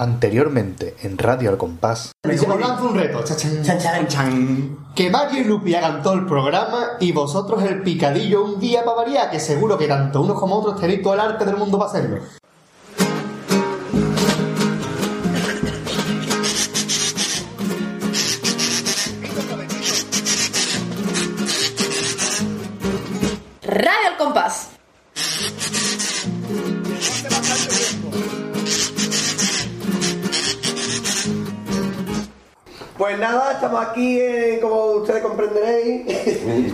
Anteriormente, en Radio Al Compás. Os lanzo un reto. Chachan, chan. Que Mario y Lupi hagan todo el programa y vosotros el picadillo un día para variar, que seguro que tanto unos como otros tenéis todo el arte del mundo para hacerlo. Pues nada, estamos aquí, eh, como ustedes comprenderéis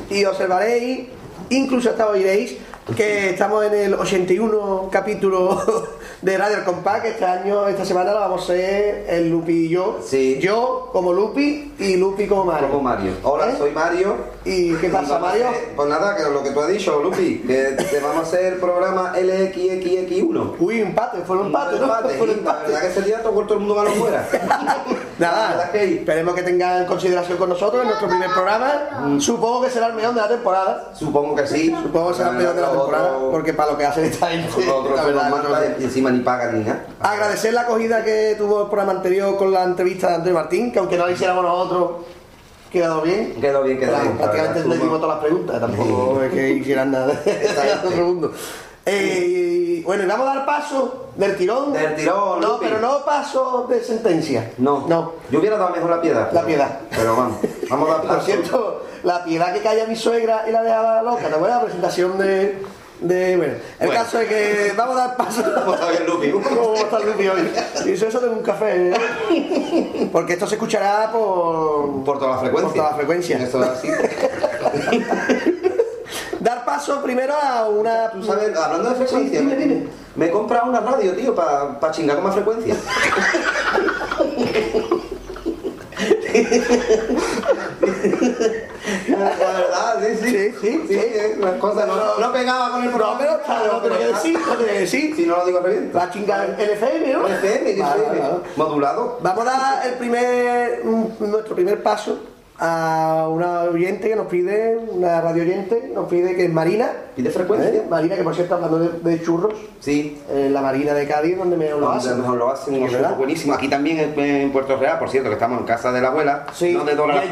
y observaréis, incluso hasta oiréis, que estamos en el 81 capítulo de Radio que este año, esta semana lo vamos a hacer el Lupi y yo. Sí. Yo como Lupi y Lupi como Mario. Como Mario. Hola, ¿Eh? soy Mario. ¿Y qué pasa, a Mario? Pues nada, que lo que tú has dicho, Lupi, que te vamos a hacer el programa LXXX1. Uy, empate, fue un empate, ¿no? Empate, Fue un La empate. verdad que ese día todo el mundo malo fuera. La Nada, que- esperemos que tengan consideración con nosotros en nuestro primer programa. Supongo que será el mejor de la temporada. Supongo que sí. Supongo que será el mejor de la Los temporada, porque para lo que hacen esta gente, la verdad, no y encima ni pagan ni nada. Agradecer la acogida que tuvo el programa anterior con la entrevista de Antonio Martín, que aunque no la hiciéramos nosotros, quedó bien. Quedó bien, quedó bien. Prácticamente le dimos todas las preguntas, tampoco es que hicieran nada de otro mundo. Eh, bueno, y vamos a dar paso del tirón. Del tirón, No, Lupi. pero no paso de sentencia. No, No. Yo hubiera dado mejor la piedad. La pero- piedad. Pero vamos, vamos a dar Por paso. cierto, la piedad que calla mi suegra y la dejaba loca, ¿te acuerdas? La presentación de. de bueno, el Bueno. caso es que vamos a dar paso. ¿Cómo está bien, Lupi? ¿Cómo está el Lupi hoy? Y eso, eso tengo un café. ¿eh? Porque esto se escuchará por. Por toda la frecuencia. Por toda la frecuencia. Esto. Dar paso primero a una. Tú sabes, hablando de frecuencia, Sí, dime, dime. me he comprado una radio, tío, para chingar con más frecuencia. La verdad, sí, sí. Sí, sí, sí. las cosas no, no pegaba con el programa. pero claro, no tenía que decir, no tenía que decir. Si no lo digo reviento. La chinga en FM, ¿no? FM, Vale, vale, FM. Modulado. Vamos a dar el primer, nuestro primer paso a una oyente que nos pide, una radio oyente, nos pide que es Marina. ¿Pide frecuencia? ¿Eh? Marina, que por cierto, hablando de, de churros, Sí. en la Marina de Cádiz, donde me lo Donde hacen. mejor lo hacen, Sí, churros buenísimos. Aquí también en, en Puerto Real, por cierto, que estamos en casa de la abuela, Sí. no de Dora la.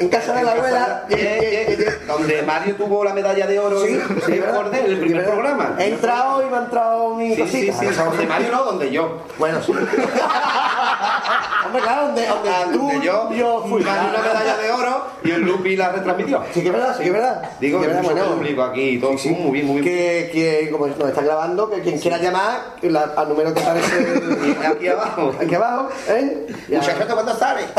En casa de la abuela, donde Mario tuvo la medalla de oro Sí, sí, en el Sí, primer programa. He entrado y me ha entrado mi Sí, sí, cosita. sí, donde Mario no, donde yo. Bueno, sí. Hombre, claro, donde, donde Ah, tú, donde yo, yo fui. una medalla de oro y el Lupi la retransmitió. Sí que es verdad, sí que es verdad. Digo Sí que es mucho verdad, público aquí, todo Sí, muy bien, muy bien. Que, que como nos está grabando, que quien quiera llamar la- al número que aparece Aquí abajo. aquí abajo, ¿eh? Ya. Muchachos, ¿cuándo sale?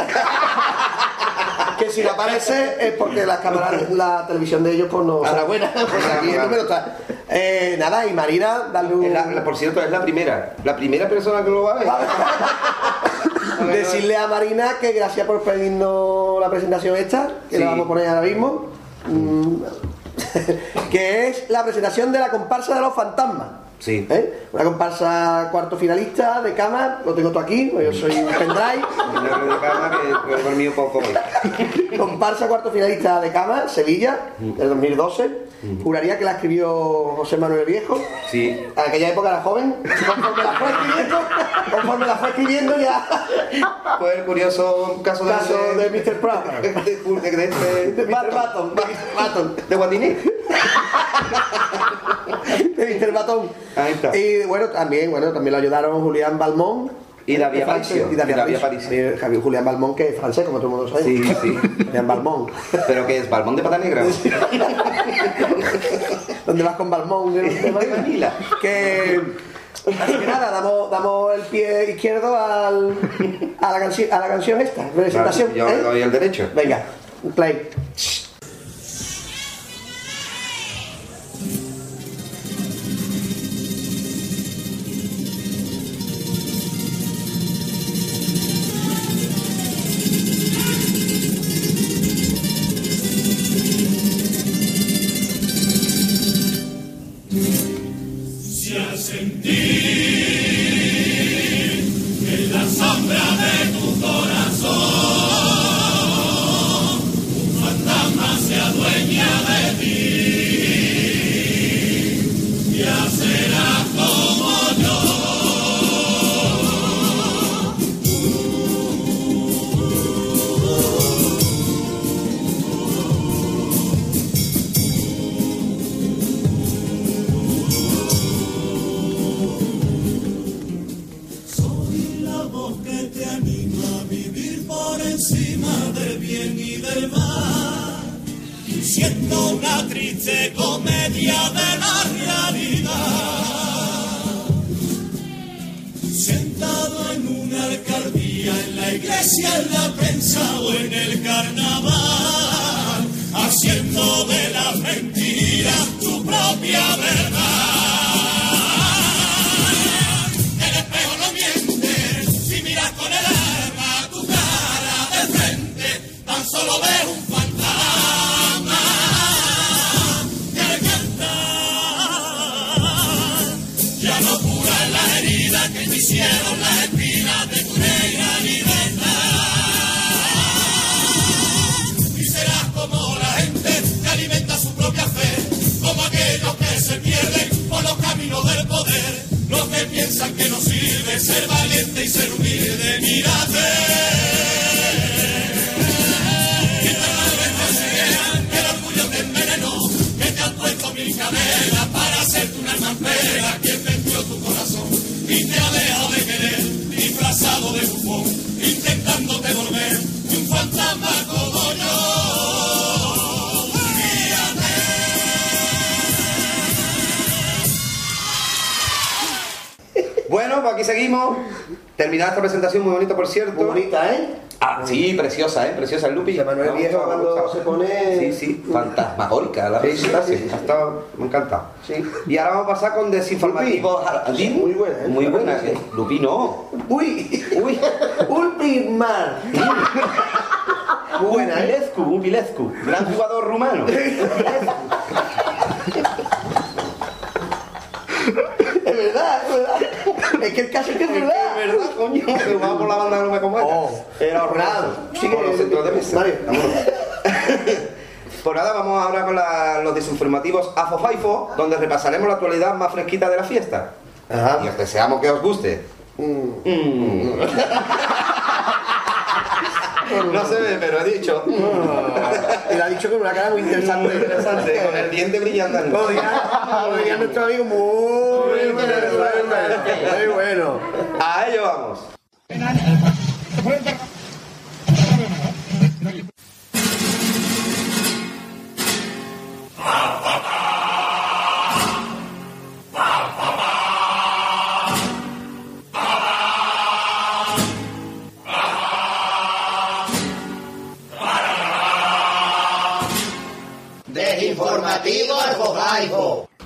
Que si no aparece es porque las cámaras, la televisión de ellos pues no será buena. Pues aquí el número está. Eh, nada, y Marina, darle un. La- la- por cierto, es la primera. La primera persona que lo va a ver. Decirle a Marina que gracias por pedirnos la presentación esta, que Sí. la vamos a poner ahora mismo. Mm, que es la presentación de la comparsa de los fantasmas. Sí. ¿Eh? Una comparsa cuarto finalista de cama, lo tengo todo aquí, pues yo soy un pendrive. De cama que he dormido poco hoy. comparsa cuarto finalista de cama, Sevilla, del 2012. Juraría que la escribió José Manuel Viejo. Sí. En aquella época era joven. Conforme la fue escribiendo, conforme la fue escribiendo ya. Fue el curioso caso de, Caso de Mr. De, de, de, de, De Mr. De Mr. Button. de de Mr. Batón. Ahí está. Y bueno, también, bueno, también lo ayudaron Julián Balmón. Y David de Francia, Aparicio. Y David David Aparicio. Aparicio. Javier- Julián Balmón, que es francés, como todo el mundo sabe. Sí, sí. Julián Balmón. Pero que es Balbón de pata negra. ¿Dónde vas con Balmón? De, Manila. Que. Así que nada, damos, damos el pie izquierdo al, a, la canción, a la canción esta, presentación. Yo ¿eh? le doy el derecho. Venga, play. Yes, presentación, muy bonita por cierto. Muy bonita, ¿eh? Ah, sí, preciosa, ¿eh? Preciosa el Lupi. Manuel Viejo cuando se pone- Sí, sí, fantasmagórica la Sí, sí, sí, sí. Me ha encantado. Sí. Y ahora vamos a pasar con desinformativos. Lupi. Muy buena, ¿eh? Muy buena. Sí. ¿eh? Lupi no. Uy, Uy. Ulpimar. Muy buena, ¿eh? Gran jugador rumano. Es verdad, es verdad. Es que el caso es que es verdad. Coño. Que jugaba por la banda no me Oh. Era horroroso. Bravo. Sigue, Por los centros de mesa. Mario. Vámonos. Pues nada, vamos ahora con la- los desinformativos AFOFAIFO, donde repasaremos la actualidad más fresquita de la fiesta. Ajá. Y os deseamos que os guste. Mm. No se ve, pero he dicho. Y le ha dicho con una cara muy interesante. Muy interesante, con el diente brillante. Como diría nuestro amigo, muy interesante. Muy bueno. A ello vamos.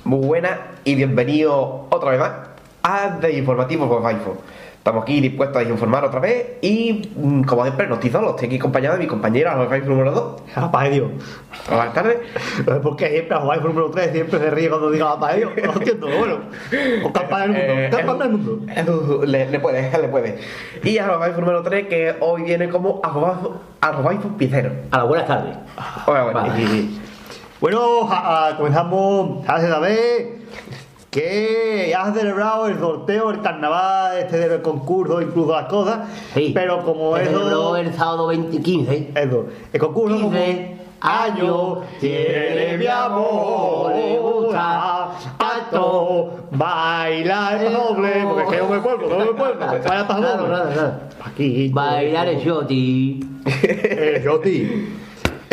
Muy buenas y bienvenidos otra vez más a Desinformativo por Faifo. Estamos aquí dispuestos a informar otra vez y, mm, como siempre, nos los estoy aquí acompañado de mi compañera, la Faifo número 2. Capaz de Dios. Buenas tardes. Porque siempre a jugar número 3 siempre se ríe cuando diga capaz de Dios. No entiendo, bueno. O capaz del mundo. Eh, del mundo. eh, Le, le puede, le puede. Y a la Faifo número 3, que hoy viene como Arrobaifo Picero. A las buenas tardes. Bueno, bueno. Vale. Bueno, a- a- comenzamos hace saber que ya has celebrado el sorteo, el carnaval, este del concurso, incluso las cosas. Sí. Pero como Se eso. el sábado 20, 15. Eso, el concurso como 15 años tiene mi amor, le gusta tanto bailar doble, porque es que yo me cuelgo, no me para Claro, doble. Aquí. Bailar el Joti.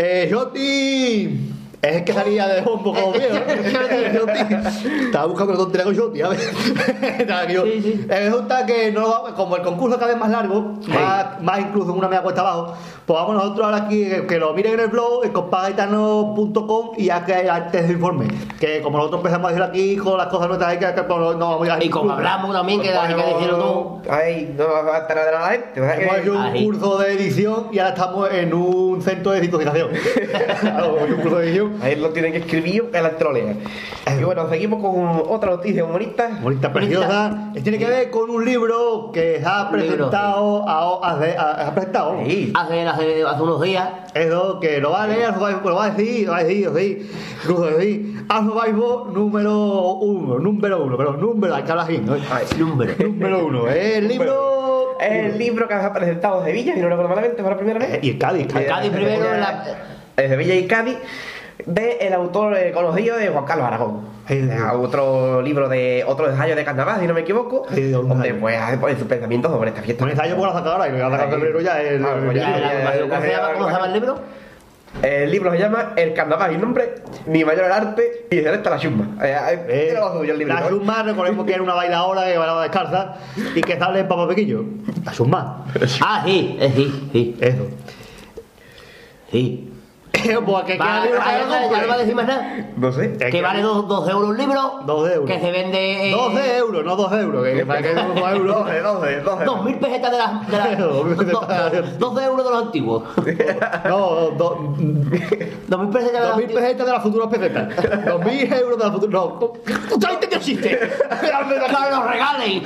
Eh, Joti. Es el que salía de fondo como viejo. ¿eh? Estaba buscando la tontería yo- Sí, sí. Eh, resulta que no, lo- como el concurso cada vez más largo, más, más incluso en una media cuesta abajo, pues vamos nosotros ahora aquí, que, que lo miren en el blog, en compagaitano.com y ya que antes de informe. Que como nosotros empezamos a decir aquí con las cosas nuestras, hay que, que no vamos a Y como hablamos también, que hay que decirlo todo. Ay, no va a enterar de la gente. ¿verdad Hemos que- hecho un Ahí. curso de edición y ahora estamos en un centro de situación. claro, hemos hecho un curso de edición. Ahí lo tienen que escribir que la gente lo lea. Y bueno, seguimos con otra noticia humorista. Bonita, preciosa. Tiene que ver con un libro que se ha presentado a, hace- a- ha presentado. Sí. Hace, hace, hace unos días. Eso que lo va a leer, lo va, lo va a decir, lo va a decir, lo va a decir, incluso decir, Survival número uno, número uno, pero número, hay que hablar así, ¿no? Número. Número uno, el libro... Es el libro que se ha presentado en Sevilla, si no recuerdo malamente, por la primera vez. Y en Cádiz, Cádiz. Cádiz primero en la- Sevilla y Cádiz. De el autor eh, conocido de Juan Carlos Aragón. Sí, sí. Otro libro de otro ensayo de carnaval, si no me equivoco, Sí, de donde pues hace pues, sus pensamientos sobre esta fiesta. Un ensayo por la saca ahora y lo voy a sacar febrero ya. El, pues ¿Cómo se llama, el libro? El libro se llama El carnaval y nombre, ni mayor el arte, y celeste la chusma. Eh, eh, Eh, la. Summa, recordemos que era una bailadora que bailaba descalza y que sale en Papa Pequillo. La Summa. Ah, sí, sí, sí, Eso. sí. pues que Va, queda libro va, para ya, el ya no va a hombre. decir más nada. No sé. Es Que vale 12 euros un libro. 12 euros. Que se vende. eh, 12 euros, no 2 euros. Que para que 2 euros. 12, 12, 12. 2.000 pesetas de las. De las Dos mil do- pesetas. do- 12 euros de los antiguos. No, do- 2.000 pesetas de los 2.000 antiguos. pesetas de las futuras pesetas. 2.000 euros de las futuras. No, ¿tú sabes que existe? ¡Que los regalen!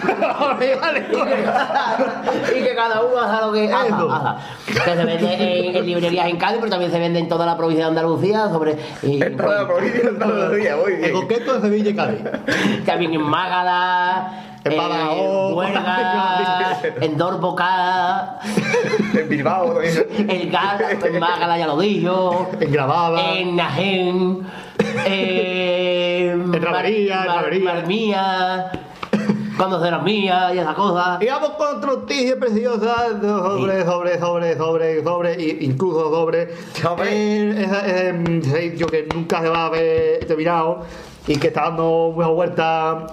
y que cada uno haga lo que haga, Eso. haga. Que se vende en, en librerías en Cádiz, pero también se vende en toda la provincia de Andalucía, sobre. y- En toda la provincia de Andalucía, muy En bien. concreto en Sevilla y Cádiz. También en Mágala, En en Badajoz, Huelga, en Dorboca, En Bilbao en Gala, en Mágala ya lo dijo, En Gravada. en Najén, en En Rabería, en. Marmía, cuando será mía y esas cosas. Y vamos con noticia preciosa sobre, sobre, sobre, sobre, sobre, y- incluso sobre Sobre. eh, esa- ese que nunca se va a ver terminado y que está dando mucha vuelta.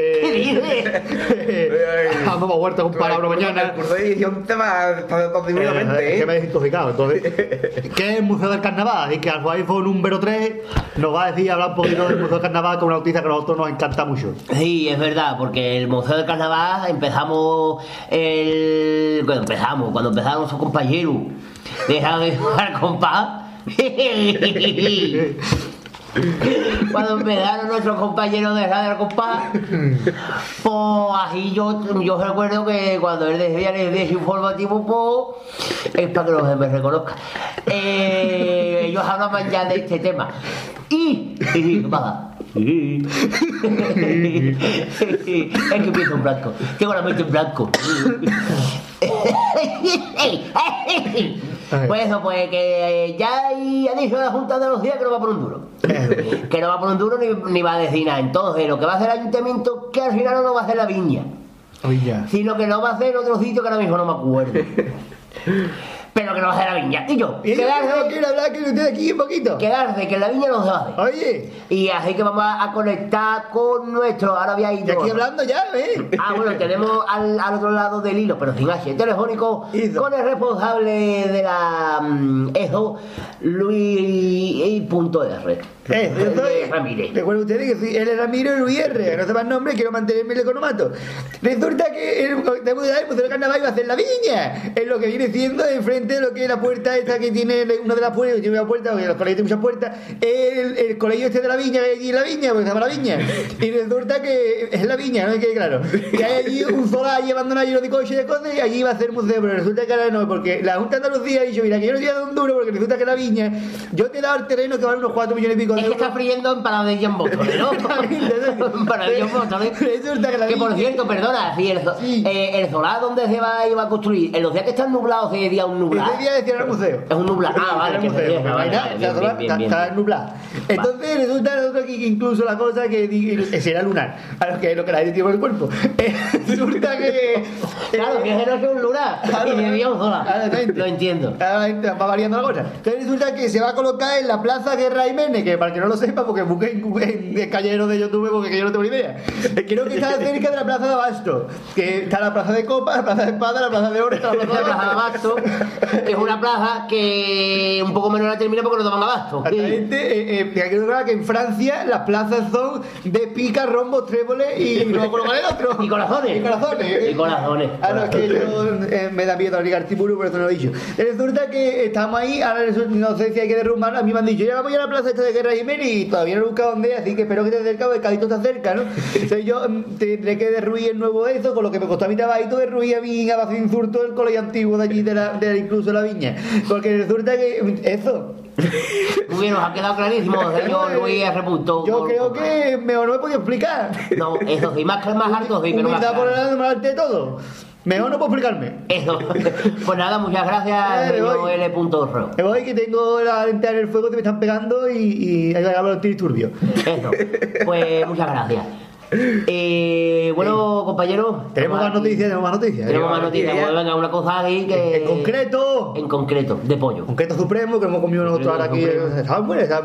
¿Qué Eh, dando más vueltas con palabra El mañana. curso de edición te va está disminuidamente, que me he desintoxicado. Entonces, ¿qué es el Museo del Carnaval? Y que al iPhone número 3 nos va a decir, hablar un poquito del Museo del Carnaval, que es una noticia que a nosotros nos encanta mucho. Sí, es verdad, porque el Museo del Carnaval empezamos el. Cuando empezamos, cuando empezaron sus compañeros, dejaron de jugar compás. Cuando empezaron nuestros compañeros de radio al compás, pues así yo, yo recuerdo que cuando él decía el desinformativo, pues es para que los me reconozcan. Eh, ellos hablaban ya de este tema. Y. ¿Qué pasa? es que empiezo en blanco. Tengo la mente en blanco. pues eso, pues que ya hay- ha dicho la Junta de Andalucía que no va por un duro. que no va por un duro ni, ni va a decir nada. Entonces, lo que va a hacer el ayuntamiento, que al final no va a hacer la viña, sino que lo va a hacer en otro sitio que ahora mismo no me acuerdo. Pero que no va a la viña. Y yo, Y yo no quedarse, quiero hablar con usted aquí un poquito. quedarse, que la viña no se va a hacer. Oye, Y así que vamos a conectar con nuestro. Ahora voy a ir. aquí hablando ya, ¿eh? Ah, bueno, tenemos al, al otro lado del hilo, pero sin H, telefónico, con el responsable de la mm, ESO, Luis punto R. Eh, yo soy. Ramírez. Recuerden ustedes que soy el Ramiro Luis R. No sepan nombre, quiero mantenerme el economato. Resulta que el, que Museo del Carnaval iba a hacer la viña. Es lo que viene siendo enfrente de lo que es la puerta esta que tiene una de las puertas, que tiene una puerta, porque los colegios tienen muchas puertas. El, el colegio este de la viña, que hay allí en la viña, porque se llama la viña. Y resulta que es la viña, no quede claro. Que hay allí un solar abandonado lleno de coches y de cosas, y allí va a ser museo, pero resulta que ahora no, porque la Junta de Andalucía ha dicho, mira, que yo no voy a duro, porque resulta que la viña, yo te he dado el terreno que vale unos 4 millones y pico de Es que está friendo empanadillas en Móstoles, ¿no? empanadillas en Móstoles. Resulta que por cierto, perdona, sí, el, Sí. eh, el solar donde se va, a construir, en los días que están nublados se decía un nublado. Ese día decía era museo. Es un nublado. Ah, vale, que museo, deja, vale, vale, bien, bien, bien, está- nublado. Entonces resulta que incluso la cosa que ese era lunar, a lo que lo que la gente tiene por el cuerpo. Eh, resulta que Claro, que ese no es un lunar. Claro, y debía un solar. Lo entiendo. Va variando la cosa. Entonces resulta que se va a colocar en la Plaza Guerra Jiménez, que para que no lo sepa, porque busqué en, en, en callero de YouTube, porque yo no tengo ni idea. Eh, Creo que está cerca de la Plaza de Abasto, que está la Plaza de Copa, la Plaza de Espada, la Plaza de Oro, está la Esta es la Plaza de plaza de Abasto. es una plaza que un poco menos la termina porque no toman abasto. Exactamente, eh, eh, hay que recordar que en Francia las plazas son de pica, rombos, tréboles y era el otro. Y corazones. Y corazones. Y corazones. Ah, no, es que yo eh, me da miedo abrir Artiburu, pero eso no lo he dicho. Resulta que estamos ahí, ahora no sé si hay que derrumbar, a mí me han dicho, ya vamos a ir a la plaza esta de Guerra Y todavía no he buscado dónde así que espero que esté cerca, porque el Cadito está cerca, ¿no? Entonces yo mm, tendré que derruir el nuevo de eso, con lo que me costó a mi trabajito derruir a mi a insulto del colegio antiguo de allí, de la, de la- incluso la viña. Porque resulta que, mm, eso, Muy bien, nos ha quedado clarísimo, señor Luis R. Punto. yo creo que mejor no me he podido explicar. No, eso sí, más, más alto sí, pero más por el lado de todo. Mejor no puedo explicarme. Eso. Pues nada, muchas gracias, Eh, me señor voy. L. Ro. Me voy que tengo la lente en el fuego que me están pegando y, y hay que agarrar los disturbios. Eso. Pues muchas gracias. Eh, bueno, compañeros. Tenemos más noticias, tenemos más noticias. Tenemos más noticias. Pues venga, una cosa ahí que. En concreto. En concreto, de pollo. Concreto supremo, que hemos comido nosotros ahora aquí.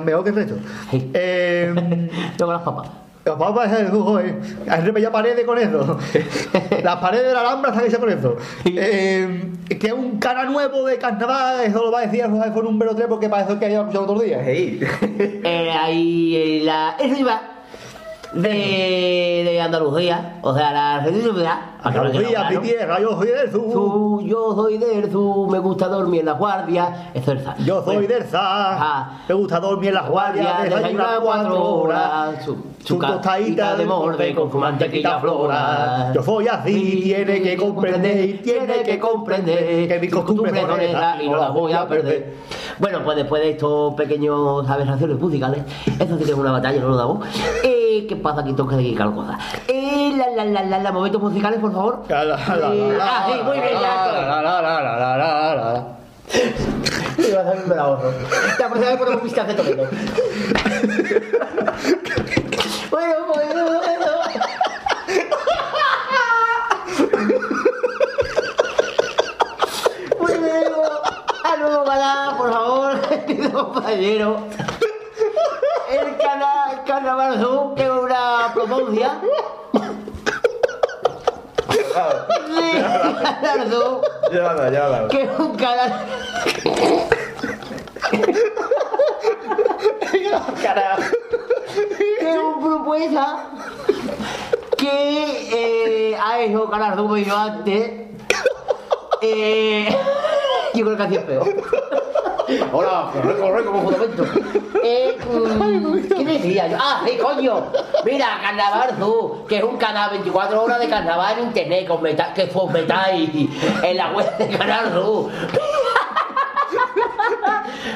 Mejor que el resto. Sí. Eh, Tengo las papas. Las papas, eh, joder, han repellado paredes con eso. Las paredes de la Alhambra están hechas con eso. Eh, que es un cara nuevo de carnaval, eso lo va a decir el iPhone número 3 porque parece que haya escuchado otros días. Eh, ahí eh, la. Eso iba. De, de Andalucía, o sea, la ciudad. Andalucía, mi tierra, yo soy del sur. Tú, yo soy del sur, me gusta dormir en la guardia. Eso es el Yo soy del Zar, me gusta dormir en las guardias, guardia, desayuna desayuna cuatro horas. Su, Su tostadita de morde con su mantequilla flora. Yo soy así, tiene que comprender, tiene que comprender que mi costumbre son esas y no las voy a perder. Bueno, pues después de estos pequeños aberraciones musicales, eso sí que es una batalla, no lo damos. Eh, ¿Qué pasa aquí? Dedicar cosas. Eh, la, la, la, la, la, momentos musicales, por favor. La, la, la, Eh, la, ah, sí, muy bien, ya estoy. la, la, la, la, la, la, la. Me vas a la ahorro. La próxima vez ponemos pistas de Toledo. bueno, bueno, bueno. Bueno, por favor, querido compañero. El canal Carnaval que es una promoncia. Sí, Canal lo ha dado. que es un canal. Carajo. Que es una propuesta que eh, ha hecho Canal y yo antes. Eh, yo creo que es peor. Hola, corre, corre como fundamento. Eh, mm, ¿Qué decía yo? Ah, sí, coño. Mira, Carnaval Zoo, que es un canal 24 horas de carnaval en internet que os metáis en la web de Canal Zoo.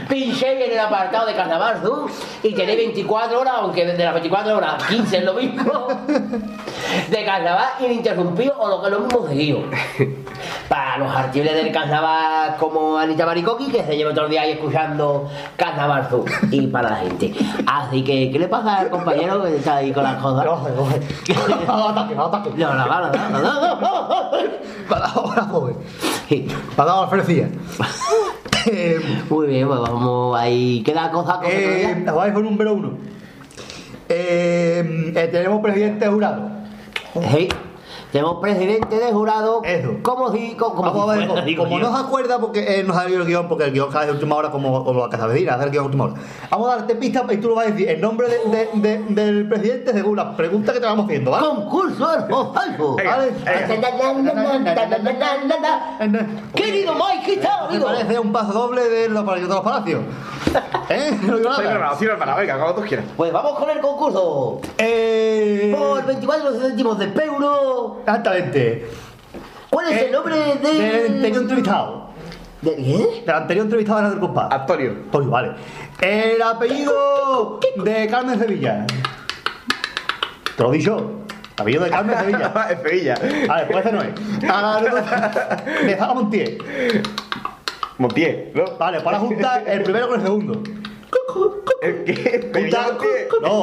Pinchéis en el apartado de Carnaval y tenéis 24 horas, aunque de las 24 horas 15 es lo mismo, de carnaval ininterrumpido o lo que lo mismo seguido. Para los archibles del carnaval como Anita Maricoqui, que se lleva todo el día ahí escuchando Carnaval. Y para la gente. Así que, ¿qué le pasa al compañero que está ahí con las cosas? Coge. Ataque, ataque. No, no, no, no, no, no, no. Muy bien, pues vamos ahí. ¿Queda cosa con eh, iPhone número uno. Eh, eh, tenemos presidente jurado. Sí. Tenemos presidente de jurado. Eso. Como si. Como, como si fuera, como, digo como no se acuerda porque él no salió el guion, porque el guion cae de última hora como, como la casa vecina, hacer el guion última hora. Vamos a darte pistas y tú lo vas a decir el nombre de- de- de- del presidente según la pregunta que te vamos haciendo, ¿vale? Concurso algo, algo. Vale. Querido Mike, ¿qué tal, Me amigo? parece un paso doble de los palacios de los palacios. ¿Eh? No digo Estoy nada. preparado, estoy preparado. Venga, como tú quieras. Pues vamos con el concurso. Eh, Por 24 céntimos de euro. Exactamente. ¿Cuál es el nombre Del anterior entrevistado. ¿De qué? Del anterior entrevistado de del compadre. Antonio. Antonio, vale. El apellido de Carmen Sevilla. Te lo he dicho. El apellido de Carmen Sevilla. Sevilla. Vale, pues ese no es. Ahora, de Zara Montier. Montier, ¿no? Vale, para juntar el primero con el segundo. ¿El qué? Montier. No,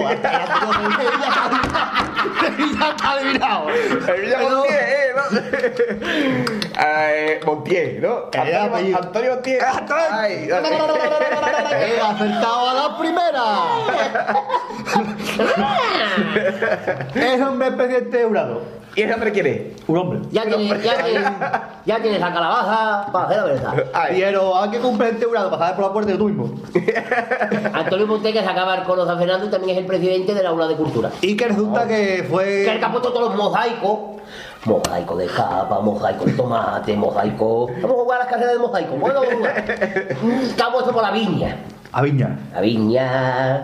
Sevilla está- adivinado. ¿eh? ¿no? Eh, Montier, ¿no? Antonio. Antonio Montier. Ay, dale. He acertado a la primera. es hombre de jurado. ¿Y ese hombre quién es? Un hombre. Ya ya tienes, ya tienes la calabaza para hacer la verdad. Ay, Pero hay que cumplir este jurado para saber por la puerta de tú mismo. Antonio Monte, que se acaba el coro San Fernando, y también es el presidente del aula de cultura. Y que resulta que Que el fue. que ha puesto todos los mosaicos. Mosaico de capa, mosaico de tomate, mosaico. Vamos a jugar a las carreras de mosaico. Bueno, vamos a jugar. Que ha puesto por la viña. A Viña. La viña.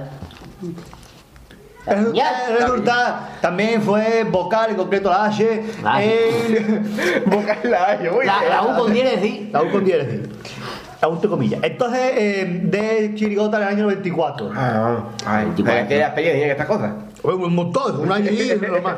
La. Resulta, también fue vocal, en concreto la H. Vale. En. Boca en la haya, muy La, bien. la U con 10 decir. La U con 10, es decir. La U entre comillas. Entonces, eh, de Chirigota en el año 94. Ah, ay, ¿pero ¿Qué experiencia en estas cosas? Un montón, un año y lo más.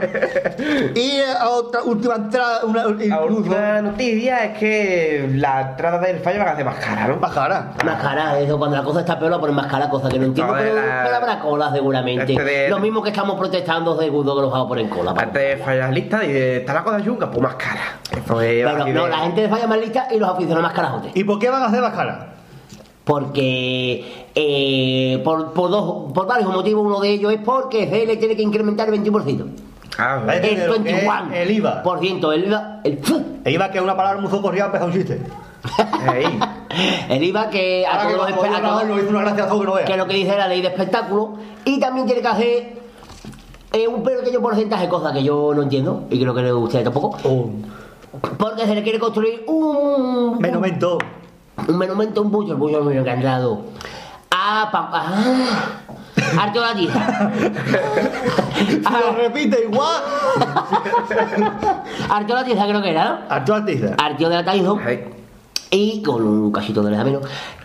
Y eh, otra última entrada, una última noticia es que la entrada del fallo va a ser más cara, ¿no? más cara. Más cara, eso cuando la cosa está peor la ponen más cara, cosa que no entiendo, No, de pero, la- pero habrá cola seguramente. Este de- Lo mismo que estamos protestando seguro que los vamos a poner en cola. Antes de fallar lista, y está la cosa chunga, pues más cara. Eso es Pero así no, de- la gente de falla más lista y los aficionados más carajotes. ¿Y por qué van a hacer más cara? Porque eh, por, por, dos, por varios motivos, uno de ellos es porque CL tiene que incrementar el 21%. Ah, El es 21%. el IVA. Por ciento, el IVA. El, iba que es una palabra muy socorrida empezó un chiste. el IVA que a Ahora que todos los cuando espe- a todos- lo hizo una gracia a todo que no que lo que dice la ley de espectáculo. Y también tiene que hacer eh, un pequeño porcentaje, cosa que yo no entiendo y creo que ustedes tampoco. Un Porque se le quiere construir un. monumento. Un monumento, un bucho, el bucho muy encantado. A. Pa, a Arte la Tiza. Si lo repite igual. Arteo de la Tiza creo que era, ¿no? Arturo Artiza. Arteo de la Taizo. Ahí. Y con un cachito de la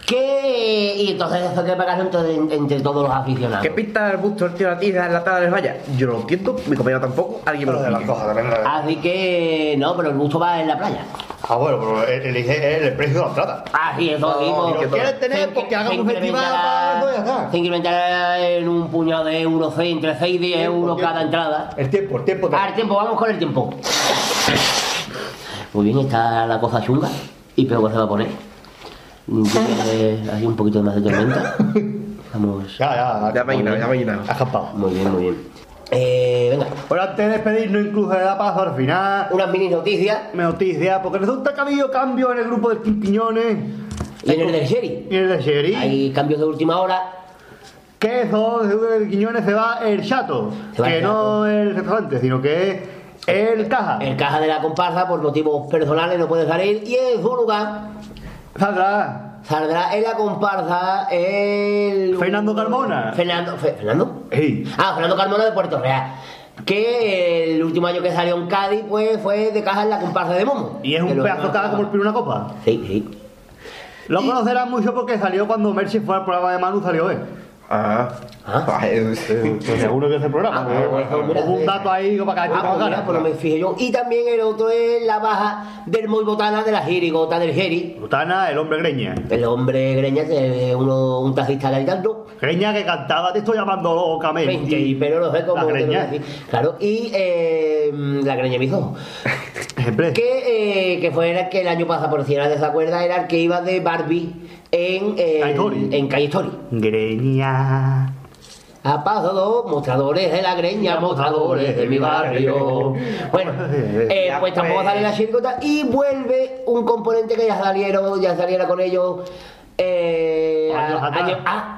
Que. Y entonces eso que pagarlo entre, entre todos los aficionados. ¿Qué pinta el busto del tío de la tiza en la tabla del valla? Yo no lo entiendo, mi compañero tampoco, alguien me lo de las explique. cosas también. la- Así que. No, pero el busto va en la playa. Ah, bueno, pero el, el, el- el precio de la plata. Ah, sí, eso No, mismo. que Lo quieres tener porque haga un festival para. Se incrementará en un puñado de euros, entre 6 y 10 euros tiempo. cada entrada. El tiempo, el tiempo. Ah, el tiempo, vamos con el tiempo. Muy bien, está la cosa chunga. Y peor que se va a poner. Hay un poquito más de tormenta. Vamos. Ya, ya. Ya llenado, ya. Ha escapado. Muy bien, muy bien. Eh, venga, Bueno, antes de despedirnos, incluso le da paso al final. unas mini noticias. Me noticia, porque resulta que ha habido cambio en el grupo de Quimpiñones Y en el del Sherry. y en el de Sherry. Hay cambios de última hora. Que son, de Quiñones se va el chato. Va que el no el restaurante, sino que es el caja. El caja de la comparsa, por motivos personales, no puede salir. Y en su lugar Saldrá. saldrá en la comparsa el. Fernando Carmona. Fernando. Fe- ¿Fernando? Ah, Fernando Carmona de Puerto Real. Que el último año que salió en Cádiz, pues fue de caja en la comparsa de Momo. Y es un pedazo demás- caja como el una copa. Sí, sí. Lo conocerán mucho porque salió cuando Mercy fue al programa de Manu, salió él. Ah. Ah. Ay, Seguro que es el programa. Ah, pues, pues, mira, un dato ahí para que Ah, pues mira, pues no me fijé yo. Y también el otro es la baja del muy botana de la jirigota del Jeri. Butana, el hombre greña. El hombre greña, que es uno, un tajista gritando. Greña que cantaba, te estoy llamando locamente. 20, pero no sé cómo La greña. decir. Claro, y eh, la greña me hizo. Que, eh, que fue el que el año pasado, por si nadie se acuerda, era el que iba de Barbie en, eh, Calle Story. en Calle Story. Greña. Ha pasado mostradores de la greña, mostradores de mi barrio. Bueno, eh, pues tampoco pues. sale la chiricota y vuelve un componente que ya salieron, ya saliera con ellos eh, Años a- atrás. años- ah,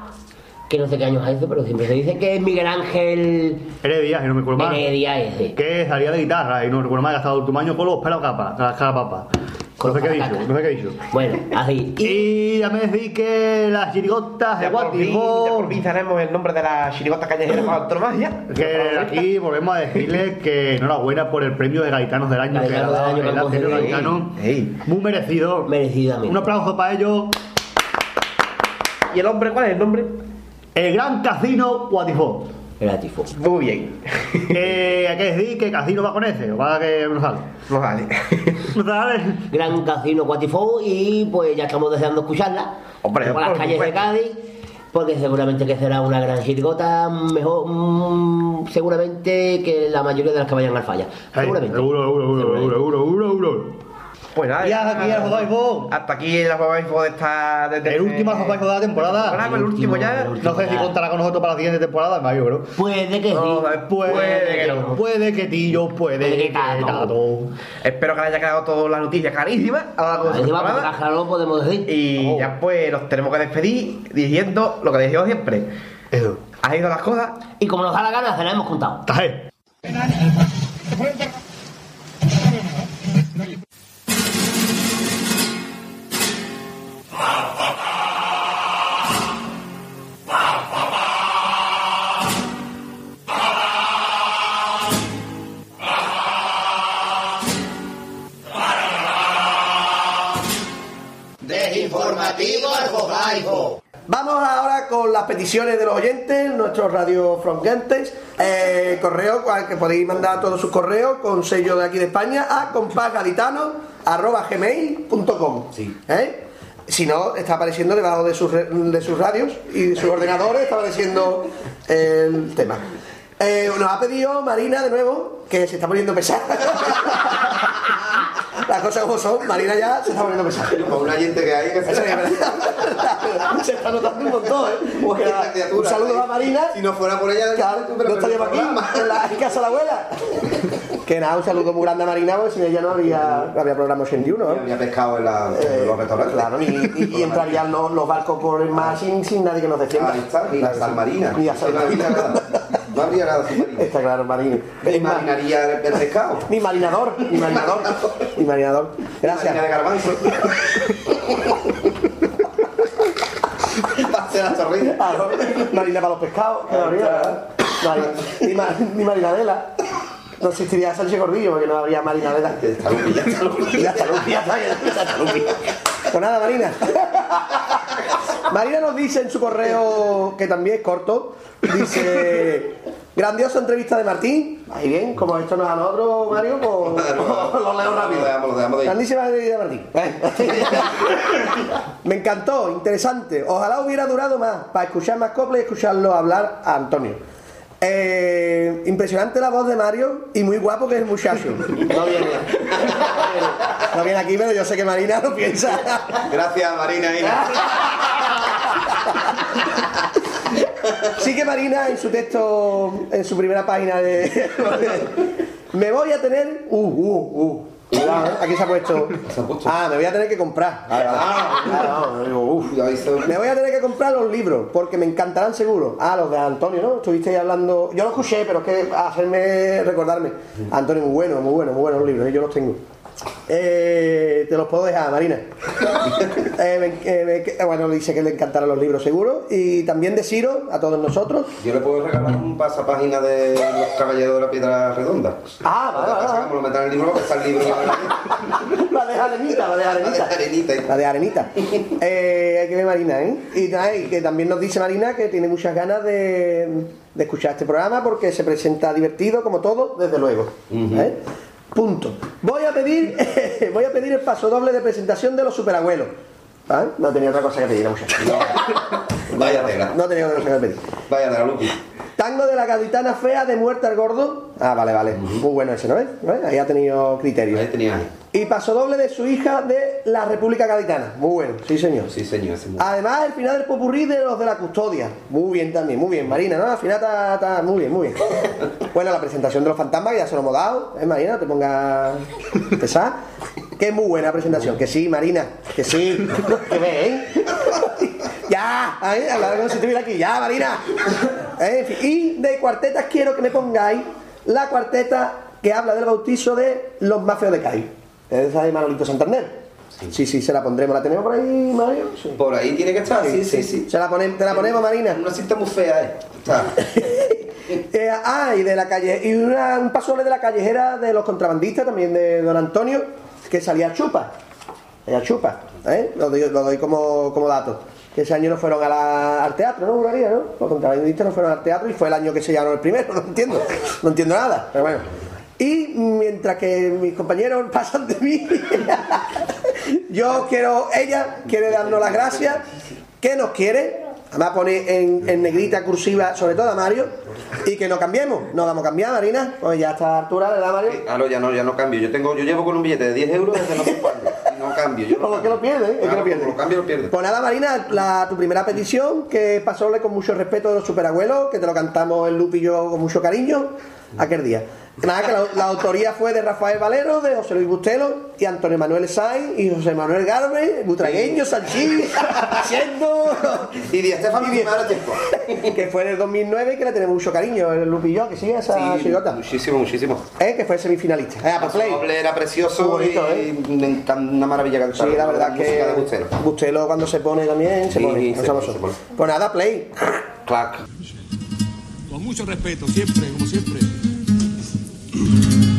que no sé qué años hace, pero siempre se dice que es Miguel Ángel Heredia, si no me acuerdo mal. Heredia ese. Que salía de guitarra y no recuerdo mal, gastado el último año con los pelos capa, las. Con No sé qué he los dicho, no sé qué he dicho. Bueno, así. Y Y ya me decís que las chirigotas de Ya por, fin, ya sabemos el nombre de la chirigota callejera para antonomasia. Que aquí volvemos a decirles que enhorabuena por el premio de Gaitanos del año que le ha Gaitanos del dado año que el anterior. Gaitano. Ey. Muy merecido. merecidamente. Un aplauso para ellos. ¿Y el hombre cuál es el nombre? El Gran Casino Guatifo. Era tifo. Muy bien. Eh, hay que decir que Casino va con ese, o va que no sale. No vale. No sale. Gran Casino Cuatifo y pues ya estamos deseando escucharla. Hombre, por las calles de. Cádiz. Porque seguramente que será una gran chirigota, mejor, mm, seguramente que la mayoría de las que vayan al falla. Seguramente. Seguro, seguro, seguro, seguro, seguro, seguro, seguro. Pues nada. Y hasta aquí el Jobaifo. Hasta aquí el Jobaifo de esta. de- de- El último Jobaifo de la temporada. el último ya. No sé si contará con nosotros para la siguiente temporada, Mario, pero. Puede que sí. No, Puede, Puede que no. Puede que Tillo, puede, Puede que que Tato. Espero que le haya quedado toda la noticia clarísima a lo largo de esta Encima, porque podemos decir. Y Oh. ya pues nos tenemos que despedir diciendo lo que decimos siempre. Eso. ¿Has ido las cosas? Y como nos da la gana, se la hemos contado. Vamos ahora con las peticiones de los oyentes, nuestros radio. Eh, correo al que podéis mandar todos sus correos con sello de aquí de España a compasgaditano.gmail.com. ¿Eh? Si no, está apareciendo debajo de sus, de sus radios y de sus ordenadores, está apareciendo el tema. Eh, nos ha pedido Marina de nuevo, que se está poniendo pesada. Las cosas como son, Marina ya se está poniendo pesada. Con un oyente que hay que. Se está notando un montón, ¿eh? Porque criatura, un saludo a Marina. Si no fuera por ella, Claro, pero no estaríamos aquí, programa. en la en casa de la abuela. Que nada, un saludo muy grande a Marina, porque sin ella no habría, no habría programa 81, ¿no? Había pescado en, la- en Eh, los restaurantes. Claro, y, y- y entrarían los, los barcos por el mar sin, sin nadie que nos defienda. Ahí está, ni la salmarina. Ni la No habría salmarina. nada. No habría nada submarino. Está claro, Marina. Ni marinaría el pescado. Ni marinador, ni marinador, ni marinador. Gracias. Marina de garbanzo. Pase la chorrilla. Claro, Marina para los pescados, ni, ma- ni marinadela. No existiría Sánchez Gordillo porque no habría marinadela. Ya está, ya está. Ya está, Lupi, ya está, ya está, Lupi. Pues nada, Marina. Marina nos dice en su correo, que también es corto, dice, grandiosa entrevista de Martín. Ahí bien, como esto nos a nosotros, Mario, pues lo leo rápido. Grandísima entrevista de Martín. Me encantó, interesante. Ojalá hubiera durado más para escuchar más coplas y escucharlo hablar a Antonio. Eh, impresionante la voz de Mario y muy guapo que es el muchacho. No viene. No viene aquí, pero yo sé que Marina lo piensa. Gracias, Marina. Ina. Sí que Marina en su texto, en su primera página de... Me voy a tener... Uh, uh, uh. Cuidado, ¿eh? Aquí se ha puesto... Se ha puesto. Ah, me voy a tener que comprar. Vale, vale. Ah, no, digo, uf. Ya hizo- Me voy a tener que comprar los libros porque me encantarán seguro. Ah, los de Antonio, ¿no? Estuvisteis hablando. Yo los escuché, pero es que hacerme recordarme. Antonio, muy bueno, muy bueno, muy buenos los libros, ¿eh? yo los tengo. Eh, te los puedo dejar, Marina. Eh, me- eh, me- eh, bueno, dice que le encantarán los libros, seguro. Y también de Ciro, a todos nosotros. Yo le puedo regalar un pasapágina de los caballeros de la piedra redonda. Ah, vale, como lo metan en el libro, pues está el libro. La de Arenita, la de Arenita. La de Arenita. Eh, hay que ver Marina, ¿eh? Y, que también nos dice Marina que tiene muchas ganas de, de escuchar este programa porque se presenta divertido, como todo, desde luego. ¿eh? Punto. Voy a pedir voy a pedir el paso doble de presentación de los superabuelos. ¿Ah? No tenía otra cosa que pedir, muchacho. Vaya tela. No tenía otra cosa que pedir. Vaya tela, Lupi. Tango de la gaditana fea de muerte al gordo. Ah, vale, vale. Muy bueno ese, ¿no ves? ¿No ves? Ahí ha tenido criterio. Ahí tenía. Y paso doble de su hija de la República Gaditana. Muy bueno, sí señor. Sí, señor. muy- Además, el final del popurrí de los de la custodia. Muy bien también, muy bien, Marina, ¿no? Al final está, está muy bien, muy bien. Bueno, la presentación de los fantasmas, que ya se lo hemos dado. ¿Eh, Marina? No te pongas pesada. Que es muy buena presentación. Que sí, Marina. Que sí. Que ve, ¿eh? Ya, estuviera aquí. Ya, Marina. Eh, en fin. Y de cuartetas quiero que me pongáis la cuarteta que habla del bautizo de los más feos de Cádiz. Esa de Manolito Santander. Sí, sí, se la pondremos. ¿La tenemos por ahí, Mario? Sí. Por ahí tiene que estar, sí, sí, sí. Se la ponem- te la ponemos, Marina. Una cinta muy fea, ¿eh? Está. Eh, ah, y de la calle. Y una- un paso de la callejera de los contrabandistas, también de don Antonio, que salía a chupa. Salía a chupa. ¿eh? Lo doy, lo doy como, como dato. Que ese año no fueron la- al teatro, ¿no? Juraría, ¿no? Los contrabandistas no fueron al teatro y fue el año que se llamaron el primero, no entiendo. No entiendo nada, pero bueno. Y mientras que mis compañeros pasan de mí, yo quiero, ella quiere darnos las gracias, que nos quiere, además pone en, negrita cursiva, sobre todo a Mario, y que no cambiemos, no vamos a cambiar, Marina, pues ya a esta altura, ¿verdad, Mario? Ah, no, ya no, ya no cambio. Yo tengo, yo llevo con un billete de 10 euros desde no sé cuándo. No cambio. Yo no Como que lo pierde. Es que lo pierde. lo cambio, lo pierde. Pues nada, Marina, la- tu primera petición, que pasóle con mucho respeto de los superabuelos, que te lo cantamos el Lupi y yo con mucho cariño, aquel día. Nada, que la, la autoría fue de Rafael Valero, de José Luis Bustelo, y Antonio Manuel Sainz, y José Manuel Garbe, butragueño, Sanchín, siendo... Y Y Di- Primero tiempo. que fue en el 2009 y que le tenemos mucho cariño, el Lupi y yo, que sigue esa Sí, muchísimo, muchísimo. Eh, que fue semifinalista. Eh, pues play. Doble era precioso Muy bonito, y ¿eh? me encanta una maravilla cantar. Sí, la verdad que de Bustelo. Bustelo cuando se pone también se Sí, pone. se no pone. Pues nada, play. Clac. Con mucho respeto, siempre, como siempre. ¡Esta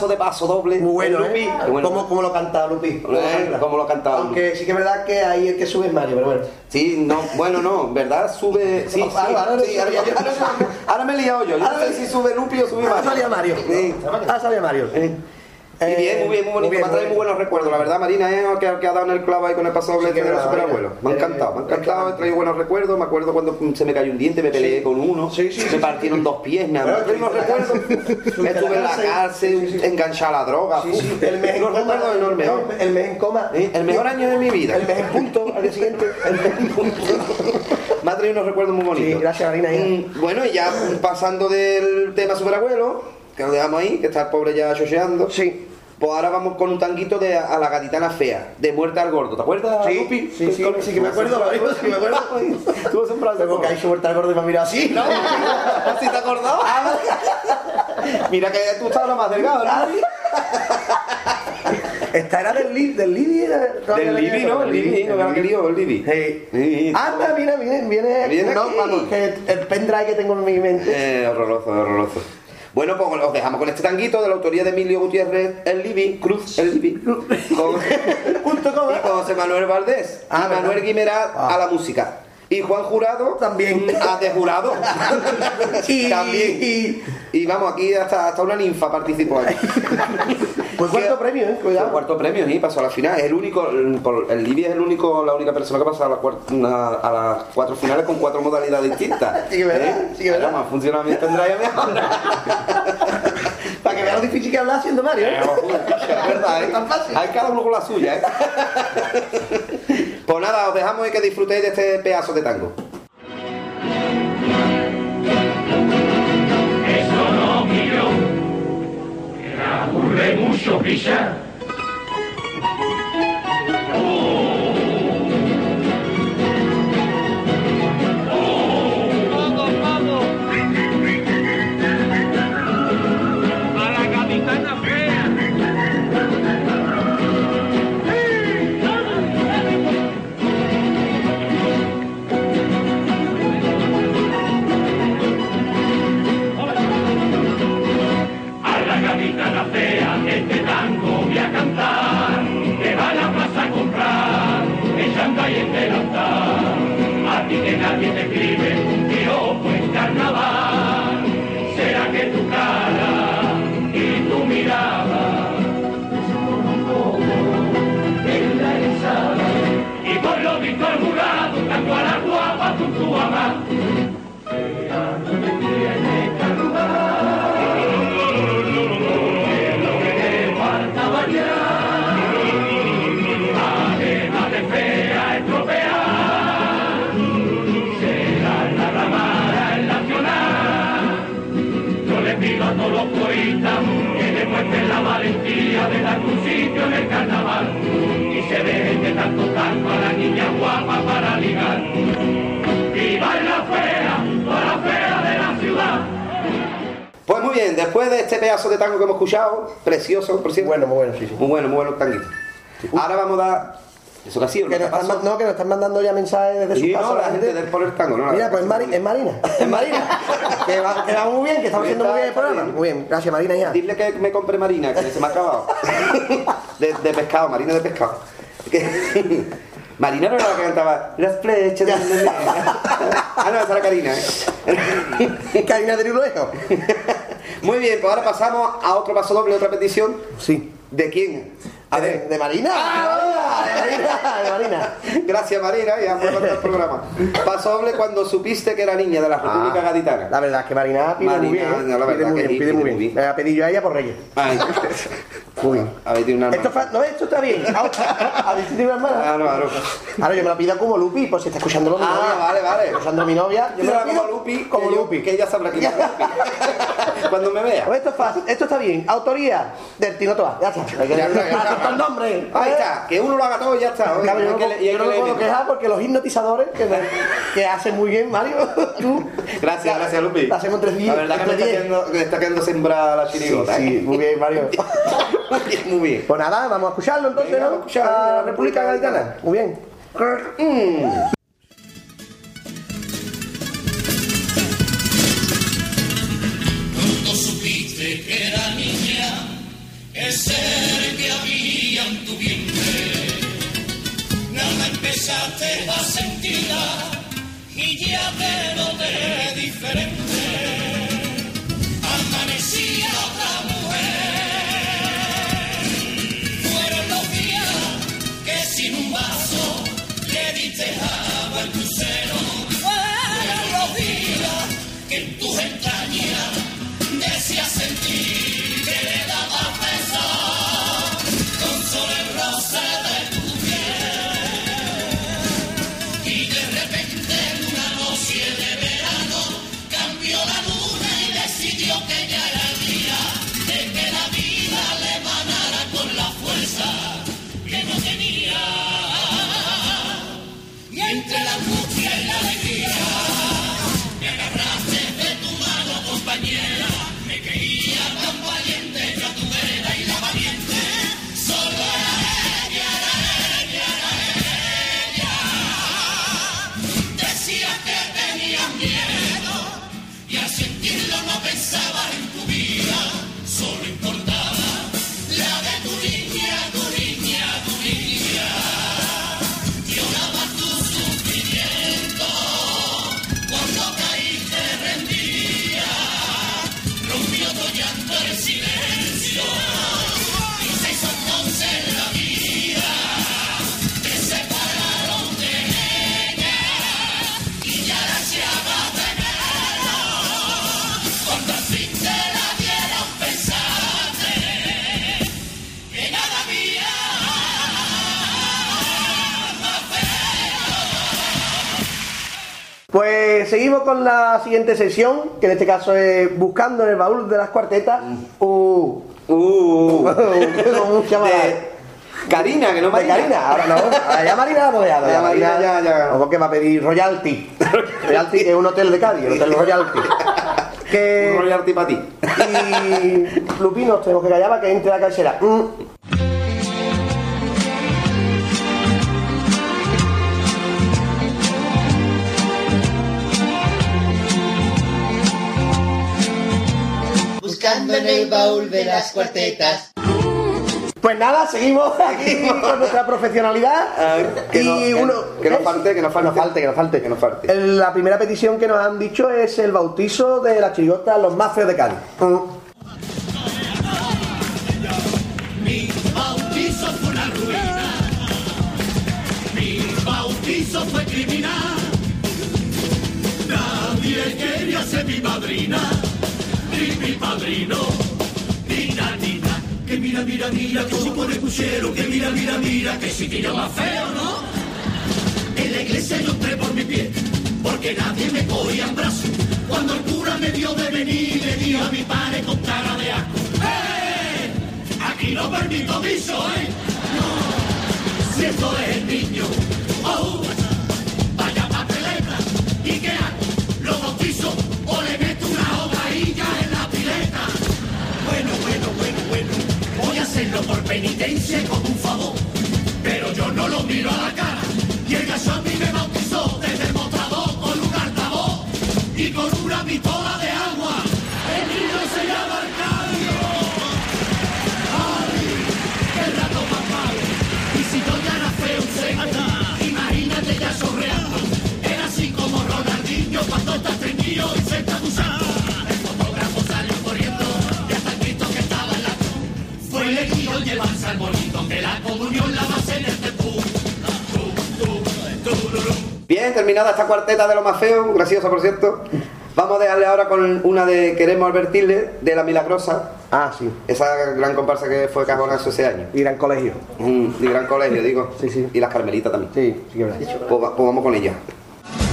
payaso de paso doble. Muy bueno, Lupi. ¿eh? Bueno. ¿Cómo, cómo lo cantaba Lupi? ¿Cómo lo Eh, cantaba? cómo lo cantaba Lupi. Aunque sí que es verdad que ahí el que sube es Mario, pero bueno. Sí, no, bueno, no, ¿verdad? Sube. Sí, sí, Ahora- ahora sí, ahora, ahora- ahora me he liado yo. Yo no sé si sube Lupi o sube Ah, Mario. salía Mario. Sí. Ah, salía Mario. Eh. Y bien, muy bien, muy bonito. me ha traído muy buenos recuerdos. La verdad, Marina, eh, que, que ha dado en el clavo ahí con el paso doble Sí, de los superabuelos. Me ha encantado, me ha encantado. He traído buenos recuerdos. Me acuerdo cuando se me cayó un diente, me peleé con uno. Sí, sí, me partieron dos piernas. Me traído unos recuerdos. cárcel. Estuve en la cárcel, enganchada a la droga. Sí, uf, sí, el mes en unos coma. recuerdos enormes. ¿no? El, mes en coma. Eh, El mejor año de mi vida. El mes en punto, al día siguiente. El mes en punto. Me ha traído unos recuerdos muy bonitos. Sí, gracias, Marina. Mm, bueno, y ya pasando del tema superabuelo, que lo dejamos ahí, que está el pobre ya chocheando. Sí. Pues ahora vamos con un tanguito de A la gatitana fea, de Muerte al Gordo. ¿Te acuerdas, Sí, Lupi? sí, sí, sí que me acuerdo, Mario, sí me acuerdo. Tú siempre has Tengo que hay su vuelta al gordo y me ha mirado así, ¿no? ¿Sí te acordás? Mira que tú estabas más delgado, ¿no? Esta era del Libby, del Libby Del Libby, ¿no? El Libby, no me ha querido, el Libby. Sí. Anda, mira, viene, viene, Viene no, vamos, que el pendrive que tengo en mi mente. Eh, horroroso, horroroso. Bueno, pues os dejamos con este tanguito de la autoría de Emilio Gutiérrez, el Libby, Cruz, el Libby, con, com, y ¿eh? con José Manuel Valdés, Ah, y Manuel. Guimerá Ah. a la música. Y Juan Jurado También. a de jurado. Y- También. Y vamos, aquí hasta, hasta una ninfa participó aquí. Pues cuarto premio, eh, Fue cuidado. cuarto premio, sí, pasó a la final. Es el único, el, Libby es el único, la única persona que pasa a, la a, las cuatro finales con cuatro modalidades distintas. Sí que verdad, sí que verdad. Más funcionamiento tendrá ya mejor. Para que veas lo difícil que hablar siendo Mario, ¿eh? Es verdad, ¿eh? tan fácil. Hay cada uno con la suya, ¿eh? pues nada, os dejamos y que disfrutéis de este pedazo de tango. Aburre mucho pisar. Después de este pedazo de tango que hemos escuchado, precioso, por cierto. Bueno, muy bueno, sí, sí. Muy bueno, muy bueno el tanguito. Ahora vamos a dar. ¿Eso que ha sido? Que nos están, ma- no, que nos están mandando ya mensajes desde su casa. no, la gente del Tango, no, Mira, pues es, Mari- sí. es Marina. Es Marina. que, va, que va muy bien, que estamos haciendo muy bien el programa. Muy bien, gracias Marina ya. Dile que me compre Marina, que se me ha acabado. De, de pescado, Marina de pescado. Que- Marina no era la que cantaba Las flechas de Ah, no, esa era Karina, ¿eh? Karina de Riruejo. Muy bien, pues ahora pasamos a otro paso doble, otra petición. Sí. ¿De quién? A ¿De, ver. de Marina? Ah, de Marina, de Marina. Gracias Marina, ya por el programa. Paso doble cuando supiste que era niña de la República Gaditana. La verdad es que Marina pide muy Marina, bien. ¿eh? no, la pide muy que bien, pide muy bien. muy bien. Me la pedí yo a ella por Reyes. Ay, Muy bien. a ver, tiene una. Esto, no, esto está bien. A ver si tiene una hermana. Claro, claro. Ahora yo me la pido como Lupi, pues si está escuchando mi Ah, novia. vale, vale. Está escuchando mi novia. Yo me la pido como Lupi, como que yo- Lupi. que ella sabrá es Lupi. Cuando me vea. Pues esto es fácil, esto está bien. Autoría del Tino Toa. Ya está. El nombre. Ahí está, que uno lo haga todo y ya está. Oye, Claro, yo no, yo no que me puedo quejar porque los hipnotizadores que, me- que hacen muy bien, Mario, tú. Gracias, gracias Lupi. La hacemos entre diez, La verdad que me está quedando, me está quedando sembrada la chirigota. Sí, ¿eh? muy bien, Mario. Muy bien, muy bien. Pues nada, vamos a escucharlo entonces, Venga, ¿no? vamos a escuchar a la República Gaditana. Muy bien. Mm. Pronto supiste que era el ser que había en tu vientre. Nada empezaste a sentirla y ya te noté diferente. Pues seguimos con la siguiente sesión, que en este caso es Buscando en el baúl de las cuartetas. Uh. Uh. ¿Cómo se llama? De Karina, que no Marina. Karina, ahora no. Allá Marina la bodeada. Ya Marina, ya, ya. O porque va a pedir Royalty. Royalty es un hotel de Cádiz, el Hotel Royalty. Que... Un royalty para ti. Y Lupino, tenemos que callar para que entre la calcera. Mm. Buscando en el baúl de las cuartetas. Pues nada, seguimos aquí con nuestra profesionalidad. que y no- que- uno. que no falte, que no falte. Que no falte, que no falte. Que no falte. El- La primera petición que nos han dicho es el bautizo de la chirigota Los más feos de Cádiz. Mm. Mi bautizo fue una ruina. Mi bautizo fue criminal. Nadie quería ser mi madrina, mira, mira, mira, que si pone puchero, que mira, mira, mira, que si tira más feo, ¿no? En la iglesia yo entré por mi pie, porque nadie me cogía en brazo. Cuando el cura me dio de venir, le dio a mi padre con cara de asco. ¡Eh! Aquí no permito viso, ¿eh? No, si esto es el niño. por penitencia con un favor. Pero yo no lo miro a la cara y el gaso a mí me bautizó desde el mostrador con un altavoz y con una pistola. Que la comunión la este pum. Bien, terminada esta cuarteta de lo más feo, graciosa por cierto. Vamos a dejarle ahora con una de Queremos advertirle, de La Milagrosa. Ah, sí. Esa gran comparsa que fue cajonazo ese año. Y gran colegio. Mm, y gran colegio, digo. Sí, sí. Y las Carmelitas también. Sí, sí que verdad. Pues, pues vamos con ella.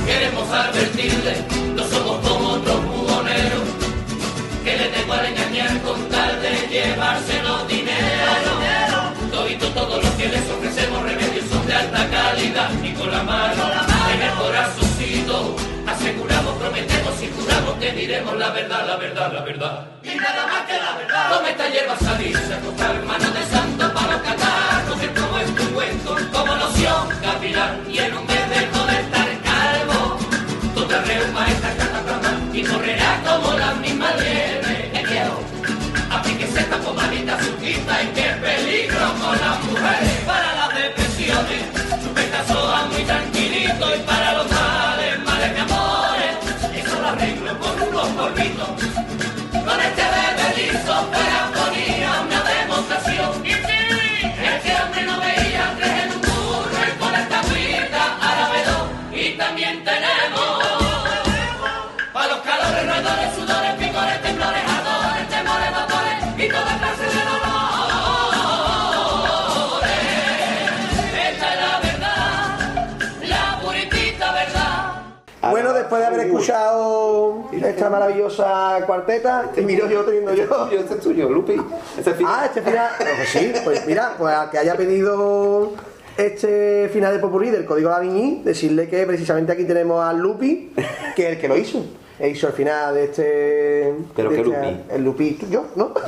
Queremos advertirle, no somos como otros buhoneros, que le tengo a engañar con tal de llevarse Todito todo lo que les ofrecemos remedios son de alta calidad y con la mano en el corazoncito aseguramos, prometemos y juramos que diremos la verdad, la verdad, la verdad. Y nada más que la verdad. Toma esta hierba salirse, acostar manos de santo para los catarros, el como es tu cuento, como loción capilar y en un mes de estar calvo. Te reuma esta cataplasma y correrá como la misma liebre. Es que aplíquese esta pomadita suquita y qué peligro con las mujeres. Para las depresiones, chupetazo a muy tranquilito y para los males, males de amores, eso lo arreglo con unos polvitos. Después de haber escuchado esta maravillosa cuarteta, te miro yo teniendo yo. Yo, este es tuyo, Lupi. Este es fin. Ah, este final. Pues sí, pues mira, pues al que haya pedido este final de Popurrí del Código Vinci, decirle que precisamente aquí tenemos al Lupi, que es el que lo hizo. E hizo el final de este. ¿Pero de qué este- Lupi? El Lupi, tú- yo, ¿no?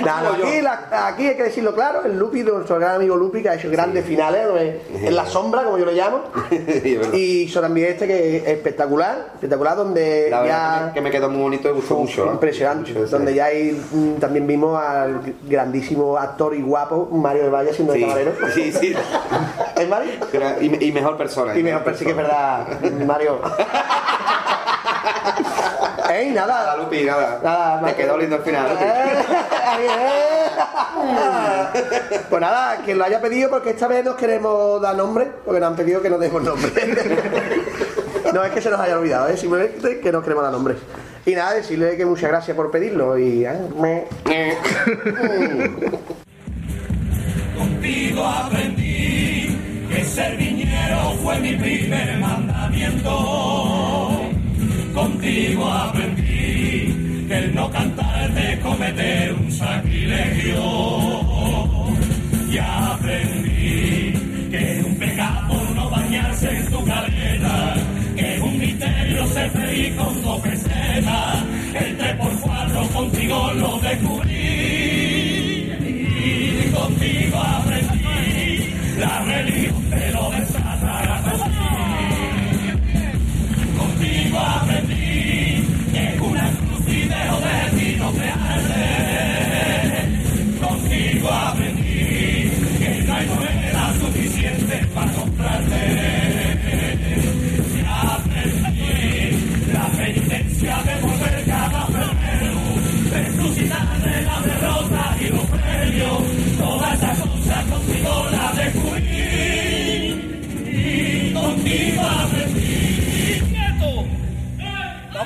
Aquí, la- aquí hay que decirlo claro, el Lupi, nuestro gran amigo Lupi, que ha hecho grandes finales, en la sombra, como yo le llamo. Y también este que es espectacular, espectacular, donde La ya... que me, que me quedó muy bonito y gustó mucho. Impresionante. Mucho. Donde ya hay, mm, también vimos al grandísimo actor y guapo Mario del Valle siendo Sí, de camarero. sí, sí. ¿Es Mario? Y, y mejor persona. Y mejor, pero sí que es verdad, Mario. ¡Ey, Nada, nada! Lupi, nada. Nada, Te quedó lindo el final. Lupi. Eh, Pues nada, que lo haya pedido porque esta vez nos queremos dar nombre, porque nos han pedido que nos demos nombre. No es que se nos haya olvidado, ¿eh? simplemente que nos queremos dar nombre. Y nada, decirle que muchas gracias por pedirlo y... ah, me- Contigo aprendí que ser viñero fue mi primer mandamiento. Contigo aprendí que el no cantar de cometer un sacrilegio. Y aprendí que es un pecado no bañarse en tu cadena, que es un misterio ser feliz con dos pesetas. El tres por cuatro contigo lo descubrí y contigo aprendí la religión de lo desatar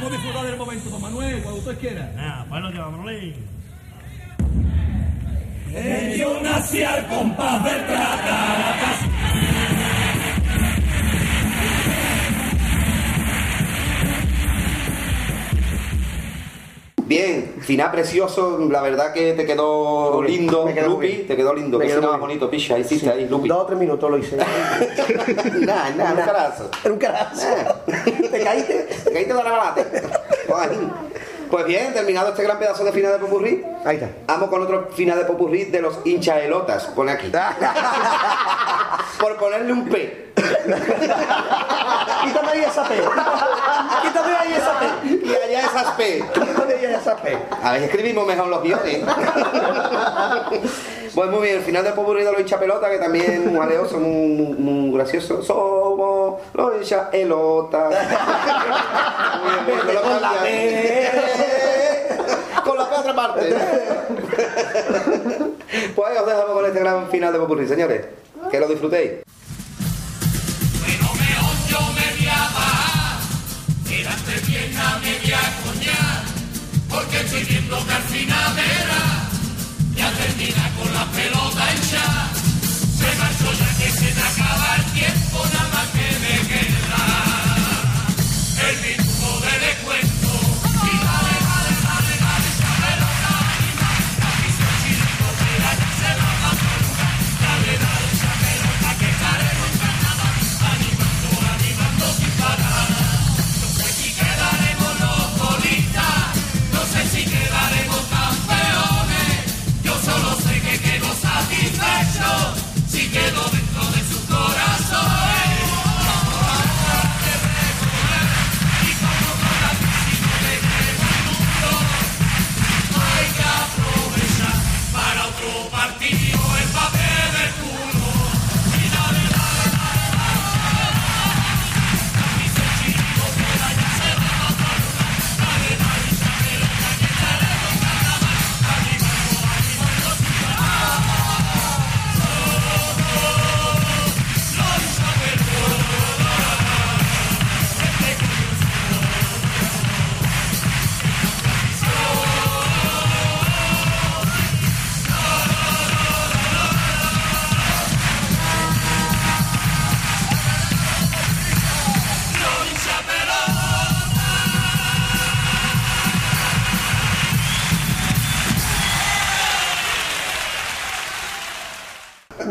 Vamos a disfrutar del momento, don Manuel, cuando usted quiera. Ah, bueno, ya vamos Eh, Yo nací al compás del tracaratas. Bien, final precioso, la verdad que te quedó lindo, me quedó muy Lupi, te quedó lindo, Me que quedó más bonito, picha, hiciste ahí, Lupi. Dos o tres minutos lo hice. Nada, nada, un carazo. Era un carazo. ¿Te caíste? Te caíste de rebalate. Ay. Pues bien, terminado este gran pedazo de final de Popurrí, Ahí está. vamos con otro final de Popurrí de los hinchaelotas. Pone aquí. Por ponerle un P. Quítame ahí esa P. Quítame ahí esa P. Y allá esas P. Quítame ahí esa P. A ver, escribimos mejor los guiones. Pues muy bien, el final del Popurrí de los hinchapelotas, que también muy aleoso, muy, muy, muy gracioso. Somos los hinchaelotas. Muy bien, lo Con la cambian. Con la P otra parte. Pues ahí os dejamos con este gran final de Popurrí, señores. Que lo disfrutéis. Media coñar, porque estoy viendo verás, ya termina con la pelota hecha, se marchó ya que se te acaba el tiempo, nada más que me queda el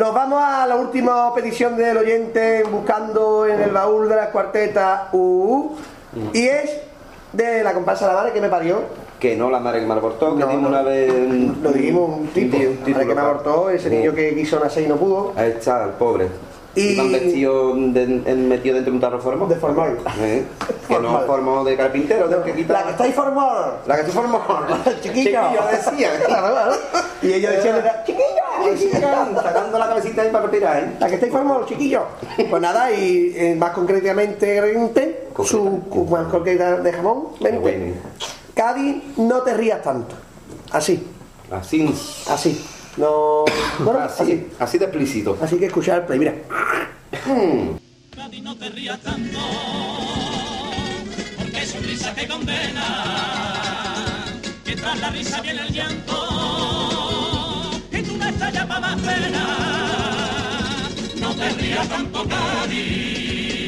Nos vamos a la última petición del oyente buscando en el baúl de las cuartetas UU y es de la comparsa La Madre que me parió. Que no la madre que me abortó, que No, dimos no. una vez. Lo dijimos un tipo, un la madre que me abortó, ese niño que quiso nacer y no pudo. Ahí está, el pobre. Y- de- metido dentro de un tarro formol. De formal. ¿Eh? Que no Formal. formó de carpintero, del que La quitaba. que estáis formada. La que se formó. Chiquillo. decía. Claro, claro. Y ellos decían, chiquillo, chiquillo. Sacando la cabecita ahí para respirar, ¿eh? La que estáis formado, chiquillo. Pues nada, y eh, más concretamente, su cu- más concreta de jamón, bueno. mente. Cádiz, no te rías tanto. Así, Así. así. No, no, no, así. Así, así de explícito. Así que escuchar el play, mira. Cádiz, no te rías tanto, porque su risa te condena. Que tras la risa viene el llanto, y tú no estás ya para más pena. No te rías tanto, Cádiz,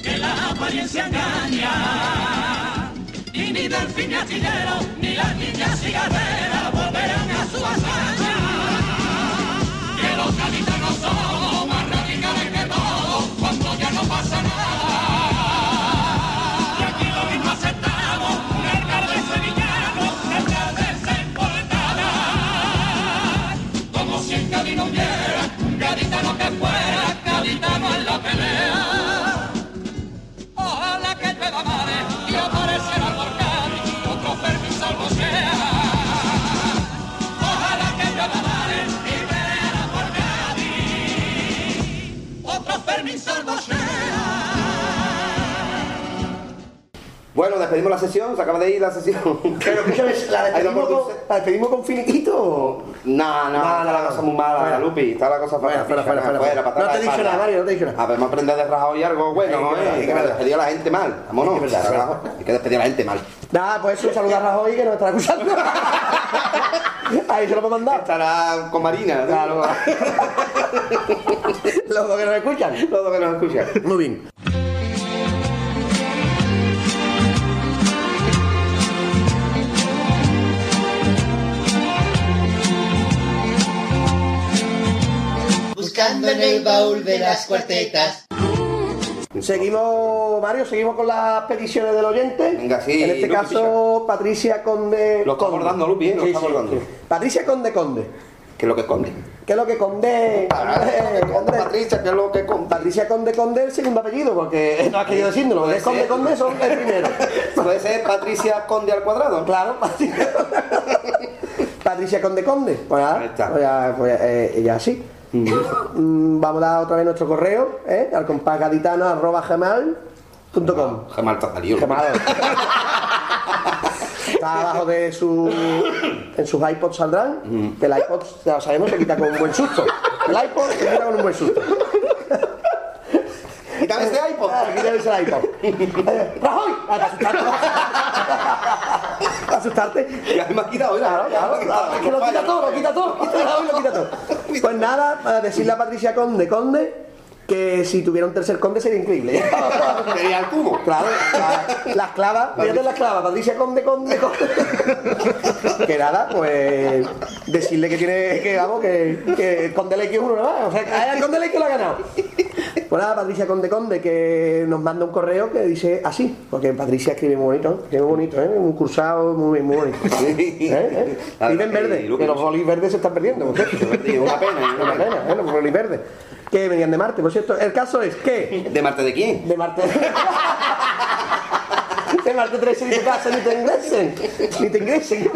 que la apariencia engaña. Y ni delfín ni astillero, ni las niñas cigarreras volverán a su hazaña. No hubiera un gaditano que fuera gaditano en la pelea. Bueno, despedimos la sesión, se acaba de ir la sesión. Pero escúchame, ¿la despedimos, con. ¿la despedimos con finiquito? No, no, No, está no, la no. cosa muy mala. Lupi. Está la cosa Fuera, fuera, fuera, fuera. No te he dicho nada. Mario, no te he dicho nada. A ver, vamos a aprender de Rajoy algo bueno, ver, ¿eh? hay que despedir a la gente mal. Vámonos. Hay que despedir a la gente mal. Nada, pues eso, saluda a Rajoy que nos estará escuchando. Ahí se lo puedo mandar. Estará con Marina. ¿no? Claro. Los dos que nos escuchan. Los dos que nos escuchan. Muy bien. Buscando en el baúl de las cuartetas. Seguimos, Mario, seguimos con las peticiones del oyente. Venga, sí, En este Lupi, caso, Patricia Conde. Lo está Conde. abordando, Lupi, ¿eh? Lo Sí, está sí, abordando. sí. Patricia Conde Conde. ¿Qué es lo que esconde? ¿Qué es lo que Conde? Conde, Conde. Patricia, ¿qué es lo que esconde? Patricia Conde Conde el segundo apellido, porque no has querido decirlo. Lo que es Conde Conde son el primero. Puede ser Patricia Conde al cuadrado. Claro, Patricia. Patricia Conde Conde. Pues Ahí está. pues ya, pues ya, eh, ya sí. Mm, Vamos a dar otra vez nuestro correo, ¿eh? al compasgaditano arroba gmail.com. Jamás te ha salido. Gemado. Está abajo de su. En sus iPods saldrán. Que el iPod, ya lo sabemos, se quita con un buen susto. El iPod se quita con un buen susto. Quítame ese iPod. Ah, quítame ese iPod. Eh, ¡Rajoy! Ah, para asustarte. Para asustarte. Ya me ha quitado. Claro, claro, que lo quita todo, lo quita todo, Rajoy lo quita todo. Pues nada, para decirle a Patricia Conde, Conde, que si tuviera un tercer conde sería increíble. Sería el cubo. Claro, la, la esclava, fíjate la esclava, Patricia Conde, Conde, Conde. Que nada, pues decirle que tiene, que vamos, que, que el Conde es uno nada más, o sea, el Conde Lequio lo ha ganado. Pues nada, Patricia Conde Conde, que nos manda un correo que dice así, porque Patricia escribe muy bonito, escribe muy bonito, ¿eh? un cursado muy, muy bonito. ¿Eh? ¿Eh? Vive en verde, que los bolis verdes se están perdiendo. Una pena, Una pena, ¿eh? los bolis verdes. Que venían de Marte, por cierto. El caso es que ¿De Marte de quién? de Marte. De Marte 13 ni te casen ni te ingresen. Ni te ingresen.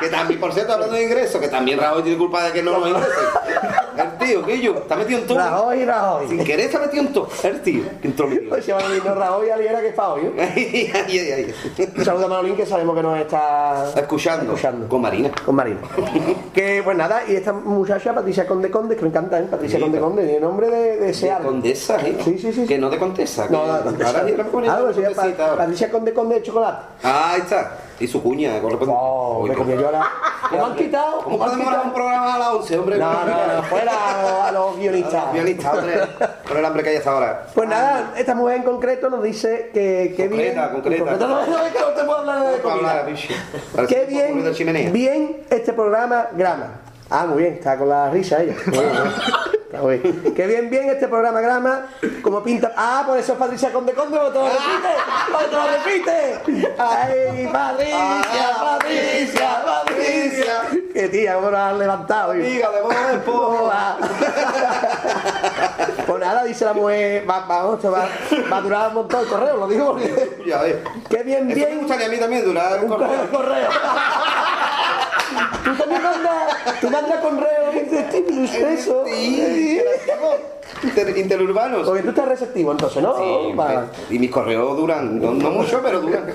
Que también, por cierto, hablando de ingresos, que también Rajoy tiene culpa de que no nos ingresen. El tío, que yo, está metido en todo. Rajoy, Rajoy. Sin querer está metido en todo. El tío, que intrometido. Pues se llama Lino Rajoy Aliera que es para hoy. ¿eh? Ay, ay, ay, ay. Un saludo a Manolín que sabemos que nos está Escuchando, Escuchando. con Marina. con Marina. que pues nada, y esta muchacha, Patricia Conde Conde, que me encanta, ¿eh? Patricia Conde Conde, tiene nombre de, de De condesa, ¿eh? Sí, sí, sí. Que no de contesa. que No, no, no, Ah, condesita Pa- ahora. Patricia Conde Conde de chocolate. Ah, ahí está. Y su cuña, corresponde. Uy, me comí yo ahora. ¿Cómo han quitado? ¿Cómo ¿Cómo podemos grabar un programa a las 11, hombre? No, no, no, fuera a los- a los guionistas. Guionista, hombre. Con el hambre que hay hasta ahora. Pues nada, esta mujer en concreto nos dice que, que bien. Concreta, concreta. No, no, que no te puedo hablar de hablar, comida. Qué bien, bien este programa grama. Ah, muy bien, está con la risa ella. Bien, bien. Está muy bien. Qué bien, bien este programa grama, como pinta. Ah, por eso es Patricia Conde Conde, te lo repite, te lo repite. Ay, Patricia, Patricia, Patricia. Qué tía, cómo nos han levantado. ¿Cómo vos, va? Pues nada, dice la mujer, va, vamos, va, va a durar un montón el correo, lo digo porque. Ya ves. Qué bien, Eso me bien. gustaría a mí también durar un Un correo. correo. Tú también mandas, tú mandas correo Instinct eso. Sí, Inter- interurbanos. Porque tú estás receptivo entonces, ¿no? Sí, Vale. y mis correos duran, no, no mucho, pero duran.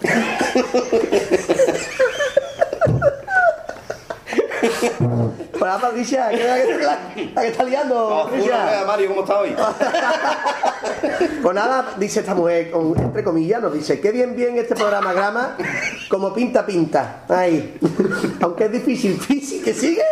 Hola Patricia, ¿qué la, que- la, la que está liando? No, Patricia? Mario, ¿cómo está hoy? Pues nada, dice esta mujer, entre comillas, nos dice, qué bien, bien este programa grama, como pinta, pinta. Ahí. Aunque es difícil, difícil, que sigue,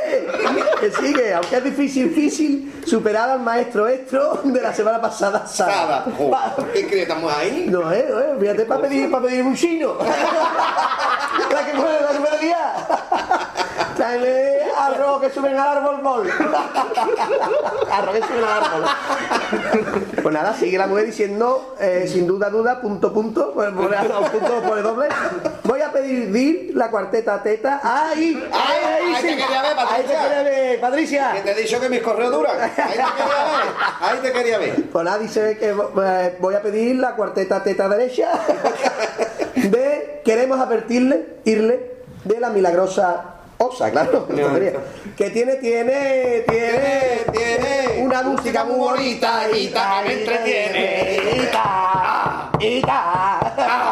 que sigue, aunque es difícil, difícil, superar al maestro Estro de la semana pasada, Sara. Oh, ¿Qué crees? ¿Estamos ahí? No, eh, eh, fíjate para pedir, para pedir un chino. la que puede, la que arroz que suben al árbol, bol. arroz que suben al árbol. Pues nada, sigue la mujer diciendo, eh, sin duda, duda, punto, punto, por, por, punto, por el doble. Voy a pedir dir la cuarteta teta. ¡Ahí! ¡Ahí, ahí, ahí te sí! quería ver, Ahí te Patricia. quería ver, Patricia. Que te he dicho que mis correos duran. Ahí te quería ver. Ahí te quería ver. Pues nada, dice que eh, voy a pedir la cuarteta teta derecha de queremos advertirle, irle, de la milagrosa osa, claro, que tiene, tiene, tiene, tiene una música muy bonita, y ta, que me entretiene, y ta, y ta.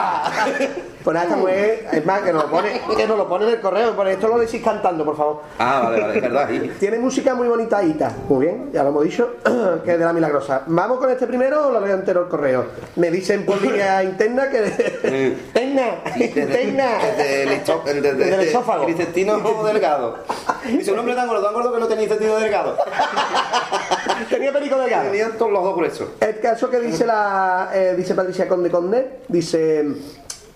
Pues nada, esta mujer, es más, que nos lo pone, que nos lo pone en el correo, por esto lo decís cantando, por favor. Ah, vale, vale, es verdad. sí. Tiene música muy bonita, Ita. Muy bien, ya lo hemos dicho, que es de la milagrosa. Vamos con este primero o lo leo entero el correo. Me dicen por línea interna que. ¡Tenna! ¡Tenna! Desde el, el, desde, el esófago. Vicentino Delgado. Dice un hombre tan gordo, tan gordo que no tenía Vicentino Delgado. Tenía perico delgado. Tenían todos los dos gruesos. El caso que dice la eh, dice Patricia Conde Conde, dice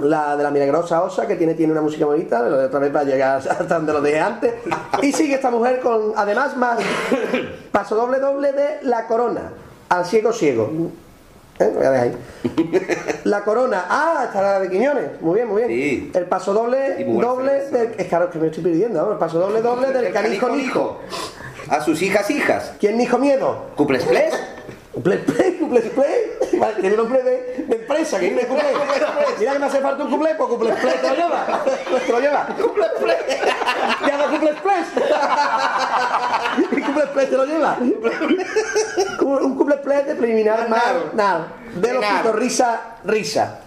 la de la milagrosa osa que tiene, tiene una música bonita, otra vez para llegar hasta donde lo dejé antes. Y sigue esta mujer con, además, más paso doble doble de la corona. al ciego ciego. ¿Eh? Voy a dejar ahí. La corona. Ah, está la de Quiñones. Muy bien, muy bien. Sí. El paso doble, doble del. Es claro que me estoy pidiendo, ¿no? El paso doble, doble del El canijo nijo. A sus hijas hijas. ¿Quién nijo miedo? ¿Cuples play. Vale, tiene nombre de, de empresa, que es cuplé. Mira que me hace falta un cuplé, pues cuplé play te lo lleva. Te lo lleva. Cuplé play. Cuplé play. Y cuplé play te lo lleva. Un cuplé play de preliminar mal, nada. De los pitos risa, risa.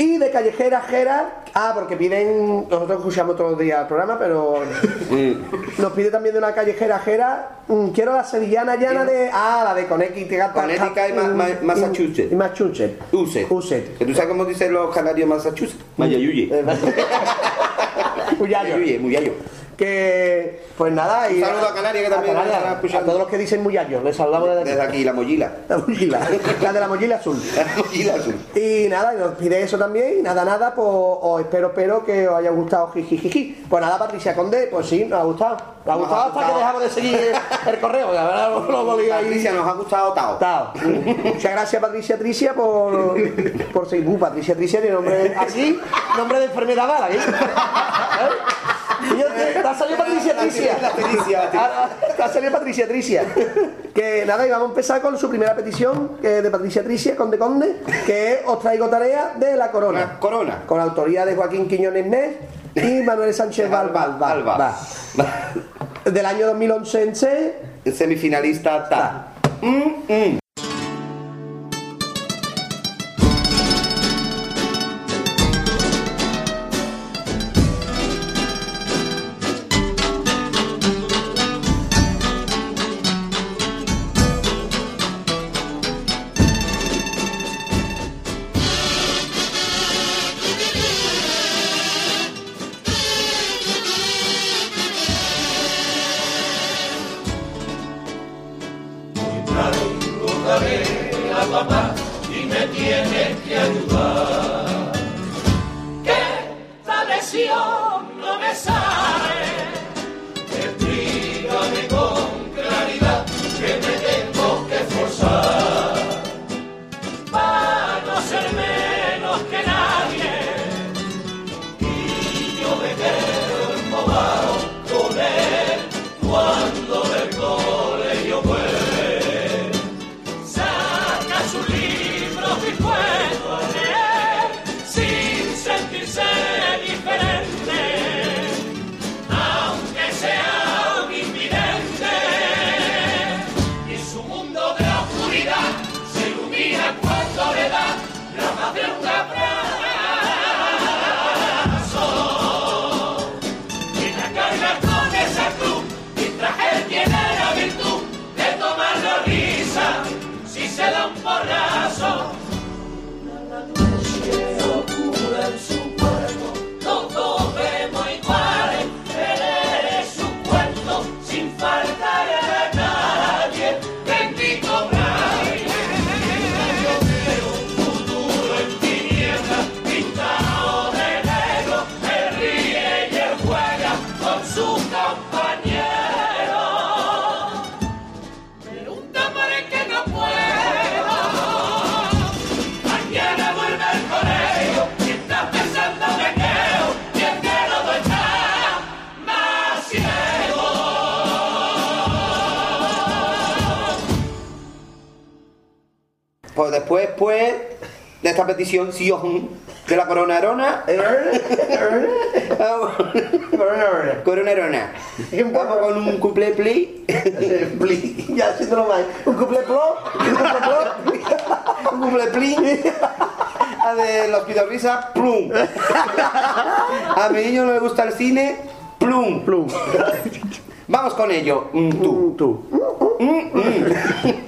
Y de callejera, jera. Ah, porque piden. Nosotros escuchamos todos los días el programa, pero. Nos pide también de una callejera, jera. mm, quiero la sevillana llana de. Ah, la de Connecticut. Connecticut y Ma- Ma- Massachusetts. Y Massachusetts. Uset. Uset. ¿Que tú sabes cómo dicen los canarios Massachusetts? Mayayuye. Muyayo. Muyayo. Que. Pues nada. Y Un saludo a Canarias, que también a, Canarias, todos los que dicen Muyayo. Les saludamos desde aquí. Desde aquí, la mollila. La mochila. La de la mochila azul. La mollila azul. Y nada, y nos pide eso también, y nada, nada, pues os espero, espero que os haya gustado, jijijiji. Pues nada, Patricia Conde, pues sí, nos ha gustado. Nos ha gustado ha hasta que dejamos de seguir el correo, la verdad lo. Patricia, nos ha gustado Tao. Tao. Muchas gracias Patricia Tricia por, por seguir. Uh, Patricia Tricia tiene nombre así, nombre de enfermedad mala, ¿eh? ¿Eh? Ha salido Patricia Tricia. La Patricia. Ah, Te ha salido Patricia Tricia. Que nada, y vamos a empezar con su primera petición, que es de Patricia Tricia, Conde Conde, que es Os traigo tarea de la corona. Corona. Con autoría de Joaquín Quiñones Nes y Manuel Sánchez. Alba. Del año 2011 en C. El semifinalista Ta. Mm, mm. Petición, Sion, de la corona arona. corona arona. Vamos con un couple pli. Pli, ya haciéndolo mal. Un couple plop, un couple plop. Un couple pli. A de los pitorrisas, plum. A mi niño no le gusta el cine, plum. Plum. Vamos con ello. Mm, tú. Tú. Espíritu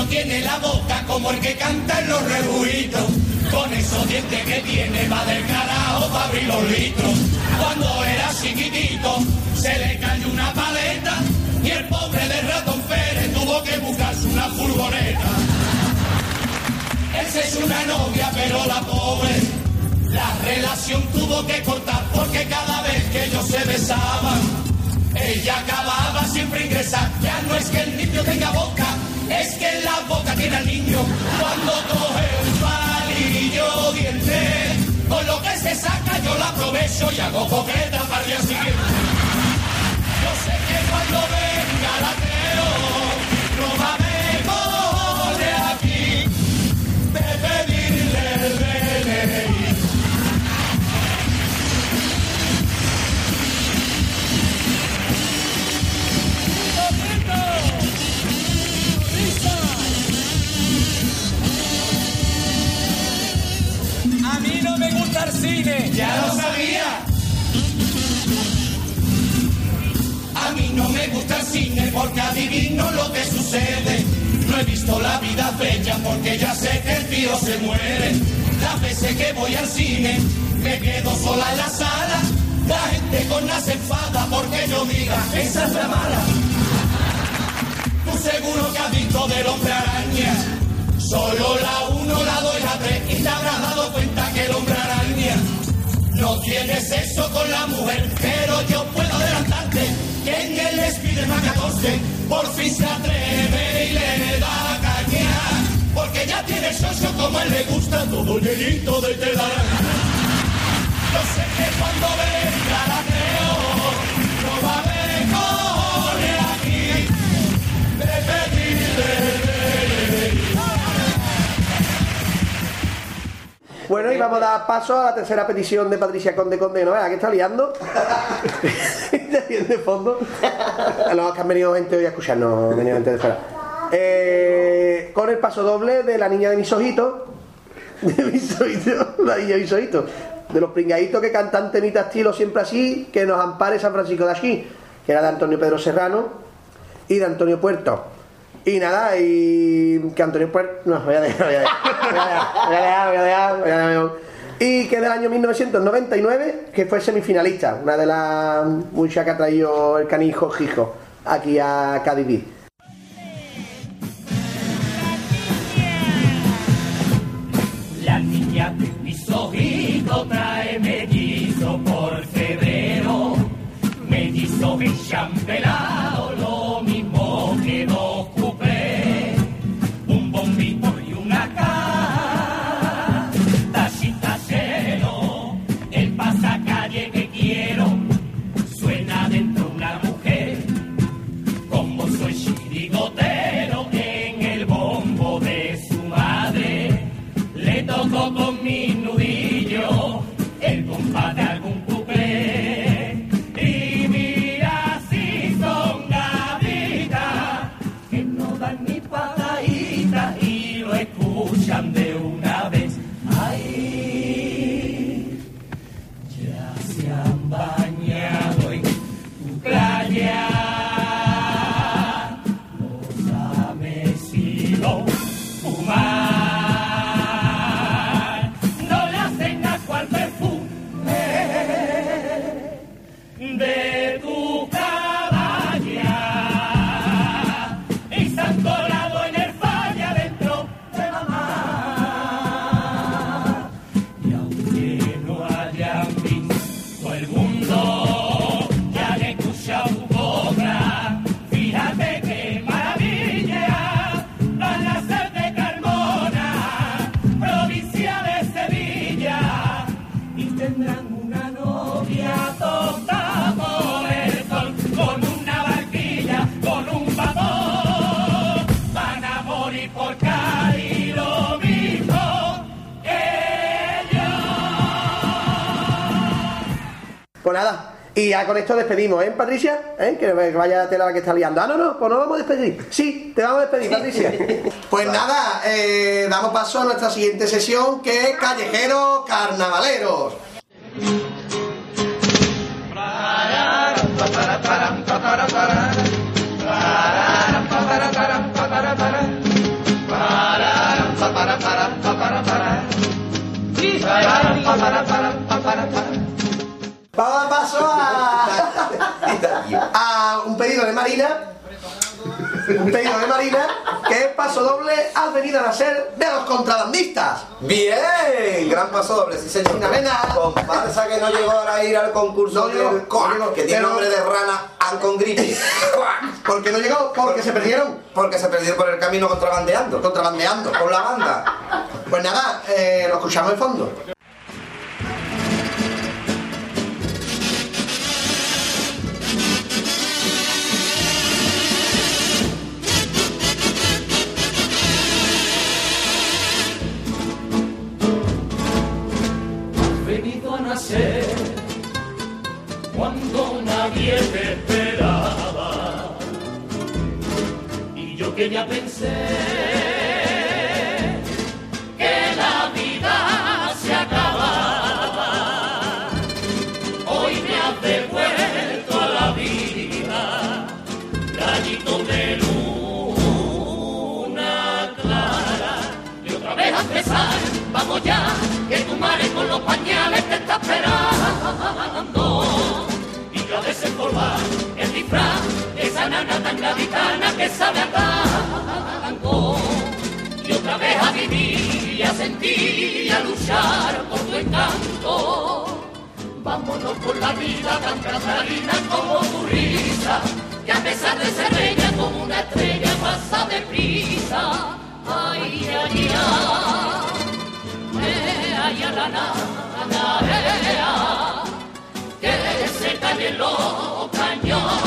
Niño tiene la boca como el que canta en los rebujitos. Con esos dientes que tiene va del carajo para abrir los litros. Cuando era chiquitito se le cayó una paleta y el pobre de ratón Pérez tuvo que buscarse una furgoneta. Se hizo una novia pero la pobre la relación tuvo que cortar porque cada vez que ellos se besaban ella acababa siempre ingresar. Ya no es que el niño tenga boca, es que en la boca tiene al niño. Cuando coge un palillo diente, con lo que se saca yo la aprovecho y hago coqueta para el día siguiente. Yo sé que cuando venga no me gusta el cine. Ya lo sabía. A mí no me gusta el cine porque adivino lo que sucede. No he visto la vida bella porque ya sé que el tío se muere. Las veces que voy al cine me quedo sola en la sala. La gente con las enfada porque yo diga, esa es la mala. Tú seguro que has visto del hombre araña. Solo la 1, la 2 y la 3 y te habrás dado cuenta que el hombre araña. No tiene sexo con la mujer, pero yo puedo adelantarte que en el Spiderman 14 por fin se atreve y le da caña, porque ya tiene socio como él le gusta todo llenito de telaraña. Yo sé que cuando venga la creo, Bueno, y vamos a dar paso a la tercera petición de Patricia Conde Conde. ¿No que está liando? de fondo. A los que han venido gente hoy a escucharnos, han venido gente de fuera. Eh, con el paso doble de la niña de mis ojitos. De mis ojitos, la niña de mis ojitos. De los pringaditos que cantan temita estilo siempre así, que nos ampare San Francisco de aquí, que era de Antonio Pedro Serrano y de Antonio Puerto. Y nada, y que Antonio Puerto. No, voy a dejar, voy a dejar. Voy a dejar, voy a dejar. Y que del año 1999, que fue semifinalista, una de las muchas que ha traído el canijo Gijo aquí a Cádiz. Y ya con esto despedimos, ¿eh, Patricia? ¿Eh? Que vaya tela la que está liando. Ah, no, no, pues nos vamos a despedir. Sí, te vamos a despedir, Patricia. pues nada, eh, damos paso a nuestra siguiente sesión, que es Callejeros Carnavaleros. Vamos a paso a, a un pedido de Marina. Un pedido de Marina que es paso doble al venir a nacer de los contrabandistas. Bien, gran paso doble, sí señor. Una vena. Comparsa que no llegó ahora a ir al concurso No llegó, del Coa, no llegó, que tiene nombre de rana con gripe. ¿Por qué no llegó? Porque se perdieron. Porque se perdieron por el camino contrabandeando. Contrabandeando. Con la banda. Pues nada, eh, lo escuchamos de fondo. Cuando nadie te esperaba. Y yo que ya pensé los pañales te está esperando. Y yo a desempolvar el disfraz, esa nana tan gaditana que sabe a. Y otra vez a vivir y a sentir y a luchar por tu encanto. Vámonos por la vida tan catalina como tu risa, que a pesar de ser bella como una estrella pasa deprisa. Ay, ay, ay, ay, la, ah, que se caen los cañones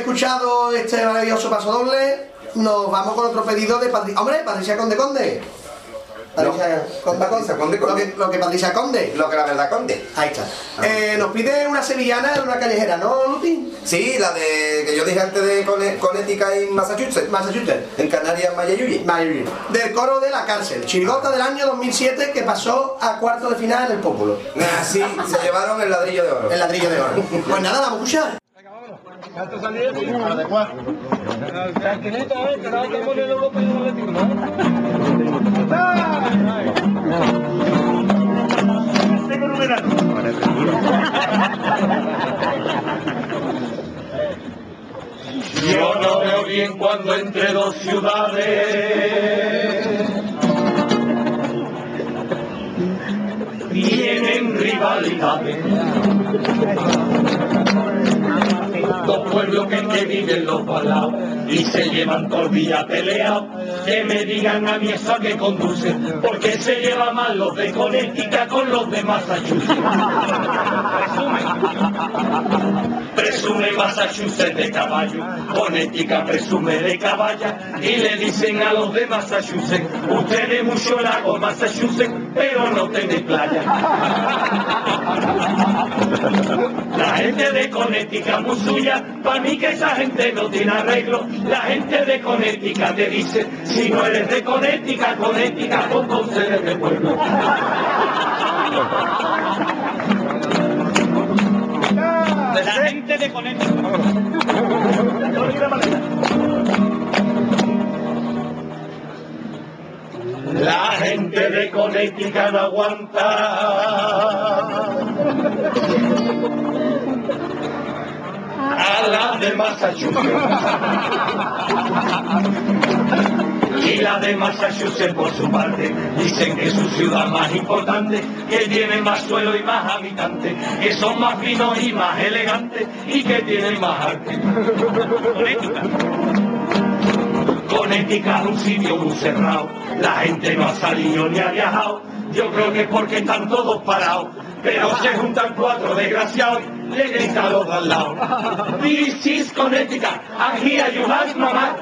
escuchado este maravilloso paso doble, nos vamos con otro pedido de Patricia. ¡Hombre, Patricia Conde Conde! Patricia Conde Patricia Conde Lo que, lo que Patricia Conde. Lo que la verdad conde. Ahí está. Eh, nos pide una sevillana de una callejera, ¿no, Luti? Sí, la de que yo dije antes de Connecticut y Massachusetts. Massachusetts. En Canarias, Mayayuyi. Mayuri. Del coro de la cárcel. Chirigota del año 2007 que pasó a cuarto de final en el Pópulo. Ah, sí, se llevaron el ladrillo de oro. El ladrillo de oro. Pues nada, vamos a escuchar. Yo no veo bien cuando entre dos ciudades tienen rivalidades. Dos pueblos que, que viven los palaos y se llevan todo el día peleados. Que me digan a mí eso que conduce, porque se lleva mal los de Connecticut con los de Massachusetts. Presume Massachusetts de caballo, Connecticut presume de caballa y le dicen a los de Massachusetts, ustedes mucho lago Massachusetts, pero no tenéis playa. La gente de Connecticut muy suya, para mí que esa gente no tiene arreglo. La gente de Connecticut te dice, si no eres de Connecticut, pues entonces eres de pueblo. La gente de Connecticut. La gente de Connecticut no aguanta. A la de Massachusetts. Y la de Massachusetts por su parte dicen que es su ciudad más importante, que tiene más suelo y más habitantes, que son más finos y más elegantes y que tienen más arte. Connecticut es un sitio muy cerrado, la gente no ha salido ni ha viajado, yo creo que es porque están todos parados, pero se juntan cuatro desgraciados le grita a los de al lado. This is Connecticut, and here you have mamá.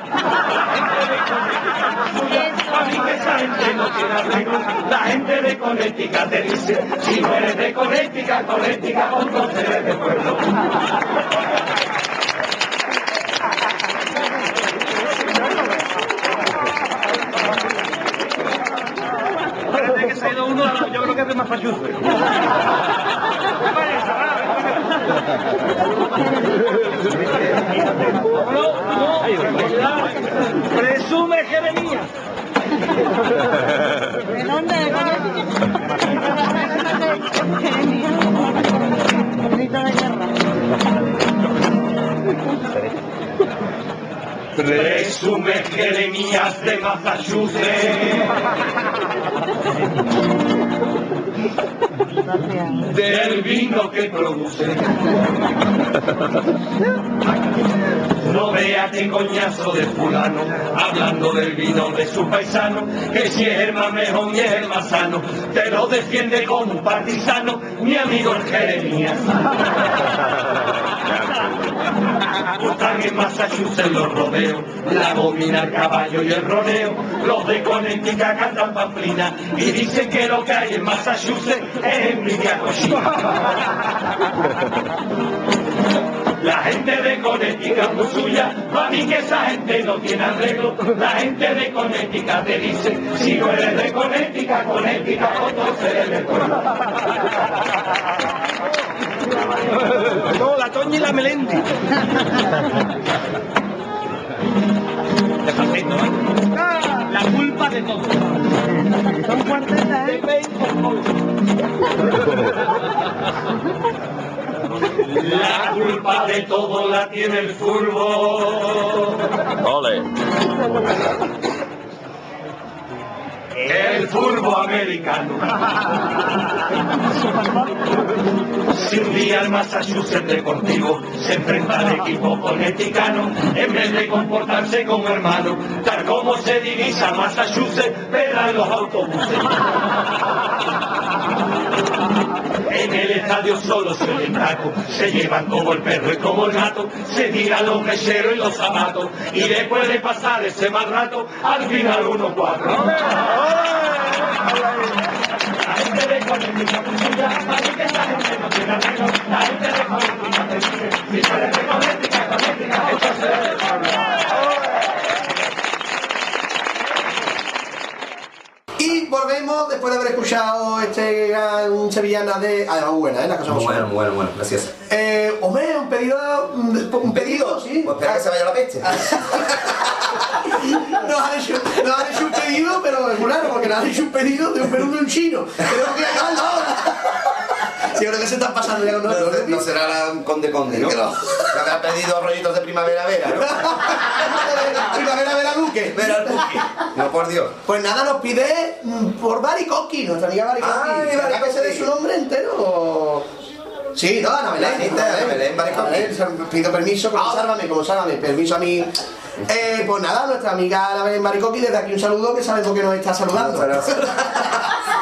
A mí que esa gente no tiene arreglo, la gente de Connecticut te dice, si no eres de Connecticut, Connecticut, entonces eres de pueblo. Parece que se ha ido uno, a la- yo creo que es de Massachusetts. Presume Jeremías. ¿De dónde? ¿De Grito de guerra. Presume Jeremías de Massachusetts. Del vino que produce. No vea qué coñazo de fulano, hablando del vino de su paisano, que si es el más mejor y es el más sano, te lo defiende como un partisano, mi amigo el Jeremías. Están en Massachusetts los rodeos, la domina el caballo y el rodeo. Los de Connecticut cantan pamplina y dicen que lo que hay en Massachusetts es envidia cochina. La gente de Connecticut muy suya, para mí que esa gente no tiene arreglo. La gente de Connecticut te dice, si no eres de Connecticut, Connecticut, entonces eres de pueblo. No, la Toña y la Melendi. La culpa de todo. Son cuartetas, ¿eh? La culpa de todo la tiene el fútbol. Ole. El fútbol americano. Si un día el Massachusetts Deportivo se enfrenta al equipo coneticano, en vez de comportarse como hermano, tal como se divisa Massachusetts, verán los autobuses. En el estadio solo se oyen tacos, se llevan como el perro y como el gato, se tiran los mecheros y los zapatos, y después de pasar ese mal rato, al final uno cuatro. La gente de Connecticut es suya, así que esa gente no tiene arreglo. La gente de Connecticut te dice, si tú eres de Connecticut, Connecticut, entonces eres de pueblo. Y volvemos después de haber escuchado este gran sevillana de. Ah, muy buena, ¿eh? La cosa Muy buena. muy bueno, bueno, gracias. Eh, hombre, un pedido. Un, un pedido, sí. Pues espera que se vaya la peste. Nos han, hecho, nos han hecho un pedido, pero es raro porque nos han hecho un pedido de un menú de un chino. Que ahora. Yo creo que se están pasando ya con No, nosotros. no será la conde conde, ¿no? Que No. me ha pedido rollitos de primavera vera, ¿no? Primavera, vera, Luque. Vera. No, por Dios. Pues nada, nos pide mm, por Baricoqui, nuestra amiga Baricoqui. ¿Verdad que Baricoqui. se dé su nombre entero? Sí, no, Ana Belén. Ana Belén, Belén, Pido permiso, como sálvame, como sálvame, permiso a mí. Eh, pues nada, nuestra amiga Ana Belén Baricoqui, desde aquí un saludo que sabemos que nos está saludando.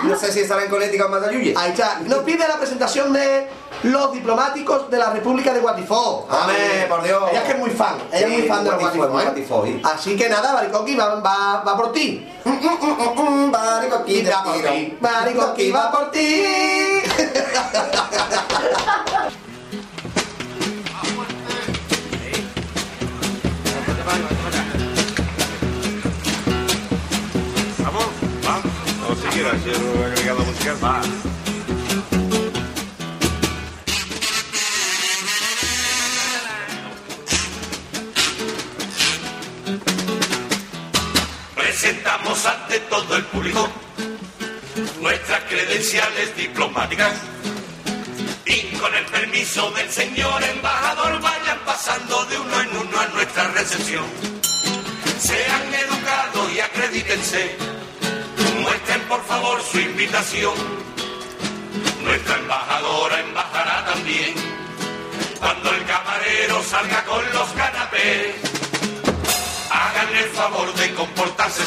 No sé si estará en Connecticut o Massachusetts. Ahí está. Nos pide la presentación de los diplomáticos de la República de Guatifó. Amén, por Dios. Ella es que es muy fan. Ella es muy fan de Guatifó, Guatifó, ¿eh? Guatifó, sí. Así que nada, Baricoqui va, va, va por ti. Baricoqui, va por ti. Baricoqui va por ti. Presentamos ante todo el público nuestras credenciales diplomáticas. Y con el permiso del señor embajador vayan pasando de uno en uno a nuestra recepción. Sean educados y acredítense por favor su invitación. Nuestra embajadora embajará también cuando el camarero salga con los canapés. Háganle el favor de comportarse.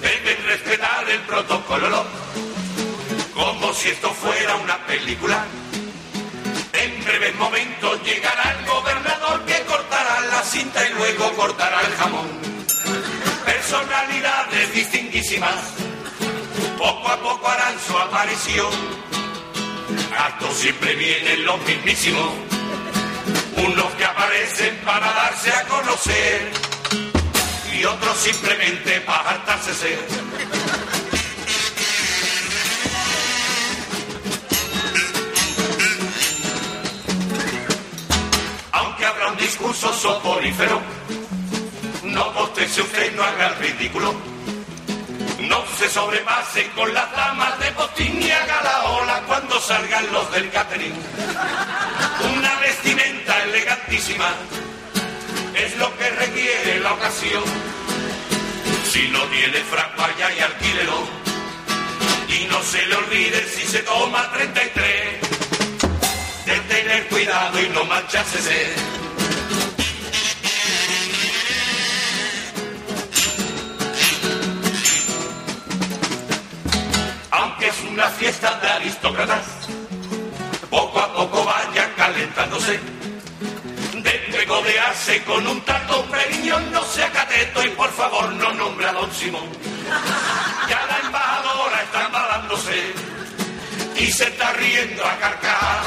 Deben respetar el protocolo como si esto fuera una película en breves momentos llegará el gobernador que cortará la cinta y luego cortará el jamón. Personalidades distinguísimas, poco a poco harán su aparición. Actos siempre vienen los mismísimos, unos que aparecen para darse a conocer y otros simplemente para hartarse ser. Un discurso soporífero, no postese usted, no haga el ridículo. No se sobrepase con las damas de botín ni haga la ola cuando salgan los del catering. Una vestimenta elegantísima es lo que requiere la ocasión. Si no tiene frac, vaya y alquílelo. Y no se le olvide si se toma 33 de tener cuidado y no mancharse. Una fiesta de aristócratas, poco a poco vaya calentándose. De codearse con un tanto periñón, no sea cateto y por favor no nombre a don Simón. Ya la embajadora está embalándose y se está riendo a carcajar.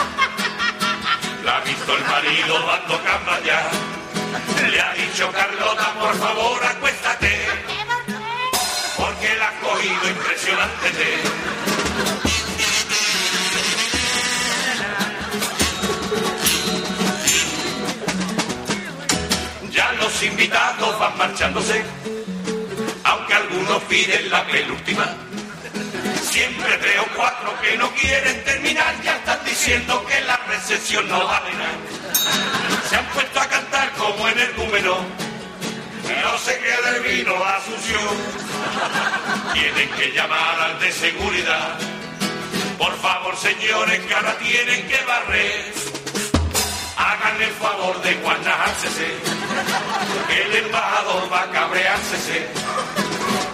La ha visto el marido dando cama ya. Le ha dicho Carlota, por favor, acuéstate. Porque la ha cogido impresionante. Invitados van marchándose, aunque algunos piden la penúltima. Siempre tres o cuatro que no quieren terminar ya están diciendo que la recepción no vale nada. Se han puesto a cantar como en el número. No se queda el vino a sucio. Tienen que llamar al de seguridad. Por favor, señores, que ahora tienen que barrer. Hagan el favor de guanajársese. El embajador va a cabreársese.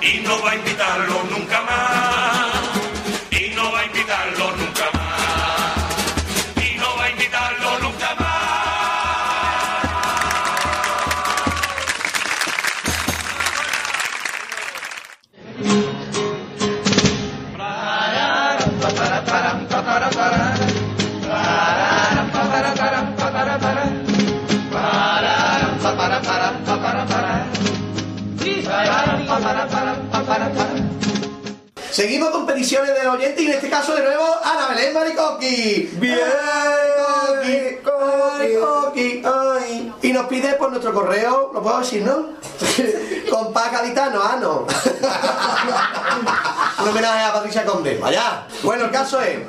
Y no va a invitarlo nunca más. Y no va a invitarlo Seguimos con peticiones del oyente y en este caso de nuevo Ana Belén Maricoqui. Bien, Maricoqui, ay. Y nos pide por nuestro correo, lo puedo decir, ¿no? Compa gaditano, ah, no. Un homenaje a Patricia Conde, vaya. Bueno, el caso es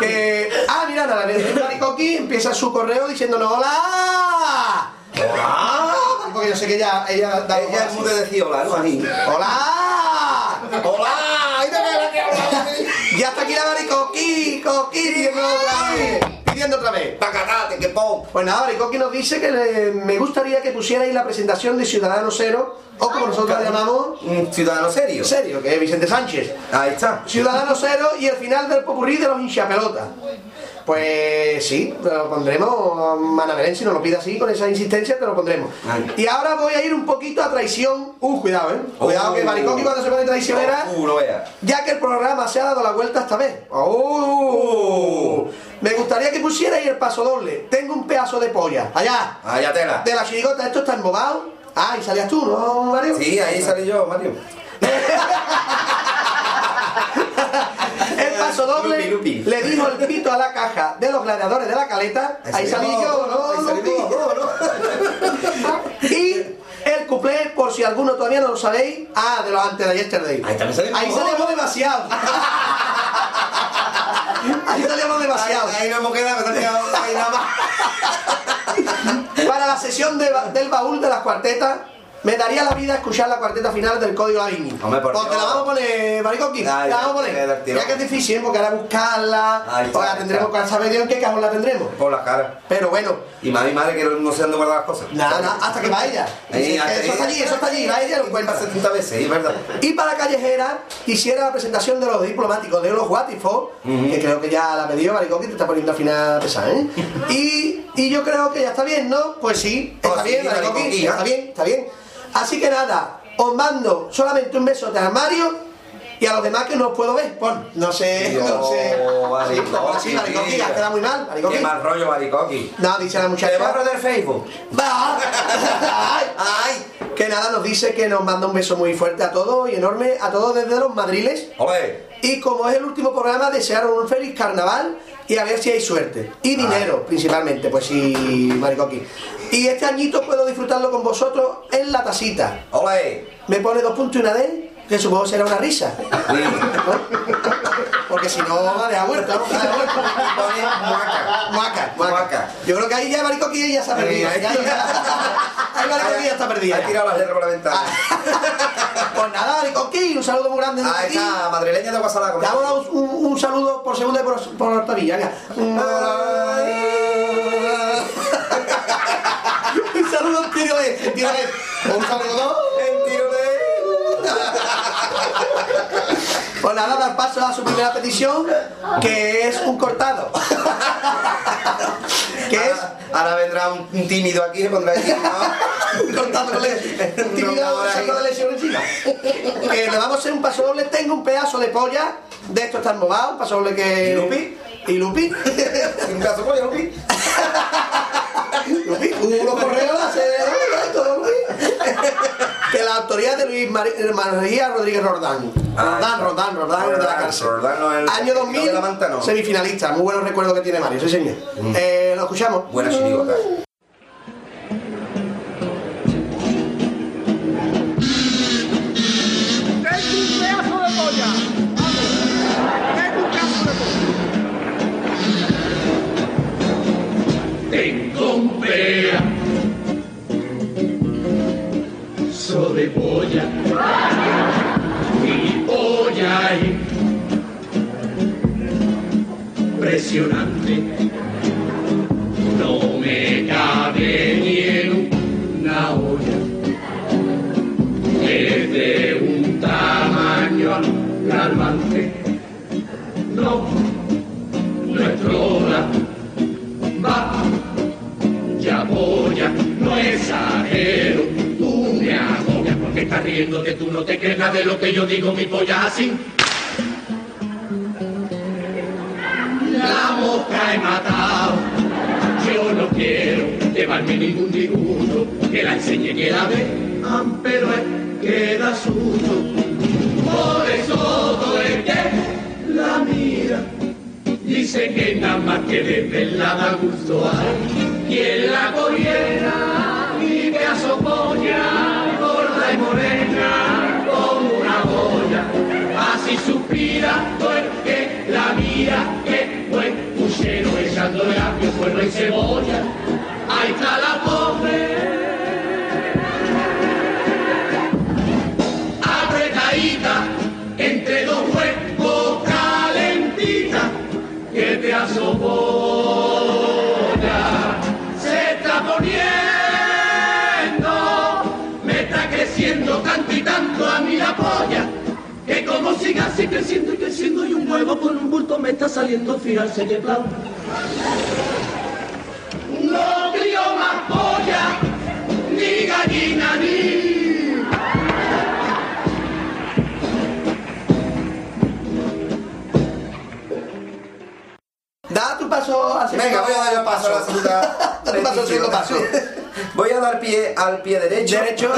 que. Ah, mira, Ana Belén Maricoqui empieza su correo diciéndonos: ¡Hola! ¡Hola! Porque yo sé que ella. Ella, da Ella es muy de decir hola, ¿no? Ahí. ¡Hola! ¡Hola! Ya está aquí la Baricoqui, Coqui, pidiendo otra vez. Pidiendo otra vez. Pacatate, que pon. Pues nada, Baricoqui nos dice que le- me gustaría que pusierais la presentación de Ciudadano Cero, o como nosotros la llamamos, Un ciudadano serio. serio, que es Vicente Sánchez. Ahí está. Ciudadano Cero y el final del popurrí de los hinchapelotas. Pues sí, lo pondremos, Mana Belén, si nos lo pide así, con esa insistencia, te lo pondremos. Ay. Y ahora voy a ir un poquito a traición. Uh, cuidado, eh. Cuidado Oh. que Baricoqui cuando se pone traicionera, Uh, no veas. ya que el programa se ha dado la vuelta esta vez. Uh, me gustaría que pusierais el paso doble. Tengo un pedazo de polla. Allá. Allá tela. De la chirigota, esto está embobado. Ah, y salías tú, ¿no, Mario? Sí, ahí salí yo, Mario. Paso doble Lupi, lupi. le dijo el pito a la caja de los gladiadores de la caleta. Ahí salí yo. Y el cuplé, por si alguno todavía no lo sabéis, ah, de los antes de yesterday. Ahí también salimos. Ahí salíamos demasiado. Ahí salíamos demasiado. Ahí, ahí no hemos quedado, ahí nada más. Para la sesión de del baúl de las cuartetas, Me daría la vida escuchar la cuarteta final del código da Vinci. Hombre, por Pues te la vamos a poner, Ay, la vamos a qué poner. divertido. Ya que es difícil, porque ahora buscarla, está, pues la tendremos con saber Dios en qué cajón la tendremos. Por la cara. Pero bueno, Y madre y madre que no sé dónde guardar las cosas. nada, nada, hasta que va ella. Ahí, eso ahí. está allí, eso está allí, va ella y lo encuentra. 70 veces, es verdad. Y para Callejera, quisiera la presentación de los diplomáticos de los Watifo, que creo que ya la pedido Maricoqui, te está poniendo al final pesada, ¿eh? Y, y yo creo que ya está bien, ¿no? Pues sí, está Pues sí, bien, Maricoqui, Maricoqui, está ¿eh? bien, está bien. Así que nada, os mando solamente un beso de armario y a los demás que no os puedo ver. Pon, no sé, Dios, no sé. Sí, Maricoqui, así, ya queda muy mal, Maricoqui. Qué mal rollo, Maricoqui. No, dice la Te muchacha. borro del Facebook. Va. ay, ay. Que nada, nos dice que nos manda un beso muy fuerte a todos y enorme a todos desde los madriles. Ole. Y como es el último programa, desearon un feliz carnaval y a ver si hay suerte. Y dinero, principalmente, pues sí, Maricoqui. Y este añito puedo disfrutarlo con vosotros en la tasita. Ole. Me pone dos puntos y una D, que supongo será una risa. ¿no? Porque si no, va a dejar muerto, ¿no? Muaca. Muaca, muaca. Yo creo que ahí ya Maricoqui ya se ha perdido. ahí- Ahí Maricoqui ya está perdida. Ha tirado las letras por la ventana. Pues nada, Maricoqui, un saludo muy grande aquí. está, madrileña de a dar un, un- saludo por segunda y por, por hortavilla. Un tiro de, tiro de. Un saludo. En tiro de... Pues nada, dar paso a su primera petición, que es un cortado. que es Ahora vendrá un, un tímido aquí y pondrá aquí. ¿no? un cortado con le- un tímido saco de lesión encima. Que le vamos a hacer un paso doble. Tengo un pedazo de polla. De esto está embobado, un paso doble que. ¿Y Lupi? Y Lupi. Un caso pollo, Lupi. Lupi, unos correos. Que la autoría de Luis Mari- María Rodríguez Rodán. Rodán, Rodán, Rodán, de la cárcel. Año el 2000, de la manta, no. semifinalista. Muy buenos recuerdos que tiene Mario, sí señor. Eh, ¿Lo escuchamos? Buena chirigota. Tengo un pedazo de polla, mi polla es impresionante, no me cabe ni en una olla, es de un tamaño alarmante, no, nuestro hora va ya polla, no exagero, tú me agobias porque estás riéndote, tú no te crees de lo que yo digo, mi polla así. La mosca he matado, yo no quiero llevarme ningún disgusto, que la enseñe que la ve, pero es que da susto. Por eso todo el que la mira Dice que nada más que de verla da gusto hay quien la cogiera y que asopolla gorda y morena como una boya. Así suspira todo el que la mira, que buen puchero echándole apio, puerro y cebolla. Ahí está la siga así creciendo y creciendo y un huevo con un bulto me está saliendo, fijarse que plan. No crío más polla, ni gallina, ni... Da tu paso al Venga, voy a dar el paso a la segunda. Da tu paso al segundo paso. Voy a dar pie al pie derecho. Derecho.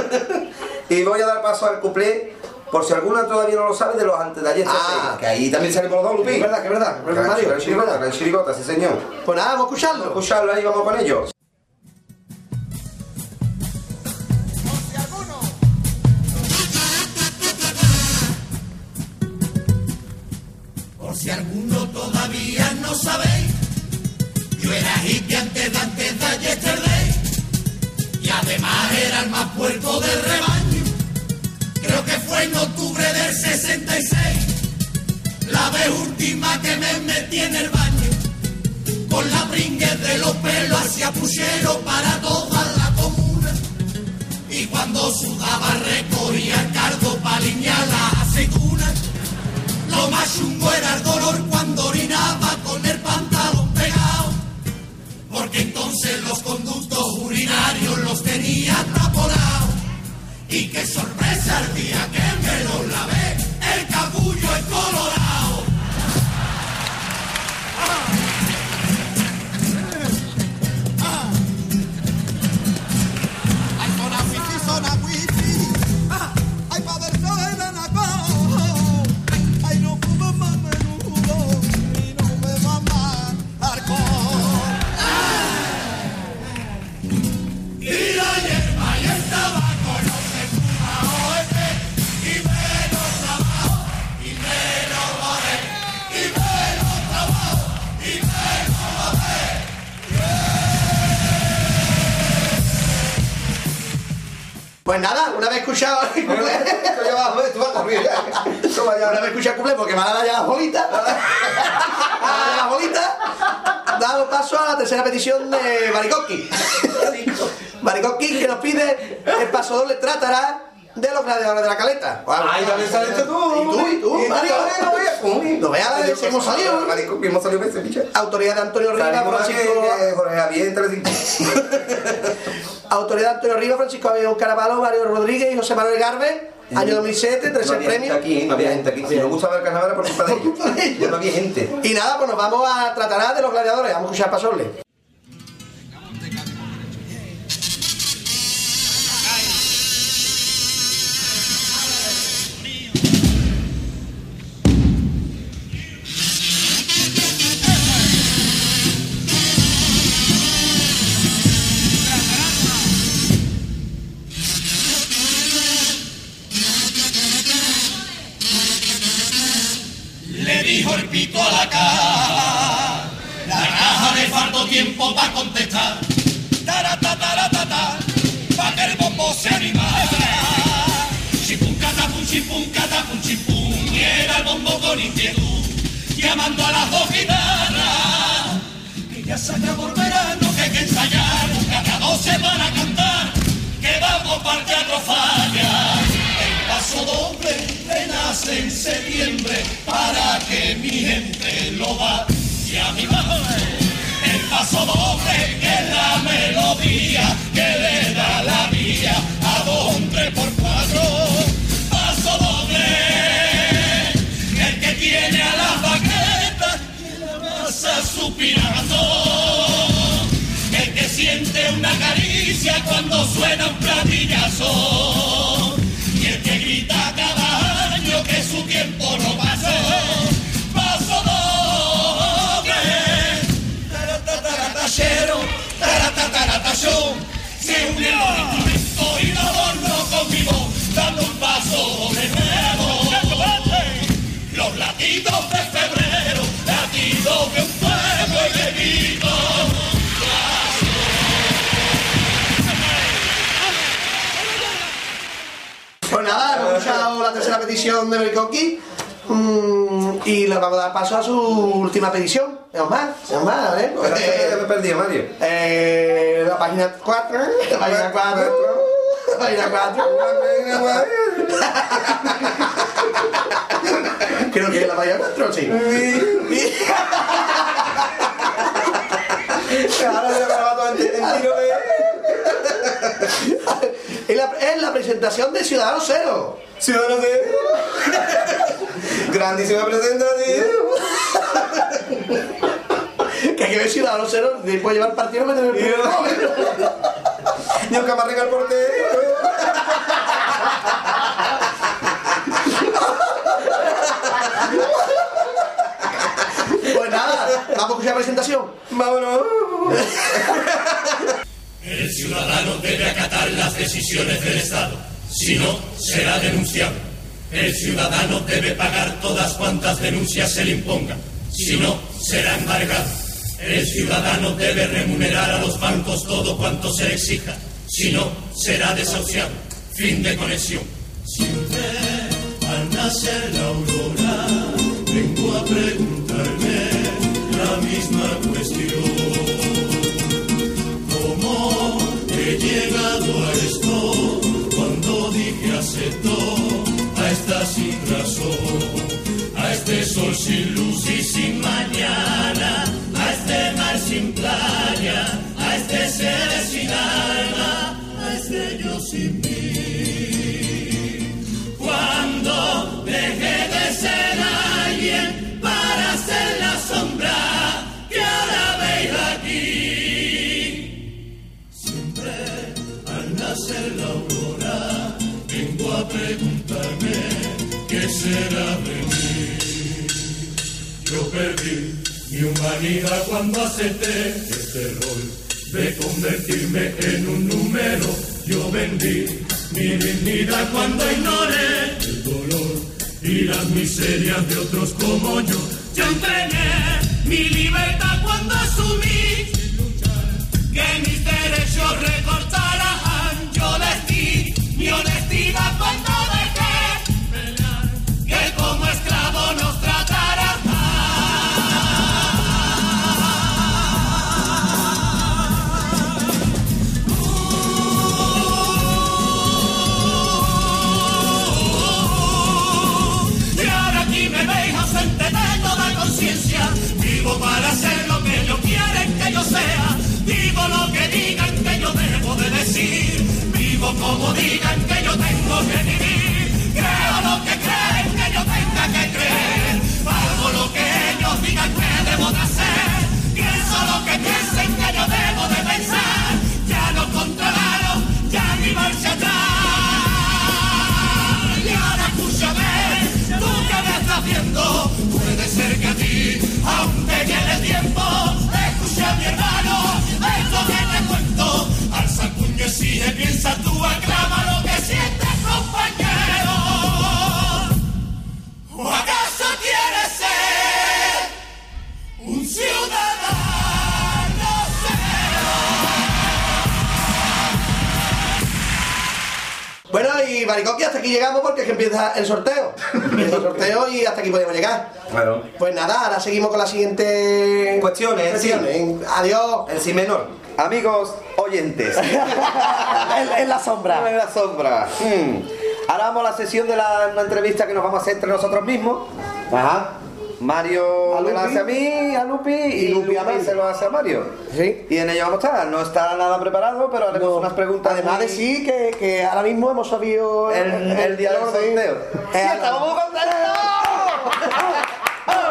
Y voy a dar paso al cuplé, por si alguna todavía no lo sabe, de los antes de ayer. Ah. que ahí también salimos los dos, Lupi. Es verdad, que es verdad. Gran- Mario. gran chirigota, verdad. gran chirigota, sí señor. Pues nada, vamos a escucharlo. Escucharlo ahí, vamos con ellos. Por si alguno todavía no sabéis, yo era hippie antes de antes de yesterday. Y además era el más puerco del rebaño. Creo que fue en octubre del 66, la vez última que me metí en el baño. Con la bringue de los pelos hacia puchero para toda la comuna. Y cuando sudaba recogía el cardo para alinear la aceituna. Lo más chungo era el dolor cuando orinaba con el pantalón pegado. Porque entonces los conductos urinarios los tenía taponados. Y qué sorpresa el día que me los lavé, el capullo es colorado. Ay, Pues nada, una vez escuchado el cuplé, una vez escuchado el cuplé, porque me ha dado ya la bolita, me ha dado ya la bolita, damos paso a la tercera petición de Maricoqui. Maricoqui que nos pide el paso doble tratará de los gladiadores de la caleta. Ay, también saliste tú. Y tú, y tú, Y Mario. no veas. No la salió. Marico, que hemos salido ese bicho. Autoridad de Antonio Rivas, Francisco. Jorge Javier. Autoridad de Antonio Rivas, Francisco Avión Caravalo, Mario Rodríguez y José Manuel Garbe. Año 2007, No 13 había gente premios. aquí, no había gente aquí. Si no gustaba el carnaval era por culpa de ellos. No había gente. Y nada, pues nos vamos a tratar de los gladiadores. Vamos a escuchar pasorle. Tiempo para contestar. Tarata, tarata, ta, pa' que el bombo se animara. Chipum, catapum, chipum, catapum, chipum, y era el bombo con inquietud, llamando a las dos guitarras. Que ya se acabó el verano, que hay que ensayar, cada dos semanas cantar, que vamos para el teatro falla. El paso doble renace en septiembre para que mi gente lo va y a mi madre. Paso doble que es la melodía que le da la vía a dos tres por cuatro. Paso doble, el que tiene a las baquetas y la masa suspirando. El que siente una caricia cuando suena un platillazo. Taratatatachón. Se unen los instrumentos y los adornos conmigo, dando un paso doble nuevo. Los latidos de febrero, latidos de un pueblo y de grito. Pues nada, hemos escuchado la tercera petición de Maricoqui. Mm, y le vamos a dar paso a su última petición. Es más, es más, ¿eh? Me perdido, Mario. Eh, la página 4. La página 4. La página 4. Creo que es la página 4, sí. Ahora me lo grabado todo en en tiro de... Es la, es la presentación de Ciudadano Cero. Ciudadano Cero. Grandísima presentación. Que hay que ver Ciudadano Cero después de llevar partido y meter el primer. Ni un camarrica al portero. Pues nada, vamos a escuchar la presentación. Vámonos. El ciudadano debe acatar las decisiones del Estado, si no, será denunciado. El ciudadano debe pagar todas cuantas denuncias se le impongan, si no, será embargado. El ciudadano debe remunerar a los bancos todo cuanto se le exija, Si no, será desahuciado. Fin de conexión. Siempre al nacer la aurora, vengo a preguntarme la misma cuestión. ¿Cómo he llegado a esto cuando dije acepto sin razón? A este sol sin luz y sin mañana, a este mar sin playa, a este ser sin alma, a este yo sin mí. Cuando dejé de ser alguien para ser la sombra que ahora veis aquí. Siempre al nacer la aurora vengo a preguntarme será de. Yo perdí mi humanidad cuando acepté este rol de convertirme en un número. Yo vendí mi dignidad cuando ignoré el dolor y las miserias de otros como yo. Yo entregué mi libertad cuando asumí que mis derechos recortarán. Yo les di mi honestidad cuando como digan que yo tengo que vivir. Exige, piensa tú, aclama lo que sientes, compañero. ¿O acaso quieres ser un ciudadano Bueno, y Baricoqui, hasta aquí llegamos porque es que empieza el sorteo. Empieza el sorteo y hasta aquí podemos llegar. Claro. Pues nada, ahora seguimos con la siguiente Cuestiones, cuestiones. Adiós. En sí menor. Amigos oyentes. en, en la sombra. En la sombra. Hmm. Ahora vamos a la sesión de la entrevista que nos vamos a hacer entre nosotros mismos. Ajá. Mario me lo hace a mí, a Lupi, y, Lupi Lupi, a Mario. se lo hace a Mario. Sí. Y en ello vamos a estar. No está nada preparado, pero haremos No. unas preguntas. Además de sí que, que ahora mismo hemos sabido El- el del orden. sorteo. Eh, ¡Sí, estamos muy contentos!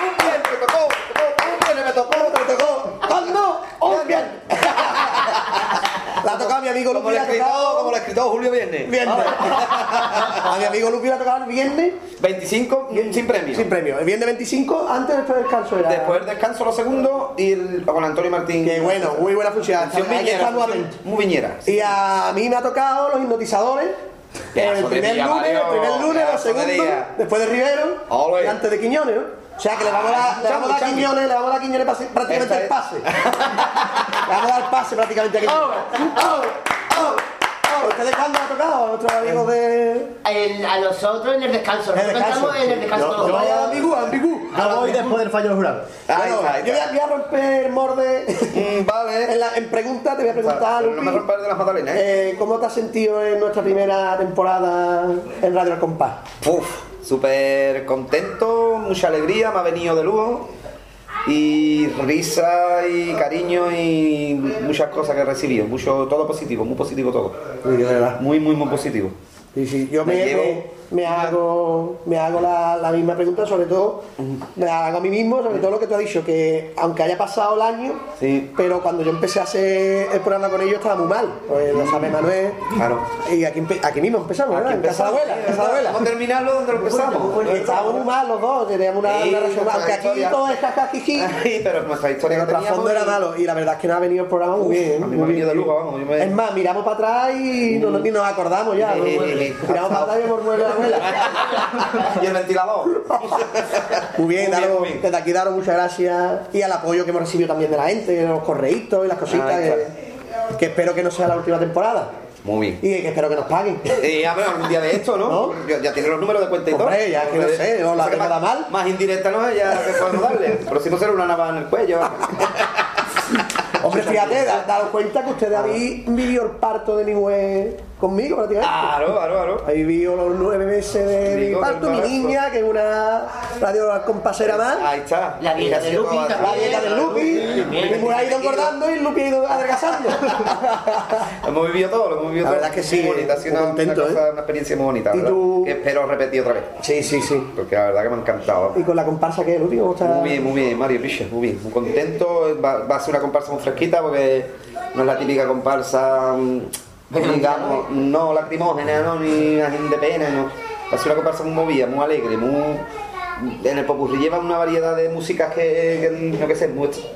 ¡Un bien, me tocó! ¡Un bien, me tocó! me tocó. ¡Cuándo? ¡Un bien! La ha tocado a mi amigo Como Lupi, el la ha escritor, tocado como el escritor Julio Viernes. viernes. A mi amigo Lupi la ha tocado el viernes 25 sin premio. sin premio. El viernes 25, antes después del descanso era. Después del descanso, los segundos, y el- con Antonio Martín. Que bueno, muy buena función. Ahí viñera, muy viñera. Y a mí me ha tocado los hipnotizadores. El primer día, lunes, el primer lunes, los pedazo de segundos, día. después de Rivero, Ole. y antes de Quiñones, ¿no? O sea que le vamos a dar, le vamos a Quiñones, le vamos a dar a Quiñones prácticamente el pase. le vamos a dar el pase prácticamente a Quiñones. Oh, oh, oh. ¿Ustedes cuándo ha tocado a nuestros amigos de. En- a nosotros en el descanso. El Nosotros descanso? cantamos en el descanso. Yo, yo vaya a ambigu, ambigu. Yo voy después del fallo del jurado. Bueno, yo voy a, voy a romper morde. Mm, Vale. En, la, en pregunta te voy a preguntar, Pero no me Lupi, rompas de las magdalenas, ¿eh? eh, ¿cómo te has sentido en nuestra primera temporada en Radio El Compás? Uf, súper contento, mucha alegría, me ha venido de lujo. Y risa y cariño y muchas cosas que he recibido. Mucho, todo positivo, muy positivo todo. Muy, muy, muy positivo. Sí, sí, yo me, hago, me hago la, la misma pregunta, sobre todo, me la hago a mí mismo, sobre todo lo que tú has dicho, que aunque haya pasado el año, Sí. pero cuando yo empecé a hacer el programa con ellos estaba muy mal. Pues lo sabe Manuel. Claro. Y aquí, aquí mismo empezamos, ¿verdad? Aquí En casa de la empezamos, abuela, en casa de abuela. Vamos a terminarlo donde lo empezamos. Y estábamos muy mal los dos, teníamos una, Sí, una relación, aunque aquí historia. todo es jajajiji. Pero nuestra historia Pero que el trasfondo era malo y la verdad es que nos ha venido el programa muy bien. a mí me muy ha venido bien. de lujo, vamos, yo me- Es más, miramos para atrás y no, nos acordamos ya. Eh, eh, eh, miramos para y hemos muerto la abuela. y el ventilador. Muy bien, Muy daros- bien. desde aquí daros muchas gracias y al apoyo que hemos recibido también de la gente, los correitos y las cositas. Ah, que- claro. que espero que no sea la última temporada. Muy bien. Y que espero que nos paguen. Y a ver, algún día de esto, ¿no? Ya, ya tiene los números de cuenta y todo. Hombre, ya que no sé, no la que tengo nada más- mal. Más indirecta no es ya que podemos darle. Pero si no será una navaja en el cuello. Hombre, fíjate, da- daros cuenta que ustedes habéis vivido el parto de mi mujer conmigo prácticamente. Claro, claro, claro. Ahí vivido los nueve meses de mi parto, mi niña, que es una radio compasera más. Ahí está. La dieta de Lupi La dieta del Lupi, mi mujer ha ido engordando y el Lupi ha ido adelgazando. Hemos vivido todo, lo hemos vivido La todo. verdad que sí, ha sido una, ¿eh? una experiencia muy bonita. ¿Y ¿verdad? tú? Que espero repetir otra vez. Sí, sí, sí. Porque la verdad que me ha encantado. Y con la comparsa que es, Lupi. Muy bien, muy bien, Mario Picha, muy bien. Muy contento. Va, va a ser una comparsa muy fresquita porque no es la típica comparsa, mm, digamos, no lacrimógena, no, ni de pena, no. Ser una comparsa muy movida, muy alegre, muy. En el popurrí lleva una variedad de músicas que, que, yo qué sé,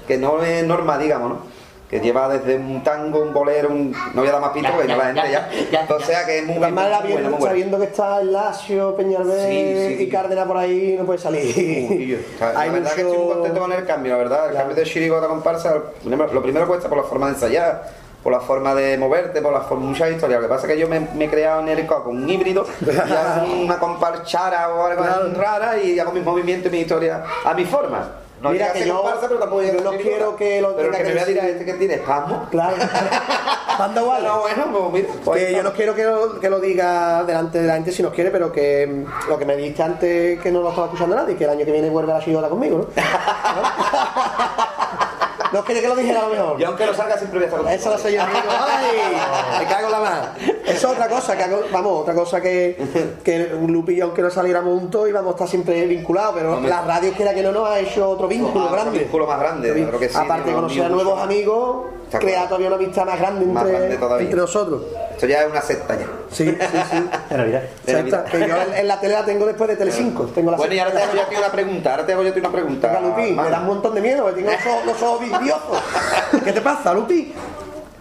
que no es normal, digamos, ¿no? Que lleva desde un tango, un bolero, un... no voy a dar más pito porque no la gente ya. O sea que es muy, muy buena, viendo, muy buena. sabiendo que está el Lacio, Peñalver Sí, sí. y Cárdenas por ahí, no puede salir. O sea, Hay la verdad que estoy muy mucho- contento con el cambio, la verdad. El cambio de chirigota comparsa, lo primero cuesta por la forma de ensayar, por la forma de moverte, por la forma muchas historias. Lo que pasa es que yo me, me he creado en el con un híbrido y hago una comparchara o algo Claro. rara y hago mis movimientos y mi historia a mi forma. No Mira a que yo- comparsa, pero tampoco a yo no quiero que lo Pero tenga que me que vea dirá decir- este que tiene espasmo. Claro. Manda igual. No, bueno, pues mira. pues Que yo no quiero que lo, que lo diga delante de la gente si nos quiere, pero que lo que me dijiste antes que no lo estaba escuchando nadie, que el año que viene vuelve la chigota conmigo, ¿no? No quiere que lo dijera a lo mejor. Y aunque no salga siempre voy a estar contigo. Eso lo sé yo, amigo. ¡Ay! Me cago en la mano. Eso es otra cosa, que hago- vamos, otra cosa que, que un Lupi y aunque no saliéramos juntos, íbamos a estar siempre vinculados, pero Hombre. la radio quiera que no nos ha hecho otro vínculo Otro grande. vínculo más grande, claro que sí, Aparte de conocer a nuevos amigos, crear todavía una amistad más grande Más entre, grande entre nosotros. Esto ya es una secta ya. Sí, sí, sí. De Navidad. De que yo en, en la tele la tengo después de Telecinco. Tengo la Bueno, y ahora te hago yo a ti una pregunta. Ahora te hago yo a ti una pregunta. Venga, Lupi, me da un montón de miedo, porque tengo los ojos, los ojos vidriosos. ¿Qué te pasa, Lupi?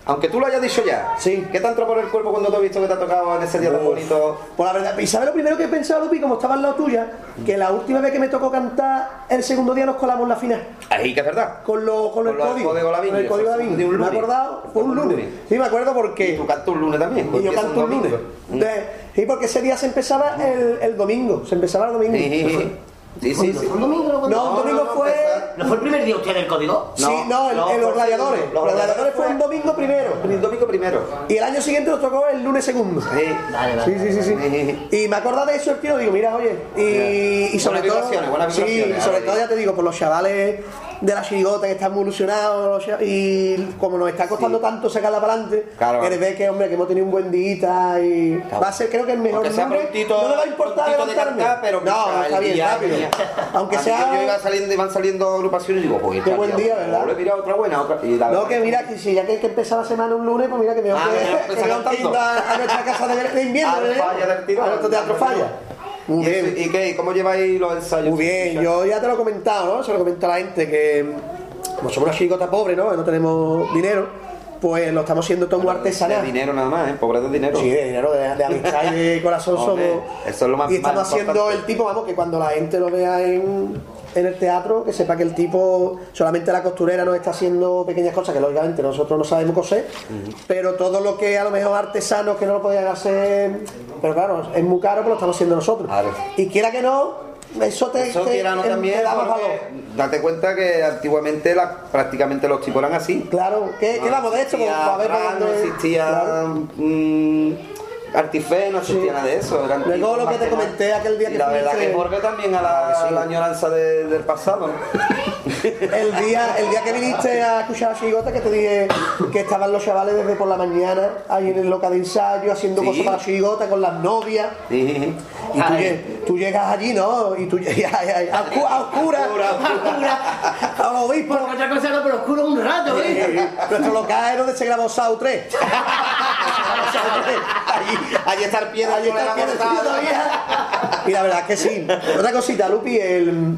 Aunque tú lo hayas dicho ya. Sí. ¿Qué te entrado por el cuerpo cuando te has visto que te ha tocado en ese día tan Uf. bonito? Pues la verdad, ¿y sabes lo primero que he pensado, Lupi, como estaba al lado tuya? Que la última vez que me tocó cantar, el segundo día nos colamos en la final. Ahí que es verdad. Con, lo, con, Con el lo código. código Lavín, Con el código Lavín. de un Me he lunes. acordado, fue un Un lunes. lunes. Sí, me acuerdo porque. Y tú cantas un lunes también. Y yo canto un lunes. De- sí, porque ese día se empezaba el, el domingo. Se empezaba el domingo. Sí, sí, sí. ¿Un domingo no? No, un domingo fue. ¿No fue el primer día usted del código? Sí, no, el- no, el- los gladiadores. los gladiadores fue un domingo primero. El domingo primero. Y el año siguiente nos tocó el lunes segundo. Sí. Vale, vale. Sí, sí, sí, sí. Y me acordaba de eso el tío, digo, mira, oye, y, y sobre todo, sí, sobre todo ya te digo, por los chavales de la chirigota que los cha- y como nos está costando tanto sacarla para adelante, Claro. que ve que hombre que hemos tenido un buen día y Claro. va a ser creo que el mejor Aunque sea lunes. prontito, no me va a importar levantarme. cantar, pero no, está bien, día rápido. que- Aunque sea Yo iba saliendo, iban saliendo agrupaciones y digo, pues Qué buen día, ¿verdad? Le he tirado otra buena, otra. Y la no, que mira, que si ya que hay que empezar la semana un lunes, pues mira que mejor Ah, que, mira, que a, a nuestra casa de, invierno, a nuestro teatro falla. Muy ¿Y, bien. ¿Y qué? ¿Cómo lleváis los ensayos? Muy bien, yo ya te lo he comentado, ¿no? Se lo comento a la gente que como somos una chirigota pobre, ¿no? No tenemos dinero, pues lo estamos haciendo todo De artesanal. dinero nada más, ¿eh? Pobre de dinero. Sí, de dinero, de, de amistad y de corazón Hombre, somos. eso es lo más- Y estamos más haciendo importante. el tipo, vamos, que cuando la gente lo vea en, en el teatro, que sepa que el tipo, solamente la costurera nos está haciendo pequeñas cosas que lógicamente nosotros no sabemos coser, pero todo lo que a lo mejor artesanos que no lo podían hacer, pero claro, es muy caro, pero lo estamos haciendo nosotros. Claro. Y quiera que no, eso te, Eso te- quiera no te- también, te porque valor. date cuenta que antiguamente la- prácticamente los tipos eran así. Claro, ¿qué, qué vamos de esto? Pues, existía a ver por Fran, no existía Claro. mm, Artifé, no existía Sí. nada de eso. eran Luego lo que te comenté aquel día Y que la verdad que vuelve también a la, que la añoranza de- del pasado. ¿no? El día, el día que viniste a escuchar a Chigota, que te dije que estaban los chavales desde por la mañana ahí en el local de ensayo haciendo Sí. cosas para Chigota con las novias. Y tú, tú llegas allí, ¿no? Y tú llegas a, a, a oscu- a oscuras, a los obispos. Porque otra cosa no, pero oscuro un rato, ¿eh? Nuestro local es donde se grabó Sau 3. Allí, allí está el pie de Allí está el pie todavía. Y la verdad que sí. Otra cosita, Lupi, el.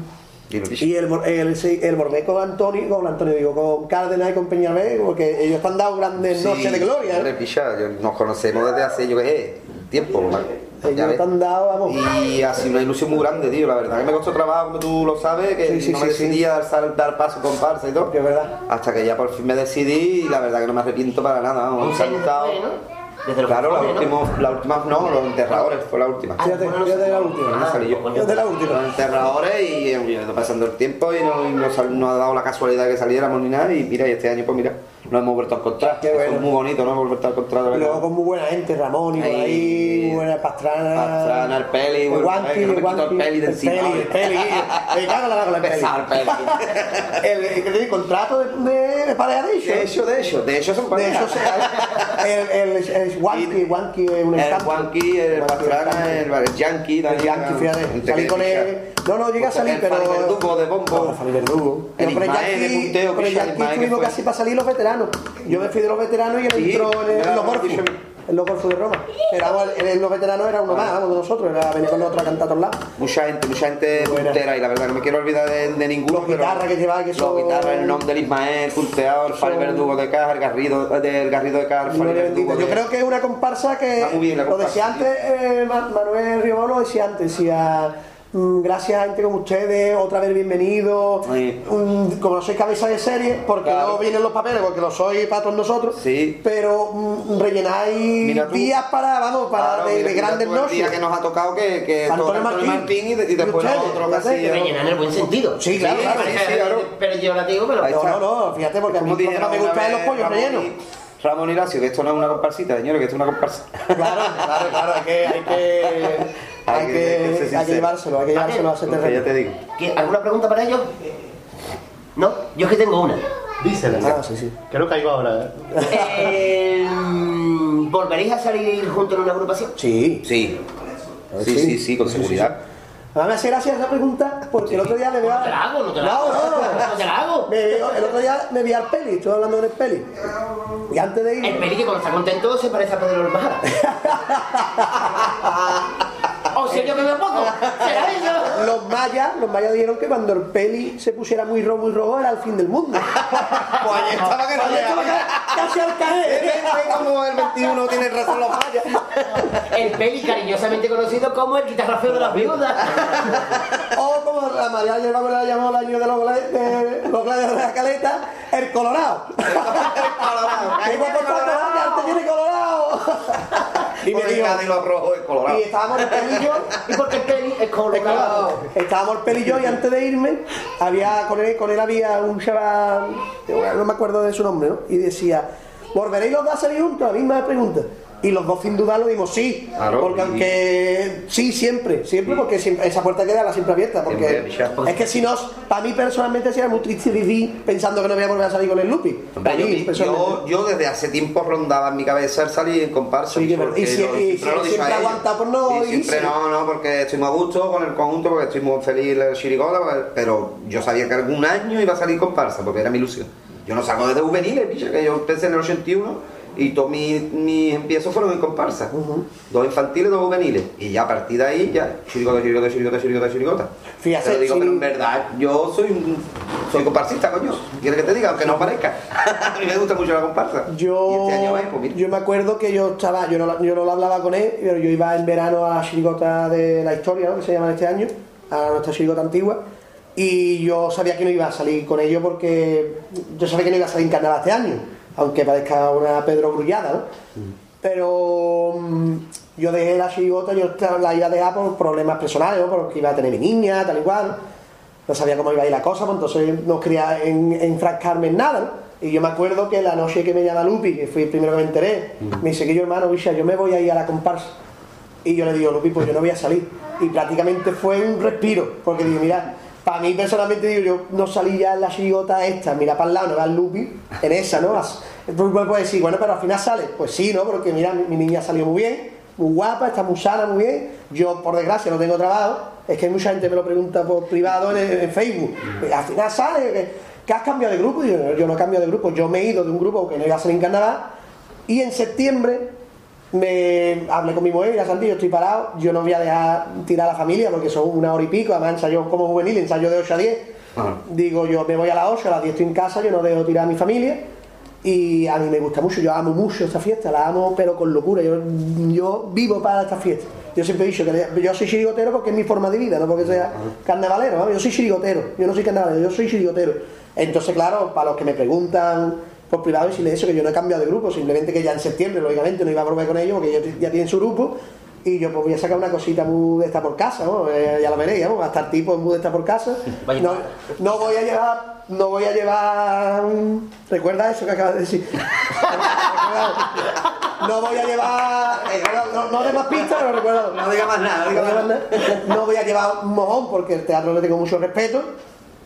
Y el, el, sí, el Bormé con Antonio, con Antonio, digo, con Cárdenas y con Peñalver, porque ellos han dado grandes noches de gloria. ¿eh? Nos conocemos desde hace, yo qué sé, tiempo. ¿no? Ya Ellos ves. te han dado, vamos. Y ha sido una ilusión muy grande, tío. La verdad que me costó trabajo, como tú lo sabes, que Sí, sí, no me sí, sí. decidía dar, dar paso con Parsa y todo. Que es verdad. Hasta que ya por fin me decidí y la verdad que no me arrepiento para nada. Vamos, después, ¿no? Desde Claro, la cojones, ¿no? última, la última no, los enterradores fue la última. Fíjate, fíjate la última. No salí yo. Fíjate la última. Los enterradores y eh, yo he ido pasando el tiempo y no, y no, sal- no ha dado la casualidad que saliéramos ni nada y mira, y este año pues mira, nos hemos vuelto a encontrar. Qué Eso bueno. es muy bonito, ¿no? Hemos vuelto a encontrar de luego verdad. con muy buena gente, Ramón y por Ahí. ahí, muy buena Pastrana. Pastrana, el Peli, el no me el el Peli de el Peli, el Peli. Me cago en la con el Peli. El Peli. El, el, el contrato de, de, de pareja de De hecho, de hecho, de hecho son De pareja. eso se, el, el, el, Guanqui, Guanqui es un El. Juanqui, el Pastrana, el, el Yankee, El Yankee, fíjate, salí con él. No, no llegué a salir, El pero. Fali Verdugo de bombo. Fali Verdugo. El el de Yankee, el estuvimos casi para salir los veteranos. Yo me fui de los veteranos y él Sí, entró en, el- ya, en los dicho. En los de Roma. Pero vamos, él en los veteranos era uno más, vamos, de nosotros. Era venir con nosotros a cantar a todos lados. Mucha gente, mucha gente puntera y la verdad no me quiero olvidar de, de ninguno. Los pero guitarras que llevaba, que son- Los guitarras, el nombre del Ismael, punteado, el Fali Son- Verdugo de Caja, el Garrido, del Garrido de Caja, el Fali Gloria Verdugo. Yo creo que es una comparsa que. Bien lo decía antes, eh, Ma- Manuel Riobó lo decía antes, decía. Mm, Gracias a gente como ustedes, otra vez bienvenido. Sí. Mm, Como no soy cabeza de serie, porque Claro. no vienen los papeles, porque lo soy para todos nosotros. Sí. Pero mm, rellenáis días para, vamos, para Claro, de, mira, de mira grandes noches. día que nos ha tocado que, que Antonio Martín. Martín y, de- y después nosotros casi. que ¿no? Rellenar en el buen sentido. Sí, claro, Sí, claro. sí, sí, claro. Pero yo la digo, pero. No, no, no, fíjate, porque a mí que me dijeron gusta una es los pollos Ramón y- rellenos. Ramón Ignacio, que esto no es una comparsita, señores, que esto es una comparsa. Claro, claro, claro, hay que, hay que, hay Hay que- que, hay que llevárselo, hay que llevárselo a ese Porque ya terreno. te digo. ¿Qué- ¿Alguna pregunta para ellos? No, yo es que tengo una. Dísela. Ah, sí, sí. Que no caigo ahora. ¿eh? Eh, ¿Volveréis a salir juntos en una agrupación? Sí. Sí. Sí, sí. sí, sí, con Sí, sí, seguridad. Además me hace gracia esa pregunta porque el otro día me veo No te la hago, no te la hago. No, no, No te la hago. El otro día me vi al peli, estoy hablando con el peli. Y antes de El ir. peli que cuando está contento se parece a Pedro Hermana. ¿O sé yo que me pongo? ¿Será eso? Los mayas, los mayas dijeron que cuando el peli se pusiera muy rojo, muy rojo era el fin del mundo. Pues ahí estaba que no Ahí estaba llegaba. Casi al caer. Ve como el 21 tiene razón los mayas. El peli cariñosamente conocido como el guitarra feo de las viudas. O como la María Yerba la llamó el año de los gladiadores de, la caleta, el colorado. Tiene colorado! Y me dijo, los rojos y colorado. y estábamos el peli y porque el peli es colorado. estábamos el peli y yo, y antes de irme, había, con, él, con él había un chaval, no me acuerdo de su nombre, ¿no? Y decía, ¿volveréis los dos a salir juntos? La misma pregunta. Y los dos sin duda lo dimos sí, Claro, porque y- aunque sí, siempre, siempre, porque siempre- esa puerta queda siempre abierta, porque Siempre, es que si no, para mí personalmente sería muy triste vivir pensando que no voy a volver a salir con el Lupi. Para yo, mí, yo, yo desde hace tiempo rondaba en mi cabeza el salir en comparsa. Sí, porque Y si- lo- y lo siempre ellos. aguanta por no Y siempre no, no, porque estoy muy a gusto con el conjunto, porque estoy muy feliz en el Chirigota, pues, pero yo sabía que algún año iba a salir comparsa, porque era mi ilusión. Yo no salgo desde juveniles, picha, que yo empecé en el 81 y todos mis, mis empiezos fueron en comparsa. Dos infantiles, dos juveniles. Y ya a partir de ahí, ya, chirigota, chirigota, chirigota, chirigota, chirigota. Fíjate, Te lo digo, pero en verdad, yo soy un, soy comparsista, coño. ¿Quieres que te diga? Aunque no parezca. a mí me gusta mucho la comparsa. Yo, este año va, pues yo me acuerdo que yo estaba, yo no, yo no lo hablaba con él, pero yo iba en verano a la chirigota de la historia, ¿no? que se llama este año, a nuestra chirigota antigua, y yo sabía que no iba a salir con ellos porque yo sabía que no iba a salir en carnaval este año, aunque parezca una Pedro Grullada, ¿no? Pero mm, yo dejé la chirigota, yo la iba a dejar por problemas personales, ¿no? porque iba a tener mi niña, tal y cual. no sabía cómo iba a ir la cosa, pues entonces no quería en- enfrascarme en nada, ¿no? Y yo me acuerdo que la noche que me llama Lupi, que fui el primero que me enteré, me dice que yo, hermano, bicha, yo me voy a ir a la comparsa. Y yo le digo, Lupi, pues yo no voy a salir. Y prácticamente fue un respiro, porque digo, mira, para mí personalmente digo, yo no salí ya en la chigota esta, mira para el lado, no va el Lupi, en esa, ¿no? Tú me puedes decir, bueno, pero al final sale. Pues sí, ¿no? Porque mira, mi, mi niña salió muy bien, muy guapa, está muy sana, muy bien. Yo, por desgracia, no tengo trabajo. Es que mucha gente me lo pregunta por privado en, en Facebook. Al final sale, que, que has cambiado de grupo. Y yo, yo no cambio de grupo, yo me he ido de un grupo que no iba a salir en carnaval. Y en septiembre me hablé con mi mujer, mira Santi, yo estoy parado, yo no voy a dejar tirar a la familia porque son una hora y pico, además ensayo como juvenil, ensayo de 8 a 10. Digo, yo me voy a las 8, a las 10 estoy en casa, yo no dejo tirar a mi familia. Y a mí me gusta mucho, yo amo mucho esta fiesta, la amo pero con locura, yo, yo vivo para esta fiesta. Yo Yo siempre he dicho que yo soy chirigotero porque es mi forma de vida, no porque sea carnavalero. ¿no? Yo soy chirigotero, yo no soy carnavalero, yo soy chirigotero. Entonces, claro, para los que me preguntan por privado y decirles eso, que yo no he cambiado de grupo, simplemente que ya en septiembre, lógicamente, no iba a volver con ellos porque ellos ya tienen su grupo. Y yo pues voy a sacar una cosita muy de esta por casa, ¿no? Eh, ya lo veréis, ¿no? va a estar tipo muy de esta por casa. No, no voy a llevar, no voy a llevar. Recuerda eso que acabas de decir. No voy a llevar. eh, No, no, de más pistas, pero recuerda. No diga más nada, no diga más nada. No voy a llevar un mojón porque el teatro le tengo mucho respeto.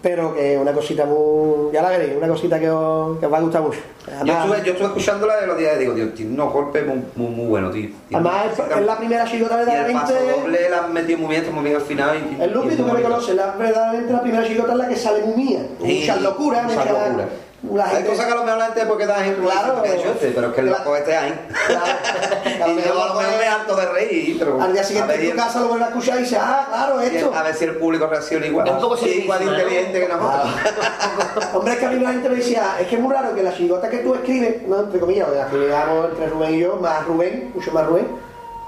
Pero que una cosita muy. Ya la veréis, una cosita que os, que os va a gustar mucho. Yo estuve, yo estuve escuchándola de los días y digo, tío, tiene unos golpes muy, muy, muy buenos, tío. Tiene además es, es la primera chigota Y el paso verdaderamente. doble la han metido muy bien, está muy bien al final. Y, El Lupi, tú me bonito. conoces, la, verdaderamente la primera chigota es la que sale muy mía. Sí, Muchas locuras, muchas muchas La Hay gente- cosas que a lo mejor la gente porque da ejemplo Claro. que yo este, pero es que el loco este hay. y yo a lo mejor me harto de reír, pero Al día siguiente en tu casa lo vuelves a escuchar y dices, ah, claro, el- esto. a ver si el público reacciona igual. Es un poco Sí, igual de inteligente que nosotros. Hombre, es que a mí la gente me decía, es que es muy raro que la chigota que tú escribes, no, entre comillas, la escribíamos entre Rubén y yo, más Rubén, mucho más Rubén,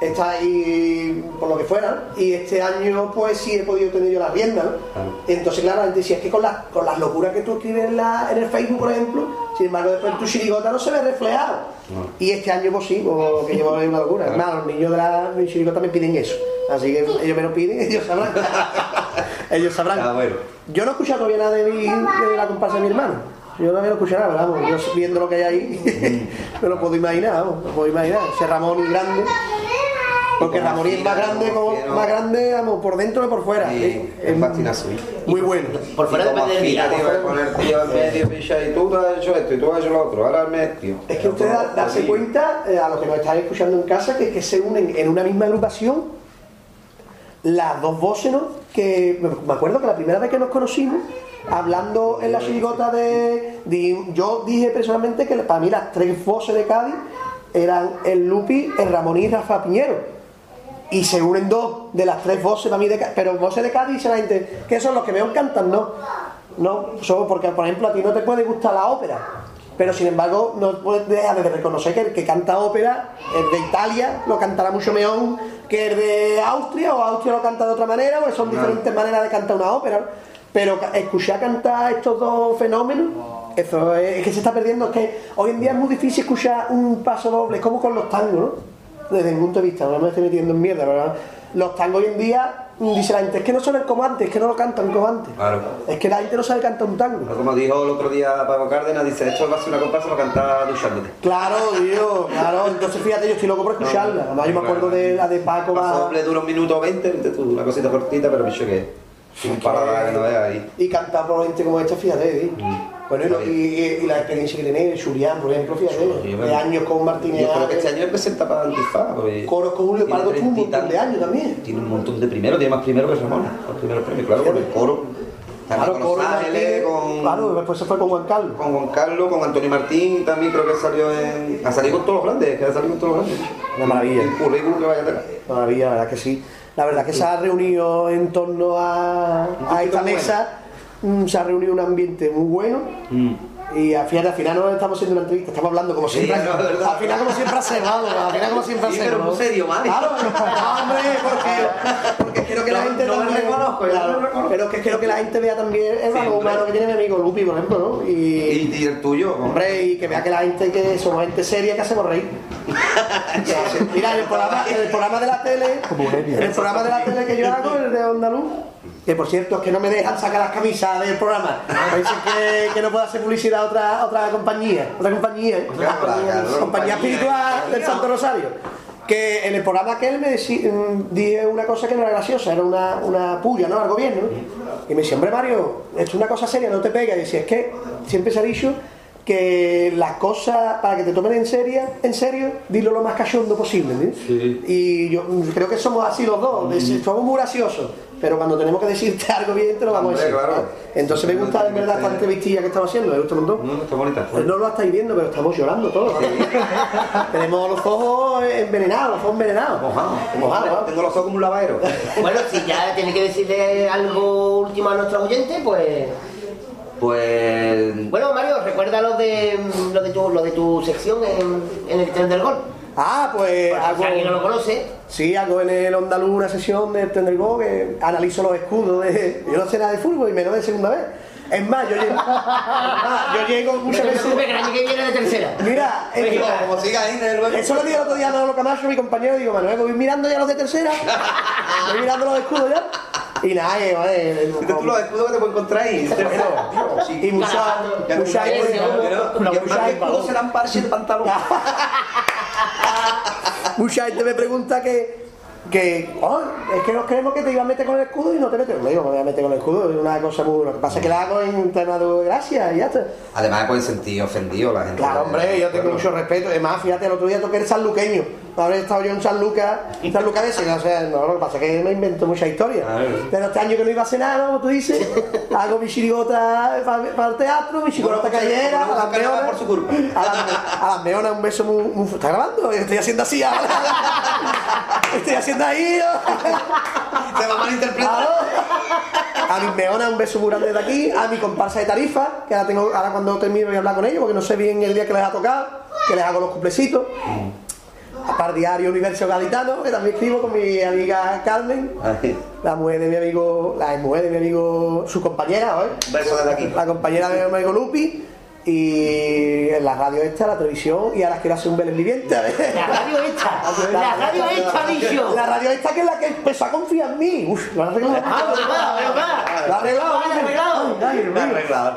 está ahí por lo que fuera, y este año pues sí he podido tener yo la rienda, ¿no? Claro. Entonces, claro, la gente decía, es que con, las con las locuras que tú escribes en, la- en el Facebook, por ejemplo, sin embargo, después tu chirigota no se ve reflejado. Y este año, pues sí, pues, que llevo una locura. Es más, los niños de la mi chirigota me piden eso. Así que ellos me lo piden, ellos sabrán. ellos sabrán. Ah, bueno. Yo no he escuchado todavía nada de, mi, de la comparsa de mi hermano. Yo no había escuchado nada, pero vamos, yo viendo lo que hay ahí, me lo puedo imaginar, vamos, me lo puedo imaginar. Ese Ramón grande. Porque como Ramón es más grande, como como, más grande, vamos, por dentro que por fuera. Sí, Es- es bastinazo. muy bueno. Por fuera como depende del día. tío, de poner tío en medio, picha, y tú has hecho esto y tú has hecho lo otro, ahora me tío. Es que ustedes da- darse cuenta, eh, a los que nos están escuchando en casa, que, que se unen en una misma agrupación las dos voces, ¿no? Que me acuerdo que la primera vez que nos conocimos, hablando en la chirigota de, di- Yo dije personalmente que para mí las tres voces de Cádiz eran el Lupi, el Ramón y Rafa Piñero. Y se unen dos de las tres voces para mí de. Pero voces de Cádiz dice la gente, que son los que veo cantan, no. No, solo porque, por ejemplo, a ti no te puede gustar la ópera. Pero sin embargo, no puedes dejar de reconocer que el que canta ópera, el de Italia, lo cantará mucho mejor que el de Austria, o Austria lo canta de otra manera, porque son diferentes maneras de cantar una ópera. Pero escuchar cantar estos dos fenómenos, eso es, es que se está perdiendo. Es que hoy en día es muy difícil escuchar un paso doble, es como con los tangos, ¿no? Desde mi punto de vista, no me estoy metiendo en mierda, ¿verdad? Los tangos hoy en día, dice la gente, es que no suenan como antes, es que no lo cantan como antes. Claro. Es que la gente no sabe cantar un tango. Como dijo el otro día Paco Cárdenas, dice, esto va a ser una comparsa para cantar duchándote. Claro, tío, claro. Entonces fíjate, yo estoy loco por escucharla. Además, yo me acuerdo de la de Paco. Va- doble dura un minuto veinte, vente tú, una cosita cortita, pero bicho que un paladar que no veas ahí. Y cantar por gente como esta, fíjate, ¿eh? Mm. Bueno, y, la experiencia que tiene Julián, por ejemplo, fíjate, Sí, de bueno. años con Martínez. Yo creo que este año presenta para Antifaz. porque Coros con tiene tuvo un montón de años también. Tiene un montón de primeros, tiene más primero que Ramón. Los primeros premios, claro, con el coro. También Claro, con Los Ángeles, con, Claro, después se fue con Juan Carlos. con Juan Carlos, con Antonio Martín también creo que salió en. Ha salido con todos los grandes, que ha salido con todos los grandes. Una maravilla. El currículum que vaya a tener. Maravilla, la verdad que sí. La verdad que se ha reunido en torno a, a esta mesa, se ha reunido un ambiente muy bueno. Y al final, al final no estamos haciendo una entrevista, estamos hablando como Sí, siempre. no, al final como siempre vamos, al final como siempre Sí, pero muy ¿no? serio, Mari. Claro, no, hombre, porque, porque quiero que la gente no me también. reconozco, claro, reconozco. pero que quiero que la gente vea también el valor humano que tiene mi amigo Lupi, por ejemplo, ¿no? Y, Y, y el tuyo, hombre. Hombre, y que vea que la gente que somos gente seria que hacemos reír. Mira, en el programa, el programa de la tele, en el programa de la tele que yo hago, el de Onda Luz, que por cierto es que no me dejan sacar las camisas del programa. Me dicen que, que no puedo hacer publicidad a otra, a otra compañía, otra compañía, ¿eh? Compañía compañía. espiritual del Santo Rosario. Que en el programa aquel me decí- mm, dije una cosa que no era graciosa, era una, una puya, ¿no? Al gobierno. Y me decía, hombre Mario, esto es una cosa seria, no te pega. Y decía, es que siempre se ha dicho que las cosas, para que te tomen en serio, en serio, dilo lo más cachondo posible. ¿entiendes? Y yo mm, creo que somos así los dos, de- somos muy graciosos, pero cuando tenemos que decirte algo bien te lo vamos a decir. claro. Entonces me gusta en verdad esta entrevistilla que estamos haciendo, me gusta un montón. No, está bonita. Pues no lo estáis viendo, pero estamos llorando todos. Tenemos los ojos envenenados, los ojos envenenados. Mojado. Mojados, vamos. Tengo los ojos como un lavadero. Bueno, si ya tiene que decirle algo último a nuestros oyentes, pues. Pues. Bueno, Mario, recuerda lo de, lo de, tu, lo de tu sección en, en el tren del gol. Ah, pues si alguien no lo conoce, Sí, hago en el Ondalú una sesión de Tender Go que analizo los escudos de. Yo no sé nada de fútbol y menos de segunda vez. Es más, yo llego, más, yo llego muchas veces. que el año que viene de tercera. Mira, es que- Como siga ahí, eso lo dije el otro día a Manolo Camacho, mi compañero, y digo, Manuel, voy mirando ya los de tercera, voy mirando los escudos ya. Y nada, eh, vale, Fíjate tú los escudos que te puedes encontrar ahí. y mucha, Ya mucha te- gente- Pero, y más que escudos serán parches de pantalón. Mucha gente me pregunta que, que "Oh, es que nos creemos que te iba a meter con el escudo y no te metes. Le digo, me voy a meter con el escudo, es una cosa muy. Lo que pasa es que la hago en tema de gracia y ya está. Además, pueden sentir ofendido la gente. Claro, hombre, yo tengo mucho respeto. Es más, fíjate, el otro día toqué el sanluqueño. Habré estado yo en San Lucas, San Lucas ese, o sea, no, lo que pasa es que me invento mucha historia. Pero este año que no iba a hacer nada, como tú dices, hago mi chirigota para, el teatro, mi chirigota bueno, a las meonas. por su culpa. A las, a las meonas un beso muy, muy- ¿Está grabando? Estoy haciendo así ahora. Estoy haciendo ahí. Te va a malinterpretar. A mis meonas un beso muy grande de aquí, a mi comparsa de tarifa, que ahora tengo, ahora cuando termino voy a hablar con ellos, porque no sé bien el día que les ha tocado, que les hago los cuplecitos. A par diario Universo Gaditano, que también escribo con mi amiga Carmen, Ay, la mujer de mi amigo, la mujer de mi amigo, su compañera, ¿eh? Un beso desde aquí. La compañera de mi amigo Lupi. Y en la radio esta, la televisión, y ahora quiero hacer un Belén viviente. La radio hecha. La radio hecha, dicho. La radio esta que es la que empezó a confiar en mí. Uf, lo han arreglado. Ah. Lo ha arreglado. Lo ha arreglado. Dios mío. Arreglado.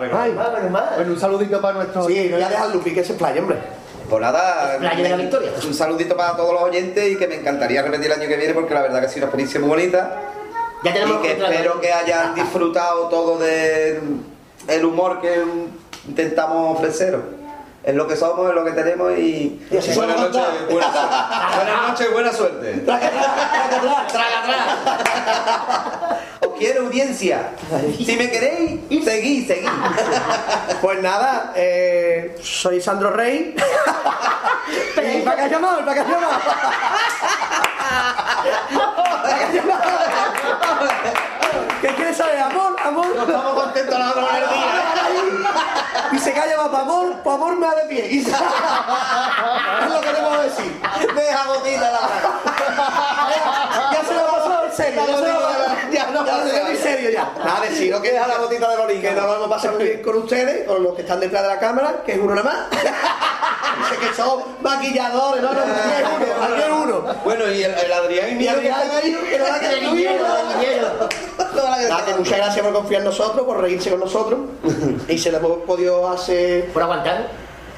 Bueno, un saludito para nuestro. Sí, no voy a dejar Lupi que se playa, hombre. Pues nada, Playa de la Victoria. un saludito para todos los oyentes y que me encantaría repetir el año que viene porque la verdad que ha sido una experiencia muy bonita Ya y que espero que hayan disfrutado todo del el humor que intentamos ofreceros. Es lo que somos, es lo que tenemos y, Y así buenas noches, todos. buena suerte. Buenas noches y buena suerte. Traga atrás, traga atrás. Os quiero audiencia. Si me queréis, seguid, seguid. Pues nada, eh, soy Sandro Rey. ¿Y para qué has llamado? ¿Para qué has llamado? ¿Para qué quieres saber? ¿Amor? ¿Amor? Estamos contentos la otra del día. Y se calla más para amor, para amor me da de pie. Y se- es lo que te puedo decir. Deja gotita la Ya se lo pasó en serio. Ya se lo pasó. Ya no Ya lo serio ya. Nada, decir, no que deja la gotita de Lorín, que lo vamos a pasar muy bien con ustedes, con los que están detrás de la cámara, que es uno nada más. Dice que son maquilladores, no, no, aquí es uno, uno. Bueno, y el, el Adrián y que Adrián, están ahí. que no la. Nada, que muchas gracias por confiar en nosotros, por reírse con nosotros. Y se lo hemos podido hacer Por aguantar.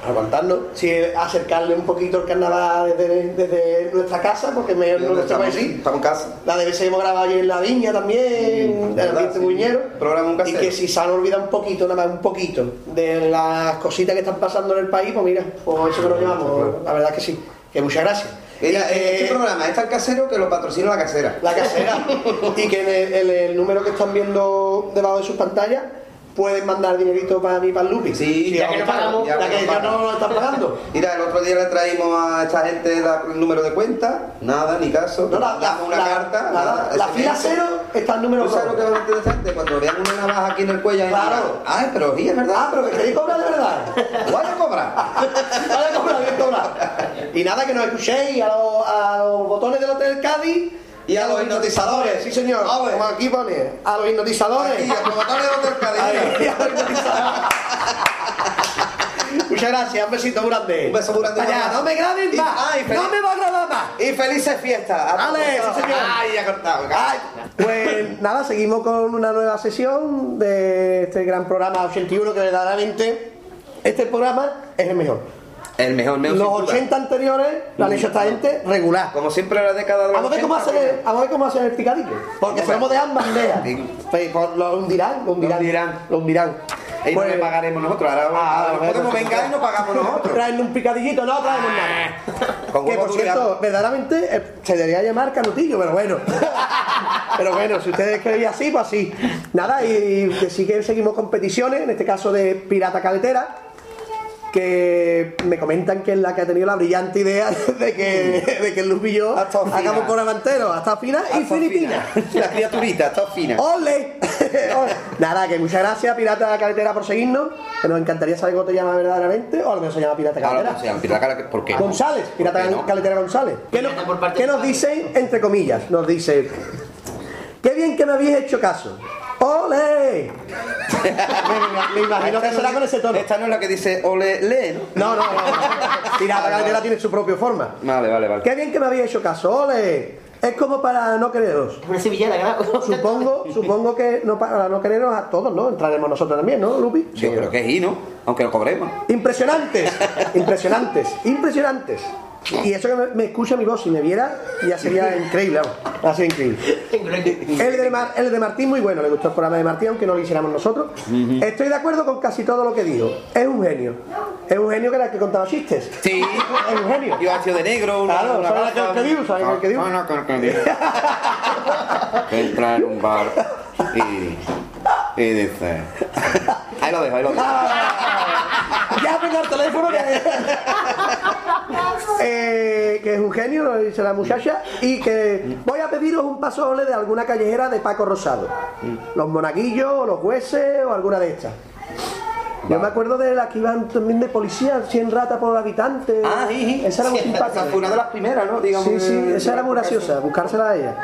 Aguantarnos, sí, acercarle un poquito el carnaval desde, desde nuestra casa, porque me, no lo estamos, decir. estamos en casa. La de veces hemos grabado allí en la viña también, en el ambiente buñero. Programa un Y que si se han olvidado un poquito, nada más un poquito, de las cositas que están pasando en el país, pues mira, pues eso que nos llevamos, la verdad que sí. Que muchas gracias. Mira, este programa es tan casero que lo patrocina la casera. la casera. y que en el, en el número que están viendo debajo de sus pantallas pueden mandar dinerito para mí, para el Lupi. Sí, ya que no pagamos, ya, que ya no lo están pagando. Mira, el otro día le traímos a esta gente la- el número de cuenta, nada, ni caso. No, la, una la- carta, la- nada. la fila cero está el número ¿Tú sabes lo que es interesante? Cuando vean una navaja aquí en el cuello, Claro. Ay, pero sí, es verdad. Ah, pero que queréis cobrar de verdad. A cobrar. Vale, cobrar, bien cobrado. Y nada, que nos escuchéis a los, a los botones del Hotel Cádiz. Y a los hipnotizadores. Sí, señor. A ver. Como aquí pone. A los hipnotizadores. Aquí, a los botones de Hotel. Muchas gracias, un besito grande. Un beso grande. Mamá. no me graben Y- más. ay, no me va a grabar más. Y felices fiestas. Todos. sí, señor. Ay, ya cortado. Ay, pues nada, seguimos con una nueva sesión de este gran programa 81 que verdaderamente este programa es el mejor. El mejor. Los sin duda. 80 anteriores lo han hecho esta gente regular. Como siempre, la década de los Vamos a ver cómo 80, hacen el, vamos a ver cómo hacen el picadillo. Porque fuimos de ambas banderas. Pues, pues, lo hundirán, lo hundirán. Lo hundirán. Lo hundirán. Y Pues, no le pagaremos nosotros. Ahora, Ah, bueno, podemos pues, vengar y no pagamos nosotros. Traen un picadillito, no traemos nada. Con Que por y cierto, verdaderamente eh, se debería llamar canutillo, pero bueno. pero bueno, si ustedes creen así, pues así. Nada, y que sí que seguimos competiciones, en este caso de pirata caletera. Que me comentan que es la que ha tenido la brillante idea de que, de que el Lupi y yo hagamos un programa entero, hasta fina y Hasta fina. La criaturita, está fina. ¡Ole! Nada, que muchas gracias, Pirata Caletera, por seguirnos. Que nos encantaría saber cómo te llamas verdaderamente, o a lo mejor se llama Pirata no se llama Pirata Caletera, ¿por qué? González, Pirata ¿Por qué no? Caletera González. ¿Qué, nos- qué nos dicen, entre comillas? Nos dice, qué bien que me habéis hecho caso. ¡Ole! me, me- me imagino que será con ese tono. Esta no es la que dice ole, lee, ¿no? No, no, no. no. Pirata Caletera tiene su propia forma. Vale, vale, vale. Qué bien que me habéis hecho caso. ¡Ole! Es como para no quereros. Una sevillana, claro. Supongo, supongo que no para no quereros a todos, ¿no? Entraremos nosotros también, ¿no, Lupi? Yo creo que es I, ¿no? Aunque lo cobremos. Impresionantes, impresionantes, impresionantes. Y eso que me, me escucha mi voz, si me viera, ya sería increíble, vamos. Va a ser increíble. El de, Mar- el de Martín, muy bueno, le gustó el programa de Martín, aunque no lo hiciéramos nosotros. Estoy de acuerdo con casi todo lo que dijo. Es un genio. Es un genio que era el que contaba chistes. Sí. Es un genio. Iba vestido de negro, una, Claro, una ¿sabes aquel que digo? ¿Sabes aquel que digo? Ah, no, aquel que digo. Que entra en un bar y, y dice... Ahí lo dejo, ahí lo dejo. Ya venga el teléfono que... Eh, que es un genio, lo dice la muchacha, y que voy a pediros un paso doble de alguna callejera de Paco Rosado. Los monaguillos, los jueces o alguna de estas. Yo me acuerdo de las que iban también de policía, 100 ratas por habitante. Ah, sí, sí. Esa era muy Sí, simpática. fue una de las primeras, ¿no? Digamos sí, sí, esa era muy graciosa, buscársela a ella.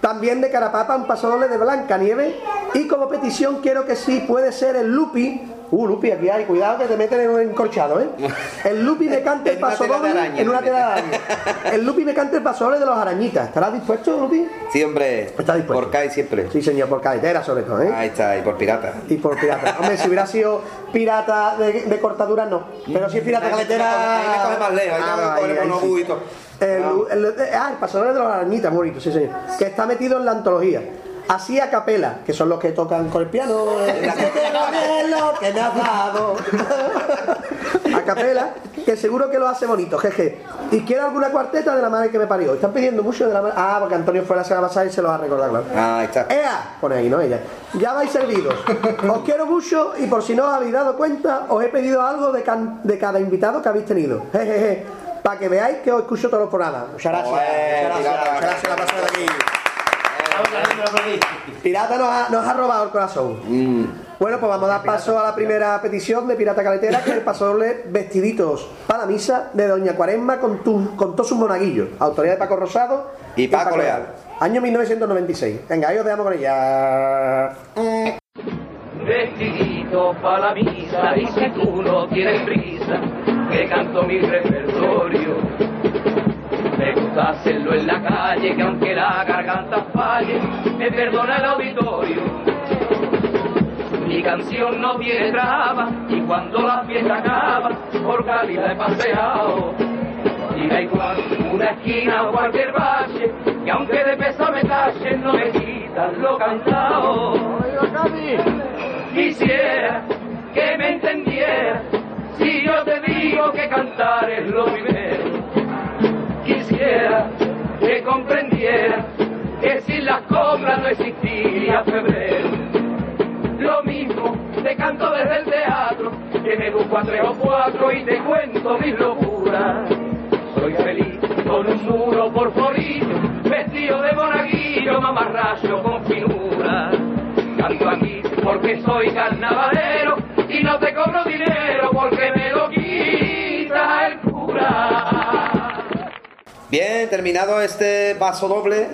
También de Carapapa, un paso doble de Blanca Nieve. Y como petición quiero que sí, puede ser el Lupi. Uh, Lupi, aquí hay, cuidado que te meten en un encorchado, ¿eh? El Lupi me canta el paso doble en una tela de araña. El Lupi me canta el paso doble de los arañitas. ¿Estarás dispuesto, Lupi? Sí, hombre. Está dispuesto. Por CAI siempre. Sí, señor, por caletera sobre todo, ¿eh? Ahí está, y por pirata. Y por pirata. Hombre, si hubiera sido pirata de, de cortadura, no. Pero si es pirata caletera. ahí me coge más lejos, ahí Ah, me coge sí. obús y todo. El, el- ah, el pasador de los arañitas, bonito, sí, señor. Que está metido en la antología. Así a capela, que son los que tocan con el piano. Es que te doy lo que me has dado. A capela, que seguro que lo hace bonito, jeje. Y quiero alguna cuarteta de la madre que me parió. Están pidiendo mucho de la madre. Ah, porque Antonio fue la semana pasada y se los ha recordado, claro. Ah, ahí está. ¡Ea! Pone ahí, ¿no? Ella. Ya vais servidos. Os quiero mucho y por si no os habéis dado cuenta, os he pedido algo de, can- de cada invitado que habéis tenido. Jejeje. Para que veáis que os escucho todos los programas. Muchas gracias. Muchas gracias. Muchas gracias la pasada aquí. Pirata nos ha, nos ha robado el corazón. Bueno, pues vamos a dar paso a la primera petición de Pirata Caletera, que es el paso doble vestiditos para la misa de Doña Cuaresma con, tu- con todos sus monaguillos. Autoría de Paco Rosado Y Paco Leal. Año 1996. Venga, ahí os dejamos con ella. Vestidito pa' la misa y si tú no tienes prisa, que canto mi repertorio. Me gusta hacerlo en la calle, que aunque la garganta falle, me perdona el auditorio. Mi canción no tiene traba y cuando la fiesta acaba, por Cali la he paseado. Y da igual una esquina o cualquier valle, que aunque de pesa me talle, no me quitan lo cantado. Quisiera que me entendiera si yo te digo que cantar es lo primero. Que comprendiera que sin las cobras no existiría febrero. Lo mismo te canto desde el teatro, que me busco a tres o cuatro y te cuento mis locuras. Soy feliz con un muro por forillo, vestido de monaguillo, mamarracho con finura. Canto aquí porque soy carnavalero y no te cobro dinero porque me lo quita el cura. Bien, terminado este paso doble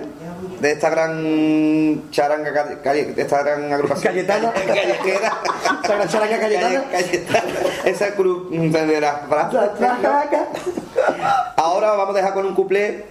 de esta gran charanga, calle- de esta gran agrupación. Cayetana. Callejera. Esta gran charanga cayetana. Cayetana. Esa cruz de las Ahora vamos a dejar con un cuplé.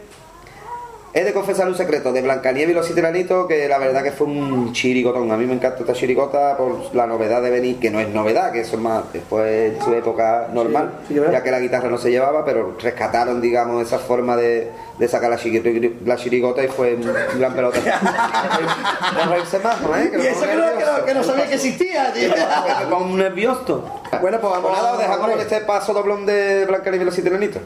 He de confesar un secreto de Blancanieves y los siete enanitos que la verdad que fue un chirigotón. A mí me encanta esta chirigota por la novedad de venir, que no es novedad, que eso es más después de su época normal, Sí, sí, ¿verdad? ya que la guitarra no se llevaba, pero rescataron, digamos, esa forma de, de sacar la, chiri- la chirigota y fue un gran pelota. ¿no? ¿eh? Y eso que no, que no- que no sabía que existía, tío. Me pongo un nervioso. Bueno, pues vamos Pues nada, os dejamos con este paso doblón de Blancanieves y los siete enanitos.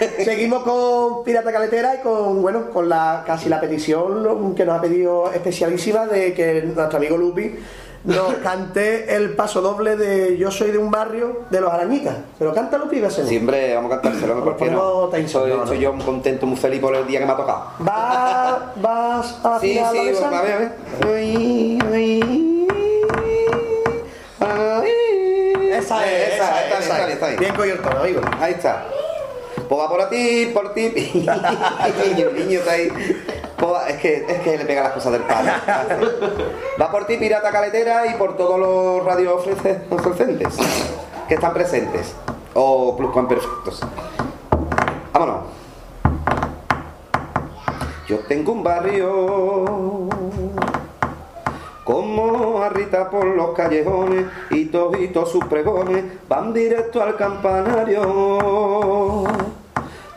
Seguimos con Pirata Caletera y con, bueno, con la casi la petición que nos ha pedido especialísima de que nuestro amigo Lupi nos cante el paso doble de Yo soy de un barrio de los arañitas. ¿Pero canta Lupi? Siempre vamos a cantárselo, ¿no? ¿por qué no? Soy, no, yo muy contento, muy feliz por el día que me ha tocado. Va, ¿Vas a la Sí, final sí, a ver, a ver. Ay, ay, ay. Esa es, esa, esa, esa. Bien cogido el tono, amigo. Ahí está. Pues va por ti, por ti. el niño está ahí. Es, que, es que le pega las cosas del padre. Va por ti, pirata caletera, y por todos los radio ofrece- ofrecentes que están presentes. O pluscuamperfectos. Vámonos. Yo tengo un barrio como arrita por los callejones y toditos sus pregones van directo al campanario.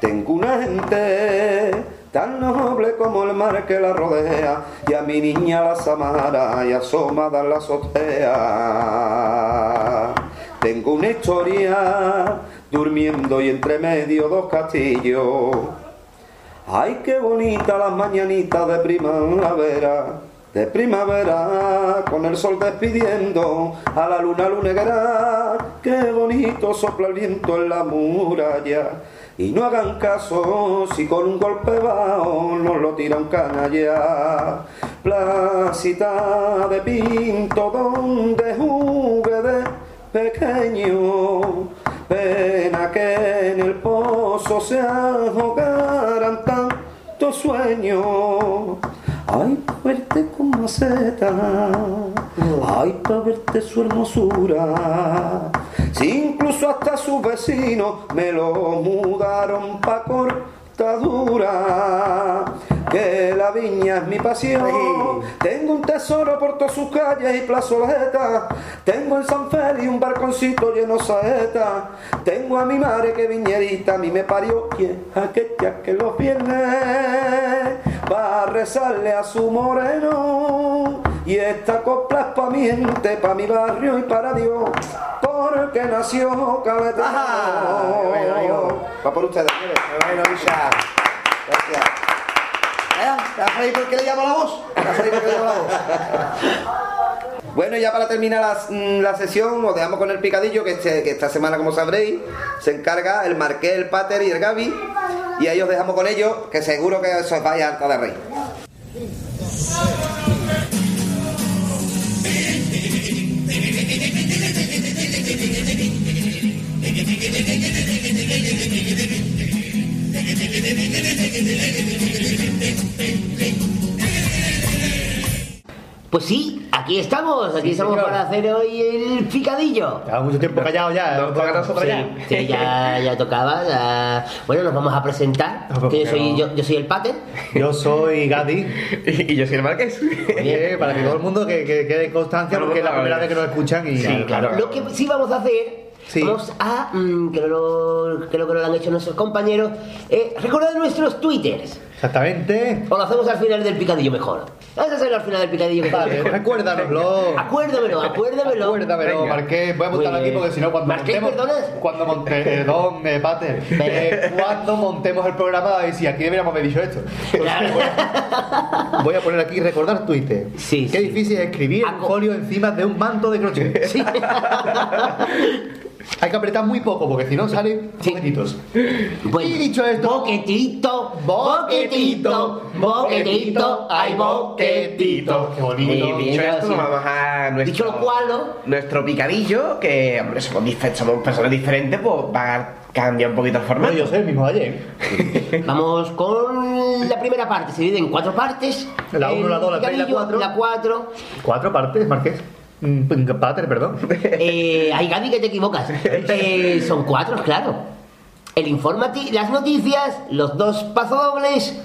Tengo una gente tan noble como el mar que la rodea y a mi niña la samara y asomada la azotea. Tengo una historia durmiendo y entre medio dos castillos. Ay, qué bonita las mañanitas de primavera, de primavera, con el sol despidiendo a la luna lunegra. Qué bonito sopla el viento en la muralla. Y no hagan caso si con un golpe bajo nos lo tira un canalla. Placita de pinto donde jugué de pequeño. Pena que en el pozo se ahogaran tantos sueños. Ay, pa' verte con maceta, ay, pa' verte su hermosura. Si incluso hasta sus vecinos me lo mudaron pa' cortadura. Que la viña es mi pasión. Tengo un tesoro por todas sus calles y plazoletas. Tengo en San Félix un barconcito lleno de saetas. Tengo a mi madre que viñerita a mí me parió. Y es aquella que los viernes va a rezarle a su moreno. Y esta copla es pa' mi gente, pa' mi barrio y para Dios. Porque nació Cabetano. bueno, amigo. Va por ustedes, señores. Bueno, Isha. Gracias. ¿Te has reído por qué le llamo la voz? ¿Te has reído por qué le llamo la voz? Bueno, ya para terminar la, mm, la sesión, os dejamos con el picadillo, que, este- que esta semana, como sabréis, se encarga el Marqués, el Pater y el Gaby. Y ahí os dejamos con ellos, que seguro que os vais harta de reír. Pues sí, aquí estamos, aquí estamos señor. para hacer hoy el picadillo. Lleva mucho tiempo callado ya. Toca a nosotros ya. Sí, sí, ya, ya tocaba. ya- Bueno, nos vamos a presentar. Ah, pues, que yo, soy, yo, yo soy el pater. Yo soy Gadi. Y, y yo soy el Marqués. Eh, para que todo el mundo que, que quede constancia, porque es la primera vez que nos escuchan y Sí, claro. Lo que sí vamos a hacer Vamos a, mm, que lo, creo que lo han hecho nuestros compañeros, eh, recordar nuestros twitters. Exactamente. O lo hacemos al final del picadillo mejor. Vamos a hacerlo al final del picadillo. que Vale, mejor. recuérdamelo. Acuérdamelo, acuérdamelo. Acuérdamelo. Marqués. Voy a apuntarlo Pues- aquí porque si no, cuando Marqués, montemos. Cuando monte, perdón, eh, Pater. Eh, cuando montemos el programa, y si aquí deberíamos haber dicho esto. Voy a poner aquí recordar Twitter. Sí, Qué sí. difícil es escribir Aco- folio encima de un manto de crochet. Sí. Hay que apretar muy poco porque si no salen. Bueno, Y dicho esto- boquetito, boquetito, boquetito, ay boquetito. Qué bonito. Bien, Dicho esto, sí. vamos a nuestro, Dicho lo cual, ¿no? nuestro picadillo, que hombre, somos, somos personas diferentes, pues va a cambiar un poquito el No, formato. yo sé el mismo de ayer. Vamos con la primera parte, se divide en cuatro partes. La uno, El la dos, la tres y la picadillo, cuatro. La cuatro. Cuatro partes, Marqués. Mm, Pater, perdón. Eh, ay, Gaby, que te equivocas. Eh, son cuatro, claro. El informati, las noticias, los dos pasodobles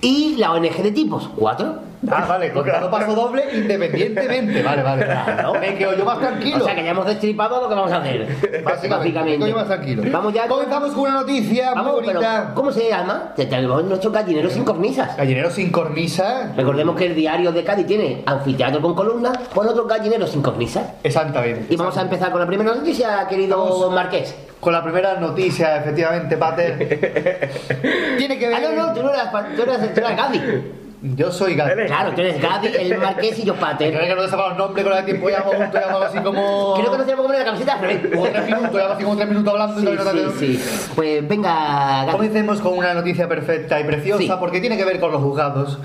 y la ONG de tipos. ¿Cuatro? Ah, vale, contando paso doble independientemente. Vale, vale. Claro. Me quedo yo más tranquilo. O sea que ya hemos destripado lo que vamos a hacer. Básicamente, me quedo yo más tranquilo. Vamos ya. Comenzamos con una noticia Vamos, muy bonita. ¿cómo se llama? Te tenemos nuestro gallinero sin cornisas. Gallinero sin cornisa. Recordemos que el diario de Cádiz tiene anfiteatro con columnas, pon otro gallinero sin cornisas. Exactamente. Y vamos a empezar con la primera noticia, querido Vamos. Marqués. Con la primera noticia, efectivamente, Pater. Tiene que ver. Ah, no, no, tú no eras, tú eras, tú eras Gaby. Yo soy Gaby. Claro, tú eres Gaby, el Marqués y yo Creo Pater. que no he sacado el nombre con el tiempo ya juntos, ya algo así como. Creo que que poner la camiseta revés. Como tres minutos, ya así como tres minutos hablando y Sí, todavía no te- sí, sí. Pues venga, Gaby. Comencemos con una noticia perfecta y preciosa Sí. porque tiene que ver con los juzgados.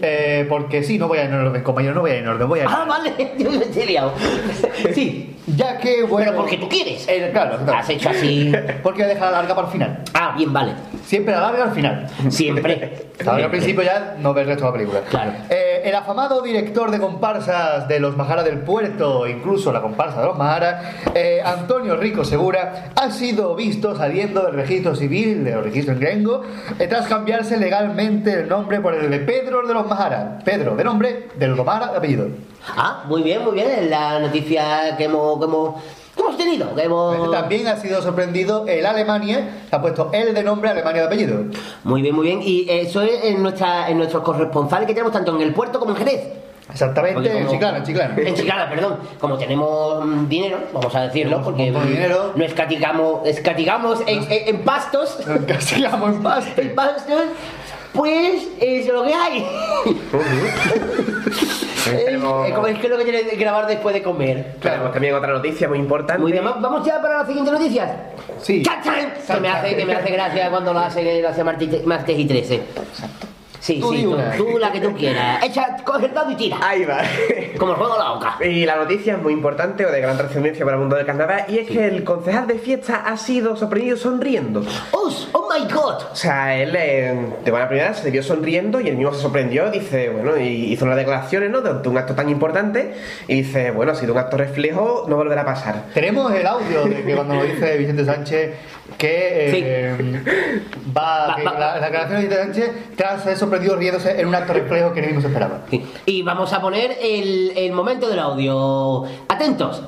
Eh, porque sí, no voy a ir en orden, compañero, no voy a ir en orden, voy a ir. Ah, vale, yo me he liado. Sí, Ya que, bueno. pero porque tú quieres. Eh, claro, claro. Has hecho así. Porque voy a dejar la larga para el final. Ah, bien, vale. Siempre la larga al final. Siempre. Al principio ya no ves el resto de la película. Claro. Eh, el afamado director de comparsas de los Majara del Puerto, incluso la comparsa de los Majara, eh, Antonio Rico Segura, ha sido visto saliendo del registro civil, del registro en Grengo, eh, tras cambiarse legalmente el nombre por el de Pedro de los Majara. Pedro, de nombre, de los Majara, de apellido. Ah, muy bien, muy bien. Es la noticia que hemos, que hemos, que hemos tenido. Que hemos... También ha sido sorprendido el Alemania, ha puesto el de nombre Alemania de apellido. Muy bien, muy bien. Y eso es en, nuestra, en nuestros corresponsales que tenemos tanto en el puerto como en Jerez. Exactamente, en Chiclana, en Chiclana. En Chiclana, perdón. Como tenemos mm, dinero, vamos a decirlo, Tenemos porque dinero. no escatigamos, escatigamos en, en- en pastos. Casi vamos en paste. En pastos, pues es lo que hay. es, Tenemos- como- es que es lo que tienes que grabar después de comer. Tenemos también otra noticia muy importante. Muy bien, va- vamos ya para la siguiente noticia. Sí. ¡Chan, chan! Que me hace, que me hace gracia cuando lo hace, lo hace martes, y 13. Sí, Tú sí, tú, tú la que tú quieras. Echa, coge el dado y tira. Ahí va. Como el juego de la oca. Y la noticia es muy importante o de gran trascendencia para el mundo del carnaval y es que el concejal de fiesta ha sido sorprendido sonriendo. ¡Oh, oh my god! O sea, él eh, de buena primera se vio sonriendo y él mismo se sorprendió, dice, bueno, y hizo unas declaraciones, ¿no? De, de un acto tan importante y dice, bueno, ha sido un acto reflejo, no volverá a pasar. Tenemos el audio de que cuando nos dice Vicente Sánchez que eh, va, Va- que va- la, la declaración de Sánchez tras ser sorprendido riéndose en un acto reflejo que ni mismo se esperaba. Sí. Y vamos a poner el, el momento del audio. Atentos.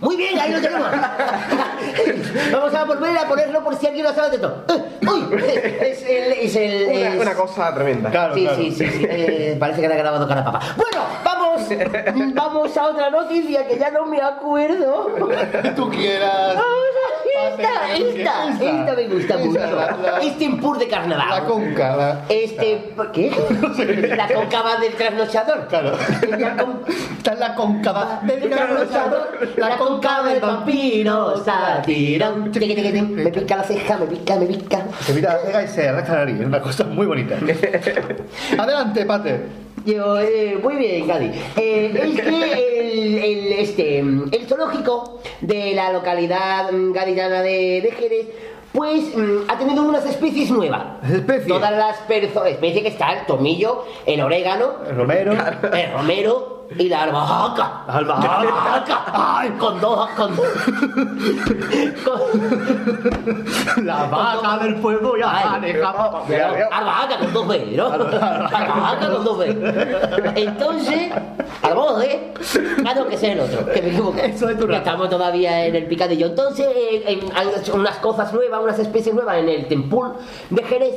Muy bien, ahí lo tenemos. Vamos a volver a ponerlo por si alguien no sabe atento. ¡Uy! Es el. Es el Una, es- una cosa tremenda. Claro, sí, claro. sí, sí, sí. Eh, parece que le ha grabado cara a papá. Bueno, vamos, vamos a otra noticia que ya no me acuerdo. Que tú quieras. Esta, esta, esta me gusta Esa, mucho. la- la- Este impur de carnaval. La conca, la- Este, ¿qué? La cóncava del trasnochador. Claro. La con- Está en la cóncava del trasnochador, la cóncava del vampiro satirón. Me pica la ceja, me pica, me pica. Se mira la ceja y se arrastra la nariz. Es una cosa muy bonita. Adelante, Pater. Yo, eh, muy bien, Gadi. Eh, es que el, el, este, el zoológico de la localidad mm, gaditana de, de Jerez, pues mm, ha tenido unas especies nuevas. ¿Especies? Todas las especies que están, el tomillo, el orégano, El Romero. el romero, y la albahaca. Albahaca. Ay, con dos. Con, con- La vaca del pueblo ya pero albahaca con dos B, ¿no? Albahaca con dos B. Entonces, alboje, ah, no, que es el otro, que me equivoqué. Eso es tu estamos todavía en el picadillo. Entonces, eh, hay unas cosas nuevas, unas especies nuevas en el tempul de Jerez.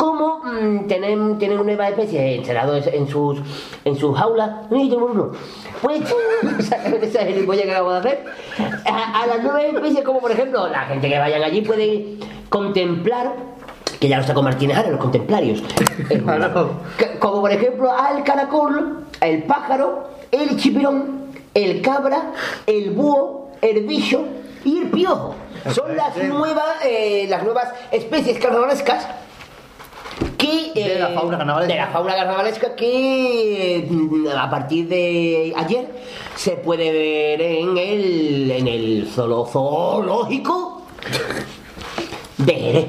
Como mm, tienen, tienen una nueva especie encerrados en sus, en sus jaulas. Tengo uno. Pues, exactamente esa gilipollas que acabo de hacer. A, a las nuevas especies, como por ejemplo, la gente que vayan allí puede contemplar que ya lo sacó Martínez ahora, los contemplarios. Eh, Como por ejemplo al caracol, el pájaro, el chipirón, el cabra, el búho, el bicho y el piojo. Son las nuevas, eh, las nuevas especies carnavalescas que De la eh, fauna carnavalesca. de la fauna carnavalesca que mm, a partir de ayer se puede ver en el en el zoológico de Jerez.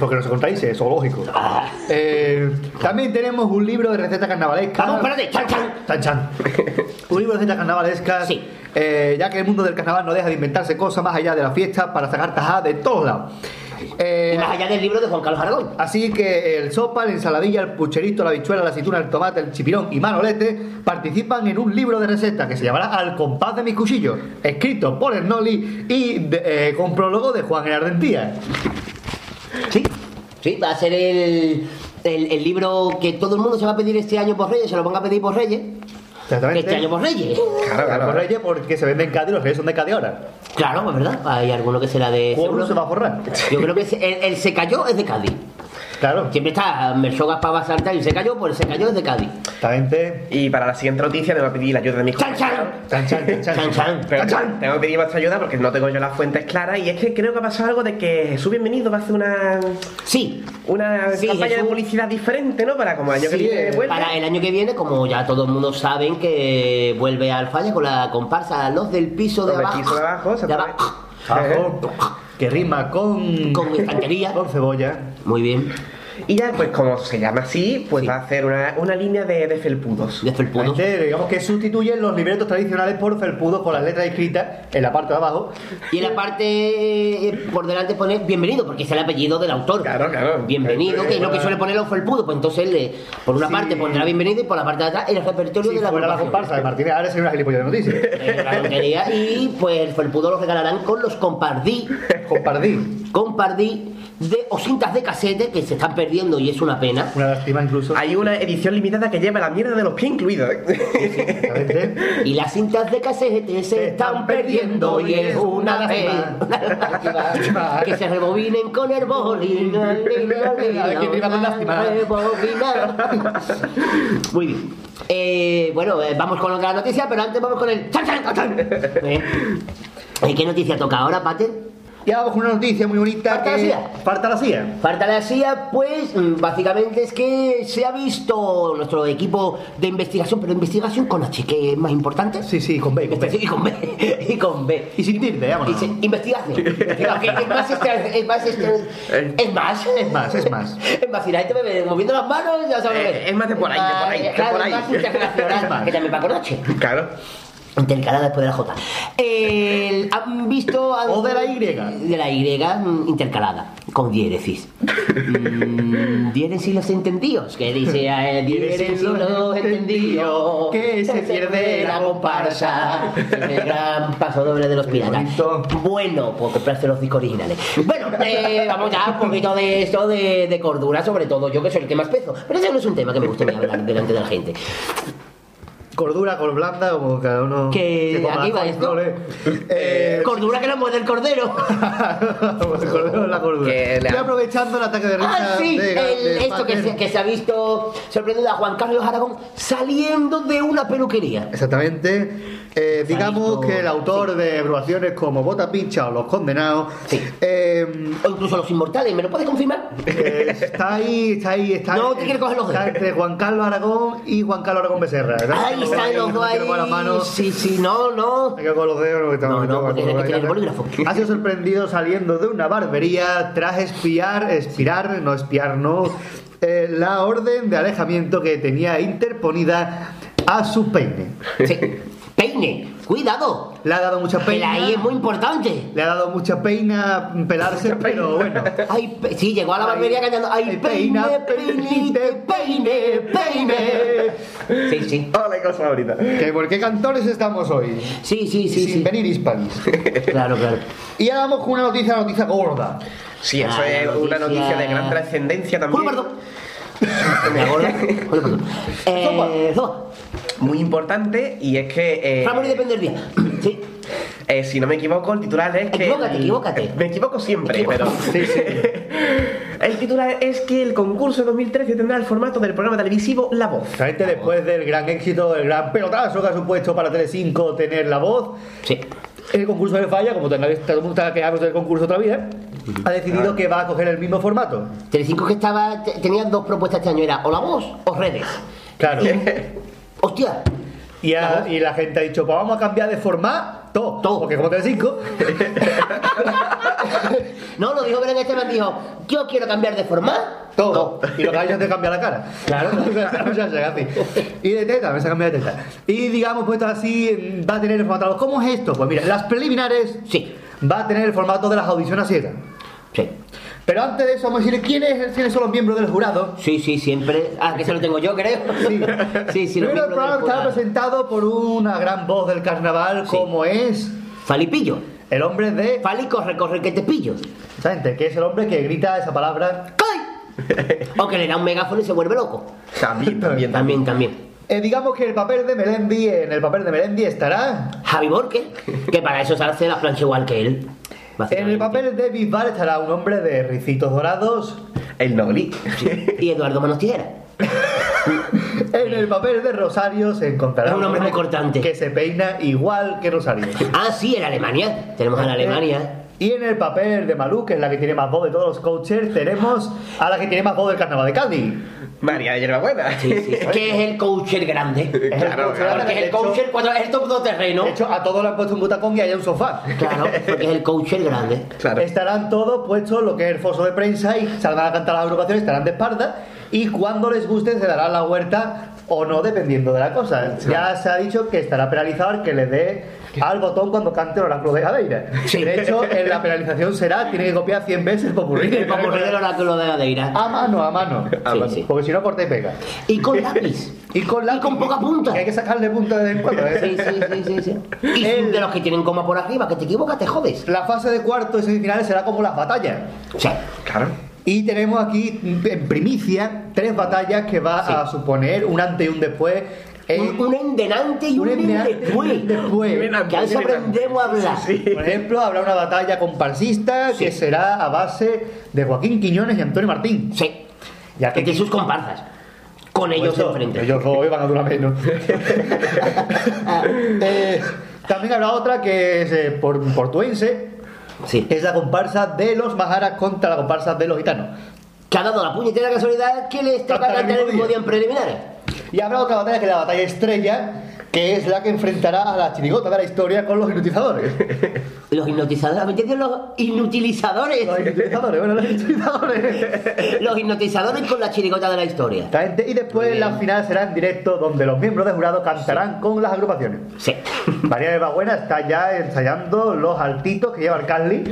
Porque no se contradice, es zoológico. Ah. Eh, también tenemos un libro de recetas carnavalescas. Vamos, espérate, chan, chan. Chan, chan. un libro de recetas carnavalescas. Sí. eh, ya que el mundo del carnaval no deja de inventarse cosas más allá de la fiesta para sacar tajadas de todos lados. Eh, Y más allá del libro de Juan Carlos Aragón. Así que el sopa, la ensaladilla, el pucherito, la bichuela, la aceituna, el tomate, el chipirón y manolete participan en un libro de recetas que se llamará Al compás de mis cuchillos, escrito por el Noli y de- eh, con prólogo de Juan Ardentía. Sí, sí, va a ser el, el, el libro que todo el mundo se va a pedir este año por Reyes, se lo van a pedir por Reyes. Exactamente. Este año por Reyes. Claro, claro. Por Reyes porque se vende en Cádiz, los reyes son de Cádiz ahora. Claro, pues verdad. Hay alguno que será de. ¿Cómo seguro. se va a forrar? Yo creo que el, el se cayó es de Cádiz. Claro. Siempre está Mersogas para saltar y se cayó, pues se cayó es de Cádiz. Exactamente. Y para la siguiente noticia me va a pedir la ayuda de mis ¡Chan, chan! Chan, chan, chan, chan. Chan, chan. Pero tengo que pedir vuestra ayuda porque no tengo yo las fuentes claras y es que creo que ha pasado algo de que Jesús Bienvenido va a hacer una Sí, una Sí, campaña de Jesús. publicidad diferente, ¿no? Para como el año que Sí, viene vuelve. para el año que viene, como ya todo el mundo saben que vuelve al falla con la comparsa Los del piso de Los del abajo. piso de abajo, se de abajo. Ajo, que rima con. Con estantería. Con cebolla. Muy bien. Y ya, pues como se llama así, pues Sí. va a hacer una, una línea de, de felpudos. De felpudos. Digamos que sustituyen los libretos tradicionales por felpudos con las letras escritas en la parte de abajo. Y en la parte eh, por delante pone bienvenido, porque es el apellido del autor. Claro, claro. Bienvenido, que es lo que suele poner los felpudos. Pues entonces, él, eh, por una Sí. parte pondrá bienvenido y por la parte de atrás el repertorio Si de la fuera la comparsa de Martínez Ares sería una gilipollas de noticias. Tontería. Y pues el felpudo lo regalarán con los compardí, Compardí. compardí de o cintas de casete que se están perdiendo y es una pena. Una lástima incluso. Hay una edición limitada que lleva la mierda de los pies incluidos. ¿eh? Y las cintas de casete se están perdiendo y es una pena. Lástima. que se rebobinen con el. Rebobinar. Muy bien. Eh, bueno, eh, vamos con otra noticia, pero antes vamos con el. ¡Chan, chan, chan! Eh, eh, ¿Qué noticia toca ahora, Pater? Y vamos con una noticia muy bonita. Falta la que... CIA. Falta la CIA. Falta la CIA, pues mm, básicamente es que se ha visto nuestro equipo de investigación, pero investigación con H, que es más importante. Sí, sí, con B. Con B. Y con B. Y con B. Y sin tilde, Y vámonos. se- investigación. Investigación, que es más, este- es más, este- es más. Es más, es más. Es más, si la gente me ve moviendo las manos, ya sabes. Eh, es más de por ahí, de por ahí, de Claro, por ahí. es más internacional, Es más. que también va con H. claro. Intercalada después de la J. El- ¿Han visto algo O de la Y. De la Y mm, intercalada, con diéresis. Mm, diéresis los entendidos, que dice eh, diéresis los entendidos, que se pierde la comparsa. El gran paso doble de los piratas. Bueno, por comprarse los discos originales. Bueno, eh, vamos ya un poquito de esto de, de cordura, sobre todo yo que soy el que más peso. Pero ese no es un tema que me guste a mí hablar delante de la gente. Cordura, col blanda, como cada uno. Que aquí va esto. flores. Eh, Cordura que la muerde el cordero. el cordero, la cordura. Que le Y ha- aprovechando el ataque de risa Ah, sí, de, el- de esto que se, que se ha visto sorprendido a Juan Carlos Aragón saliendo de una peluquería. Exactamente. Eh, digamos que el autor de agrupaciones como Bota Picha o Los Condenados Sí. eh, O incluso los inmortales, ¿me lo puedes confirmar? eh, está ahí, está ahí, está No te quiero coger los dedos. Está entre Juan Carlos Aragón y Juan Carlos Aragón Becerra. ¿verdad? Están los dos ahí. Sí, sí, no, no. Hay que con los dedos porque estamos No, no, estamos- porque tienes que tener el bolígrafo. Ha sido sorprendido saliendo de una barbería tras espiar, espirar, no espiar, no, eh, la orden de alejamiento que tenía interponida a su peine. Sí. Peine, cuidado. Le ha dado mucha El peina. ahí es muy importante. Le ha dado mucha peina pelarse, pero bueno. Ay, pe- sí, llegó a la barbería cantando Ay, peine, peine, peine, peine. Sí, sí. Hola, cosa favorita. ¿Que ¿Por qué cantores estamos hoy? Sí, sí, sí. Sin sí. venir hispanis. Claro, claro. Y ahora vamos con una noticia, una noticia gorda. Sí, eso Ah, es una noticia- de gran trascendencia también. Perdón. Me acuerdo. Perdón. Eh. Muy importante y es que. eh, Ramón y depende del día. Sí. eh, si no me equivoco, el titular es que. Equivócate, equivócate. Me equivoco siempre, pero. el titular es que el concurso de 2013 tendrá el formato del programa televisivo La Voz. Realmente después del gran éxito, el gran pelotazo que ha supuesto para Telecinco tener la voz, Sí. El concurso de falla, como tengáis todo el mundo quejándose del concurso otra vez, ha decidido que va a coger el mismo formato. Telecinco que estaba, te- tenía dos propuestas este año, era o la voz o redes. Claro. Hostia, Y, a- y la gente ha dicho, pues vamos a cambiar de formato. Todo. Porque como Telecinco, no, lo dijo Belén Esteban, dijo, yo quiero cambiar de formato. todo. Y lo que hay es de cambiar la cara. Claro. Y de teta, me se cambia de teta. Y digamos, pues así, va a tener el formato. ¿Cómo es esto? Pues mira, las preliminares Sí, va a tener el formato de las audiciones ciegas. sí. Pero antes de eso, vamos a decir quiénes, quiénes son los miembros del jurado. Sí, sí, siempre. Ah, que se lo tengo yo, creo. Sí, sí, sí, Primero el programa está jurado. presentado por una gran voz del carnaval, Sí. como es Falipillo. el hombre de. Fali, corre, corre, que te pillo. Exactamente, que es el hombre que grita esa palabra. ¡Ay! O que le da un megáfono y se vuelve loco. También, también, También, también. Eh, digamos que el papel de Melendi, en el papel de Melendi estará. Javi Borque, que para eso se hace la plancha igual que él. En el papel de Bisbal estará un hombre de ricitos dorados. El Nogli. Y Eduardo Manos Tijera. En el papel de Rosario se encontrará Es un hombre muy cortante. que se peina igual que Rosario. Ah, sí, en Alemania. Tenemos a la Alemania. Y en el papel de Malú, que es la que tiene más voz de todos los coaches, tenemos a la que tiene más voz del carnaval de Cádiz. María de Hierbabuena. Sí, sí. Que es el coacher grande. Claro, coach claro. grande. Porque es el coacher cuando es el top terreno. De hecho, a todos le han puesto un butacón y hay un sofá. Claro, porque es el coacher grande. Claro. Estarán todos puestos lo que es el foso de prensa y saldrán a cantar las agrupaciones, estarán de espalda y cuando les guste se dará la huerta o no, dependiendo de la cosa. Ya se ha dicho que estará penalizado el que le dé al botón cuando cante el oráculo de Jadeira. De hecho, en la penalización será, tiene que copiar 100 veces el popurrí. El papurrí del oráculo de Adeira. A mano, a mano. Sí, sí. Porque si no, corta y pega. Y con lápiz. Y con, la, Y con poca punta. que hay que sacarle punta de vez en cuando. ¿eh? Sí, sí, sí, sí, sí. Y El- de los que tienen coma por arriba, que te equivocas, te jodes. La fase de cuartos y semifinales será como las batallas. Sí. Claro. Y tenemos aquí en primicia tres batallas que va Sí. a suponer un antes y un después. En- Un, un endenante y un, un endenante después. un después. Que a eso aprendemos a hablar. Por ejemplo, habrá una batalla comparsista que será a base de Joaquín Quiñones y Antonio Martín. Sí. Ya Que que tiene sus comparsas. Con ellos Eso, enfrente. Ellos hoy van a durar menos. Eh, también habrá otra que es eh, por, portuense. Sí. Es la comparsa de los majaras contra la comparsa de los gitanos. Que ha dado la puñetera casualidad que les toca Cantar el el mismo día en preliminares. Y habrá otra batalla que es la batalla estrella, que es la que enfrentará a la chirigota de la historia con los hipnotizadores. Los hipnotizadores, ¿me entiendes? Los inutilizadores. Los hipnotizadores, bueno, los hipnotizadores. Los hipnotizadores con la chirigota de la historia. Y después la final será en directo, donde los miembros del jurado cantarán con las agrupaciones. Sí. María de Babuena está ya ensayando los altitos que lleva el Carly.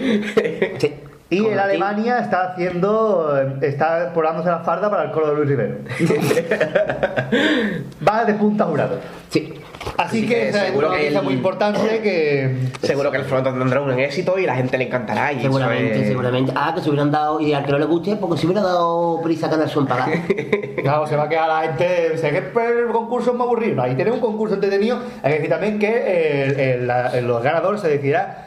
Sí. Y Con en Alemania está haciendo, está probándose la farda para el coro de Luis Rivero. Va de punta jurado. Sí. Así Así que que esa es seguro una que el- muy importante que Seguro que el formato tendrá un éxito y la gente le encantará. Y Seguramente, es- seguramente. Ah, que se hubieran dado, y al que no le guste, porque se hubiera dado prisa a un pagar. Claro, se va a quedar la gente. Sé que el concurso es muy aburrido. Ahí tenemos un concurso entretenido. Hay que decir también que el, el- los ganadores se decidirá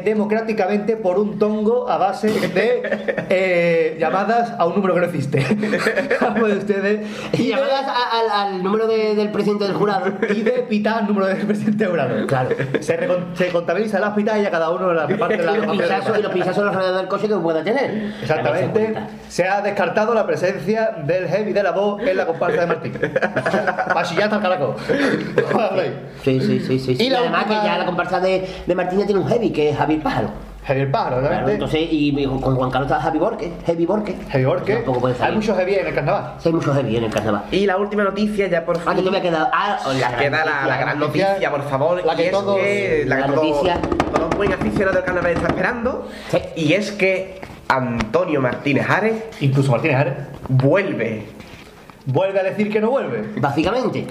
democráticamente por un tongo a base de eh, llamadas a un número que no existe. Puede ustedes. Y llamadas a- al, al número de- del presidente del jurado. Y de pitar el número del presidente jurado. Claro. Se, recon- se contabiliza las pitas y a cada uno la parte de la y los pinchazos, y los pinchazos alrededor del coche que pueda tener. Exactamente. Se ha descartado la presencia del heavy de la voz en la comparsa de Martín. Pasillata al caracol. Sí, sí, sí, sí. sí. Y Y, la además última- que ya la comparsa de, de Martínez tiene un heavy, que es Javier Pájaro. Javier Pájaro, Claro, obviamente. entonces, y con Juan Carlos estaba Javi Borque, Heavy Borque. Heavy Borque. Tampoco puede Hay muchos heavy en el carnaval. Sí, hay muchos heavy en el carnaval. Y la última noticia, ya por fin. Ah, que te voy a quedar. Ah, la gran queda la, noticia. la gran noticia, por favor. la que y es todos- que la que la todo, noticia. todo buen aficionado del carnaval está esperando. Sí. Y es que Antonio Martínez Ares Incluso Martínez Ares vuelve. vuelve a decir que no vuelve. Básicamente.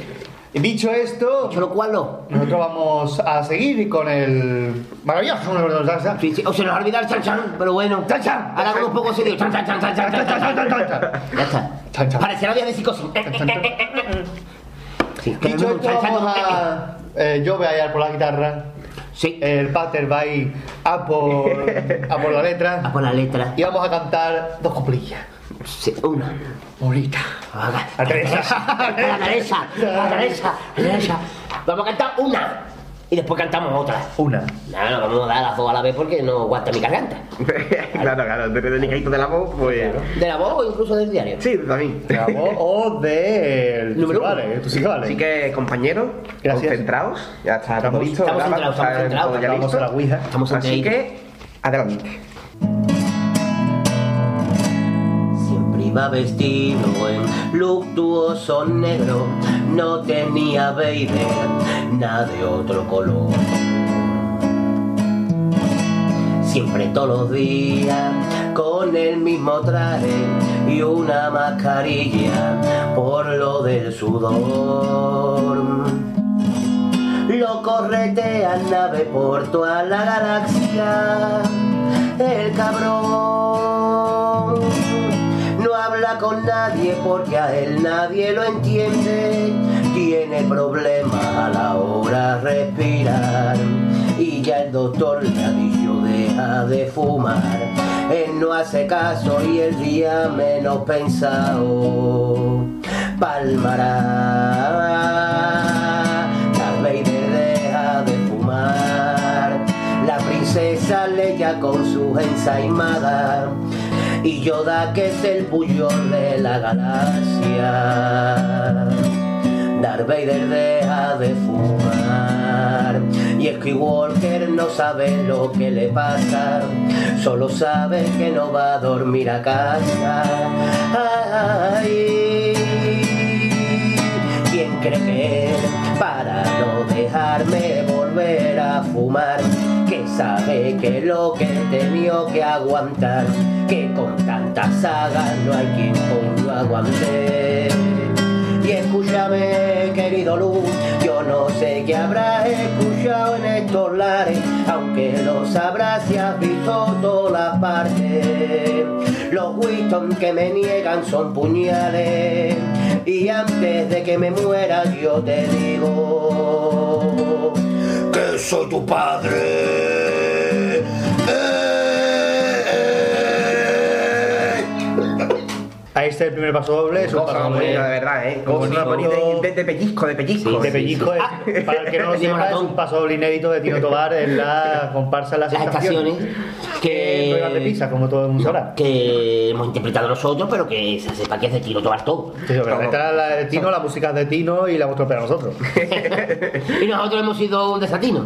Dicho esto, Dicho lo cual, no. nosotros vamos a seguir con el maravilloso número de salsa. Sí, sí, o se nos olvida el chan chan, pero bueno. Chan, chan. Ahora con un poco serio. Chan chan chan chan chan chan chan chan. Ya está. Chan, chan. Parecerá día de psicosis. Sí, Dicho esto, chan, chan, vamos a. eh, yo voy a ir por la guitarra. Sí. El pater va a ir a por, a por la letra. A por la letra. Y vamos a cantar dos coplillas. Sí, una. Bonita. Haga. A Teresa. A la Teresa. A la Teresa. A la Teresa. Vamos a cantar una. Y después cantamos otra. Una. No, no, vamos a dar las dos a la vez porque no aguanta mi garganta. claro, claro, de delicadito de la voz, pues. De la voz o incluso del diario. Sí, también. De la voz o de. Número Tú sí vale, tú sí que vale. Así que, compañeros, Gracias. concentraos. Ya está todo Estamos- listo. estamos ¿verdad? centrados, estamos Está centrados, todo ya Vamos listo. a la Ouija. Estamos Así que, adelante. Iba vestido en luctuoso negro, no tenía baby, nada de otro color. Siempre todos los días con el mismo traje y una mascarilla por lo del sudor. Lo corretean nave por toda la galaxia, el cabrón. Con nadie porque a él nadie lo entiende. Tiene problemas a la hora de respirar. Y ya el doctor le ha dicho deja de fumar. Él no hace caso y el día menos pensado palmará. Deja de fumar. La princesa Leia con sus ensaimadas. Y Yoda que es el bullón de la galaxia. Darth Vader deja de fumar. Y Skywalker no sabe lo que le pasa. Solo sabe que no va a dormir a casa. Ay, ¿Quién cree que para no dejarme volver a fumar? Que sabe que lo que tenido que aguantar, que con tantas sagas no hay quien lo aguante. Y escúchame, querido Luz, yo no sé qué habrás escuchado en estos lares, aunque lo sabrás si has visto todas partes. Los Winston que me niegan son puñales, y antes de que me muera yo te digo que soy tu padre. Ahí está el primer paso doble. Es un paso doble. de verdad, ¿eh? Cosa bonita de, de, de pellizco, de pellizco. de pellizco es, para el que no lo sepa, es un paso doble inédito de Tino Tobar en la comparsa en las, Las estaciones Que no de pizza, como todo el mundo sabrá. que hemos interpretado nosotros, pero que se sepa que es de tiro tomar todo. Sí, pero la de Tino, la música es de Tino y la hemos tropeado nosotros. y nosotros hemos sido un desatino.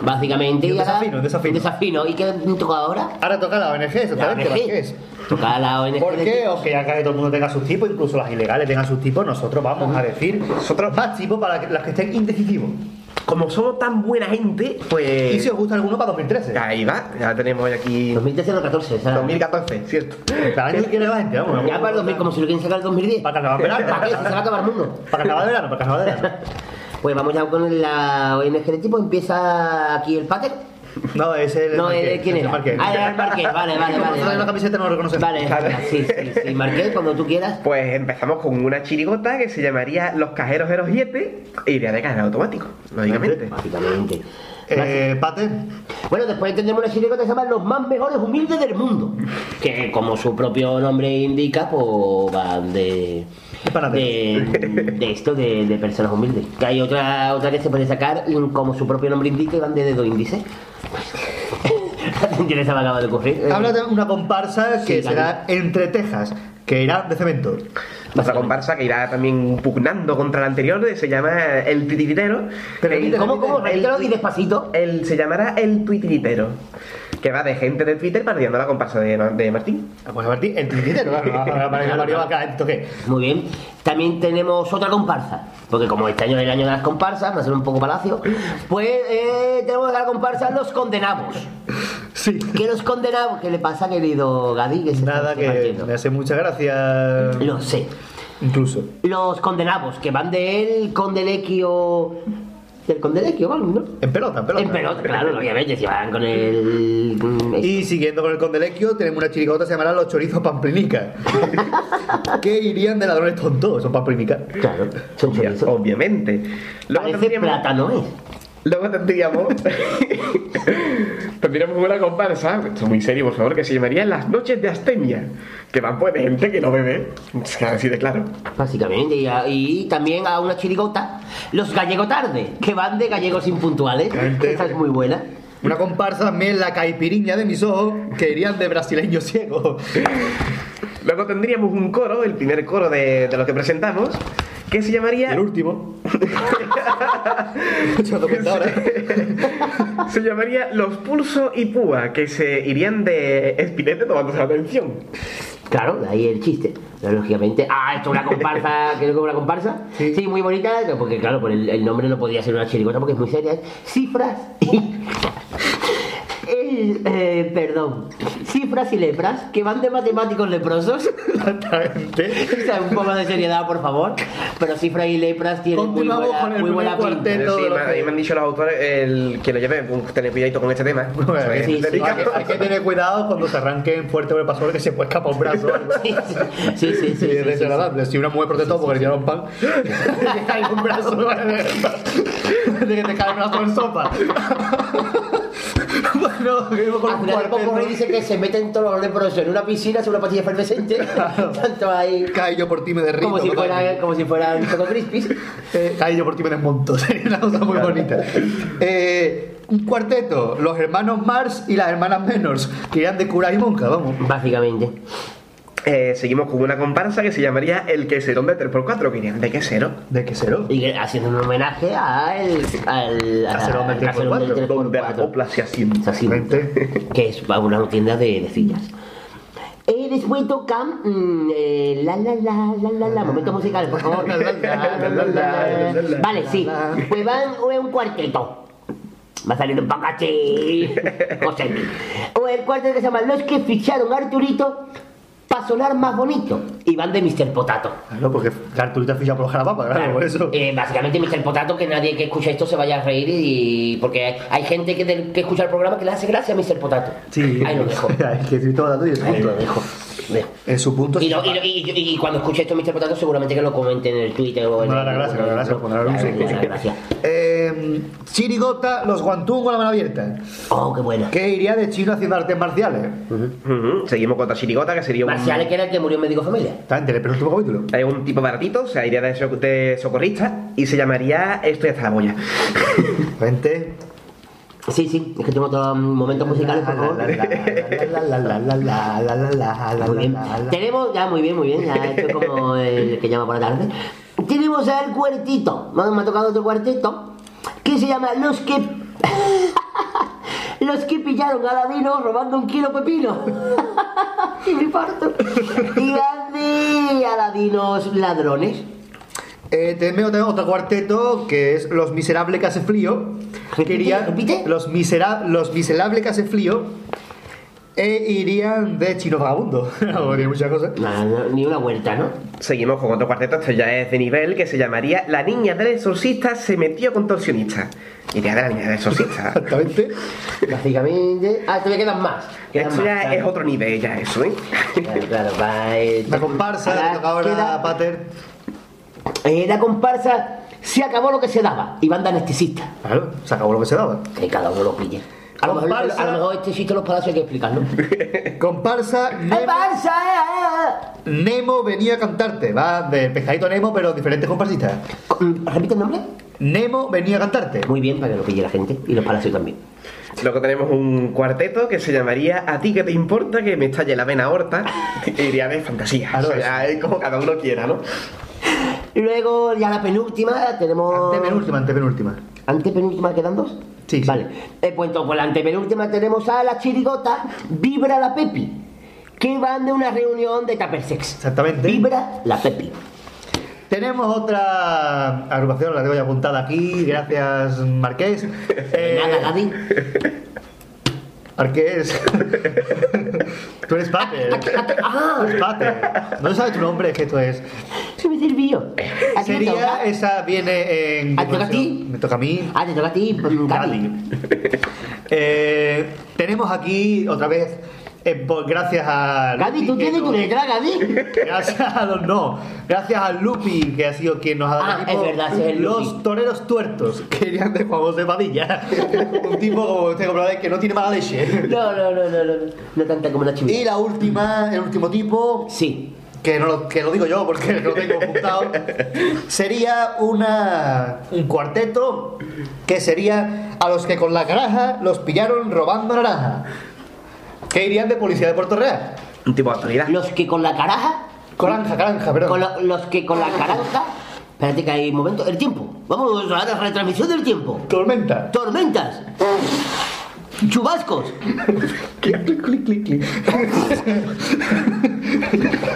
Básicamente. Y un y ahora- desafino, un desafino. un desafino. ¿Y qué toca ahora? Ahora toca la ONG, exactamente. La ¿las ONG. qué es? Toca la ONG. ¿Por qué? O que ya que todo el mundo tenga sus tipos, incluso las ilegales tengan sus tipos, nosotros vamos a decir Nosotros- más tipos para las que estén indecisivos. Como somos tan buena gente, pues. Y si os gusta alguno para 2013. Ahí va, ya tenemos hoy aquí. 2013 o 14, esa era- 2014, cierto. Cada año que quiere la gente, vamos. Ya para el 2000, como si lo quieren sacar el 2010. Para carnaval verano. ¿Para qué? Se va a acabar el mundo. Para carnaval de verano, para carnaval de verano. Pues vamos ya con la ONG de tipo. Empieza aquí el pater. No, es el. No, Marqués, eh, ¿quién es el era? Marqués. Ah, era el Marqués. Vale, vale, Como vale. trae la vale. camiseta no lo reconocemos. Vale, sí, sí, sí. Marqués, cuando tú quieras. Pues empezamos con una chirigota que se llamaría Los cajeros de los yetes e iría de cajero automático, lógicamente. Básicamente. Eh, Pate, Bueno, después tendremos una chirigota que se llama Los más mejores humildes del mundo. Que como su propio nombre indica, pues van de. De, de esto, de, de personas humildes. Que hay otra, otra que se puede sacar, como su propio nombre indica, y van de dedo índice. ¿Quién se me acaba de ocurrir? Eh, habla de una comparsa que Sí, será entre Texas, que irá de cemento. Otra comparsa que irá también pugnando contra la anterior se llama El Titiritero. ¿Cómo, cómo? el Repítelo y despacito. el- se llamará El Tuitiritero. que va de gente de Twitter parodiando la comparsa de, de Martín. Pues Martín, en Twitter, claro. Ahora Mario Mario va a caer, ¿esto qué? Muy bien. También tenemos otra comparsa. Porque como este año es el año de las comparsas, va a ser un poco palacio. Pues eh, tenemos la comparsa Los Condenados. Sí. ¿Qué los condenados? ¿Qué le pasa, querido? Que se Nada, que me hace mucha gracia. Lo sé. Incluso. Los condenados, que van del Condelequio. Del Condelequio. ¿no? En pelota, en pelota. En pelota, claro, obviamente, si van con el. mm, Y siguiendo con el condelequio, tenemos una chirigota que se llamará Los Chorizos Pamplinica. que irían de ladrones tontos, son Pamplinica. Claro, son chorizos. Obviamente. Luego Parece plátano, ¿eh? Luego tendríamos, tendríamos una comparsa, esto es muy serio por favor, que se llamaría Las Noches de Astemia, que van pues de gente que no bebe, es que así de claro. Básicamente, y, a- y también a una chirigota, los gallego tarde, que van de gallegos impuntuales. Esa es muy buena. Una comparsa también, la caipiriña de mis ojos, que irían de brasileños ciegos. Luego tendríamos un coro, el primer coro de, de lo que presentamos, que se llamaría... El último. Se llamaría Los Pulso y Púa, que se irían de Espinete tomándose la atención. Claro, de ahí el chiste. Pero, lógicamente, ah, esto es una comparsa, creo que es una comparsa. Sí. muy bonita, porque claro, por el, el nombre no podía ser una chirigota porque es muy seria. es Cifras y. El, eh, perdón, cifras y lepras que van de matemáticos leprosos. Exactamente. O sea, un poco de seriedad, por favor. Pero cifras y lepras tienen muy buena, con el muy buena pinta. Sí, me, a mí me han dicho los autores el, que lo lleve, un tener cuidadito con este tema. Bueno, sí, sí, hay, que, hay que tener cuidado cuando se arranquen fuerte por el pasador que se puede escapar un brazo. Sí, sí, sí, sí, sí, es sí, desagradable. Si una mujer protestó porque le tiraron pan, te cae un brazo de que te cae un brazo en sopa. bueno, con Al un final dice que se meten todos los leprosos en una piscina, es una pastilla efervescente. Tanto ahí. Cae yo por ti me derrito. Como si fuera, como si fueran Choco Crispies. Eh, cae yo por ti me desmonto. Sería una cosa muy bonita. Eh, un cuarteto, los hermanos Mars y las hermanas Menors, que irían de cura y monja, vamos. Básicamente. Eh, seguimos con una comparsa que se llamaría El Queserón de 3x4, que irían de quesero. ¿De quesero? Y que- haciendo un homenaje al. al. Caserón del al caserón del 3x4, Donde la 3x4. copla se asienta. Que es una tienda de, de sillas. Eh, después toca mm, eh, la la la la la la momentos musicales, por favor. La, la, la, la, la, la. Vale, sí. Pues van o un cuarteto. Va a salir un poco así. José. O el cuarteto que se llama Los que ficharon a Arturito para sonar más bonito. Y van de Mr. Potato. Claro, porque Arturito ficha por los jalapapas, claro, por eso. Eh, básicamente Mr. Potato, que nadie que escuche esto se vaya a reír y porque hay, hay gente que, del- que escucha el programa que le hace gracia a Mr. Potato. Sí, Ahí lo dejo. Ahí lo dejo. En su punto. Y, lo- y, lo- y- y- y cuando escuche esto Mr. Potato seguramente que lo comenten en el Twitter o en No, el... la gracia, la gracia, poner un Claro, sí. la gracia. Eh, Chirigota, los guantún con la mano abierta. Oh, qué buena. Que iría de chino haciendo artes marciales. Seguimos con otra chirigota que sería un, Marciales que era el que murió en médico familia. Está en el penúltimo capítulo. es un tipo baratito, o sea, iría de socorrista y se llamaría Esto ya está la boya. Gente. Sí, sí, es que tengo todos momentos musicales, por favor. Muy bien. Tenemos, ya muy bien, muy bien, ya esto es como el que llama por la tarde. Tenemos al cuartito, me ha tocado otro cuartito, que se llama Los que... Los que pillaron a Aladino robando un kilo pepino. y me parto. Y van de Aladinos ladrones. Eh, tenemos otro, otro cuarteto que es Los Miserables que hace frío. Que irían, repite. Los, misera, los Miserables que hace frío. E irían de chino vagabundo. no, tiene muchas cosas. No, no, ni una vuelta, ¿no? Seguimos con otro cuarteto, esto ya es de nivel, que se llamaría La niña del exorcista se metió con torsionista. Iría de la niña del exorcista. Exactamente. Básicamente. Ah, todavía quedan más. Quedan Esto más, ya claro. es otro nivel, ya eso, ¿eh? Claro, claro, va. eh, La comparsa, ahora queda- Pater. Eh, la comparsa se acabó lo que se daba y van de anestesista. Claro, se acabó lo que se daba. Que cada uno lo pille. A lo, mejor, a lo mejor este chiste los palacios hay que explicarlo. Comparsa, Nemo, ¡Comparsa! Nemo venía a cantarte. Va del pescadito Nemo, pero diferentes comparsistas. Mm, ¿Repite el nombre? Nemo venía a cantarte. Muy bien, para que lo pille la gente y los palacios también. Luego tenemos un cuarteto que se llamaría A ti que te importa que me estalle la vena horta. Iría de fantasía. Claro, O sea, ya es como cada uno quiera, ¿no? Y luego ya la penúltima tenemos. Antepenúltima, antepenúltima. Antepenúltima quedan dos. Sí, sí. Vale. Eh, pues entonces, por la antepenúltima tenemos a la chirigota Vibra la Pepi, que van de una reunión de Tupper Sex. Exactamente. Vibra la Pepi. Tenemos otra agrupación, la tengo ya apuntada aquí, gracias Marqués. Eh, Nada, Gadi. Marqués. Tú eres Pater. Ah, Tú eres Pater. No sabes tu nombre, que esto es. se me sirvió. ¿A Sería, toca? esa viene en. ¿Ah, te toca a ti? Me toca a mí. Ah, te toca a ti, Gadi. Gadi. Eh, tenemos aquí otra vez, eh, gracias a. Gadi, ¿tú tienes tu letra, Gadi? Gracias a los no, gracias a Lupi, que ha sido quien nos ha dado Ah, el es verdad, sí, es el los toreros tuertos, que irían de Juan José Padilla. Un tipo, como comprueba, que no tiene mala leche. No, no, no, no, no, no tanta como la Y chivita. la última, el último tipo, Sí. que no lo, que lo digo yo porque lo tengo apuntado, sería una, un cuarteto que sería a los que con la caraja los pillaron robando naranja. Que irían de policía de Puerto Real. Un tipo de autoridad. Los que con la caraja, Caranja, caranja, perdón. con los que con la caranja. Espérate que hay un momento. El tiempo. Vamos a la retransmisión del tiempo. Tormenta. Tormentas. Chubascos. clic, clic, clic, clic, clic.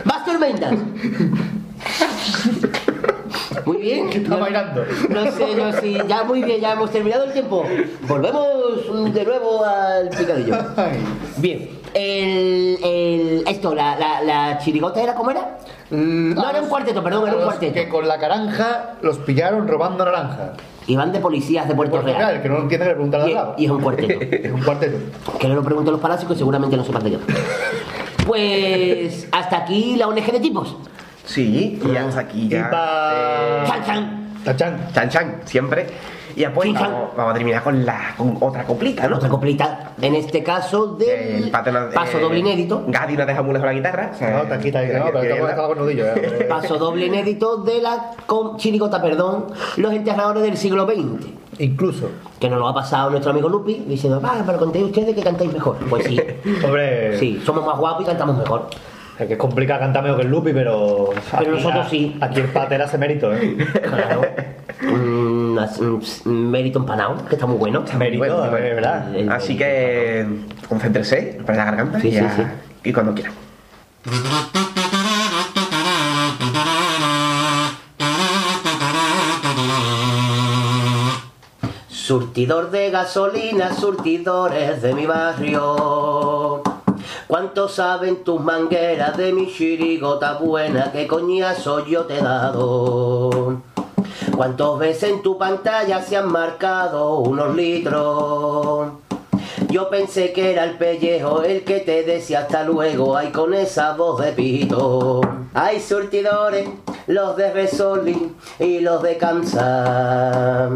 Más tormentas. Muy bien. Está bailando. No sé yo si ya muy bien, ya hemos terminado el tiempo. Volvemos mm, de nuevo al picadillo. Bien. El, el, esto, la, la, la chirigota era cómo era? No, era un cuarteto, perdón, era un cuarteto. que con la caranja los pillaron robando naranja. Y van de policías de Puerto, Puerto Real. Real, que no entiende que preguntar al Y, lado. y es un cuarteto. Es un cuarteto. que no lo pregunten los palacios que seguramente no sepan de qué. Pues hasta aquí la ONG de tipos. Sí, y hasta aquí ya. Pa- eh, Chan, chan. Tachán. Chan Chan, siempre. Y después Chin, chan. vamos, vamos a terminar con, la, con otra coplita, ¿no? Otra coplita. En este caso del paso eh, doble inédito. Gadi nos deja muy lejos la guitarra. o sea, No, te quita, no, pero estamos estaba con nudillo. eh. Paso doble inédito de la com- chirigota, perdón, los enterradores del siglo XX. Incluso. Que nos lo ha pasado nuestro amigo Lupi diciendo, va, pero contéis ustedes que cantáis mejor. Pues sí, Hombre, sí, somos más guapos y cantamos mejor. Es que es complicado cantar mejor que el Lupi, pero. Pero nosotros a- sí. Aquí el pater hace mérito, ¿eh? Claro. Mérito empanado, que está muy bueno. Mérito, Bueno, bueno. es verdad. El- Así que concéntrese, para la garganta Sí, y, sí, sí. y cuando quiera. Surtidor de gasolina, surtidores de mi barrio. ¿Cuántos saben tus mangueras de mi chirigota buena? ¿Qué coñazo yo te he dado? ¿Cuántos veces en tu pantalla se han marcado unos litros? Yo pensé que era el pellejo el que te decía hasta luego, ay con esa voz de pito. Hay surtidores, los de Resoli y los de Kansas.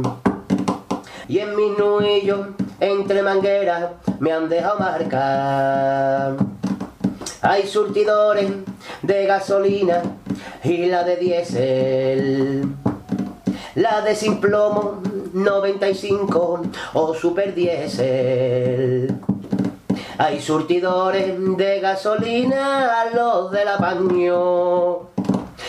Y en mis nuillos, entre mangueras, me han dejado marcar. Hay surtidores de gasolina y la de diésel. La de sin plomo 95 o super diésel. Hay surtidores de gasolina, los del apaño.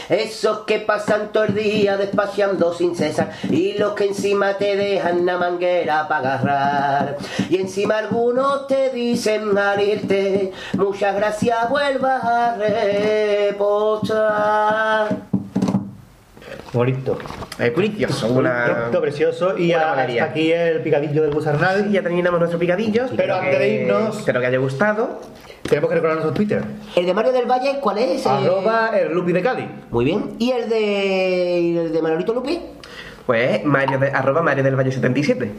Esos que pasan todo el día despaciando sin cesar y los que encima te dejan la manguera para agarrar. Y encima algunos te dicen al irte, muchas gracias, vuelvas a reposar. Bonito. Es precioso, una. Bonito, precioso. Y una hasta galería. aquí el picadillo del gusarnal. Y ya terminamos nuestro picadillo. Pero espero antes de que- irnos- Espero que haya gustado. Tenemos que recordar nuestro Twitter. ¿El de Mario del Valle cuál es? Arroba el Lupi de Cádiz. Muy bien. ¿Y el de, y el de Manolito Lupi? Pues Mario de, arroba Mario del Valle 77.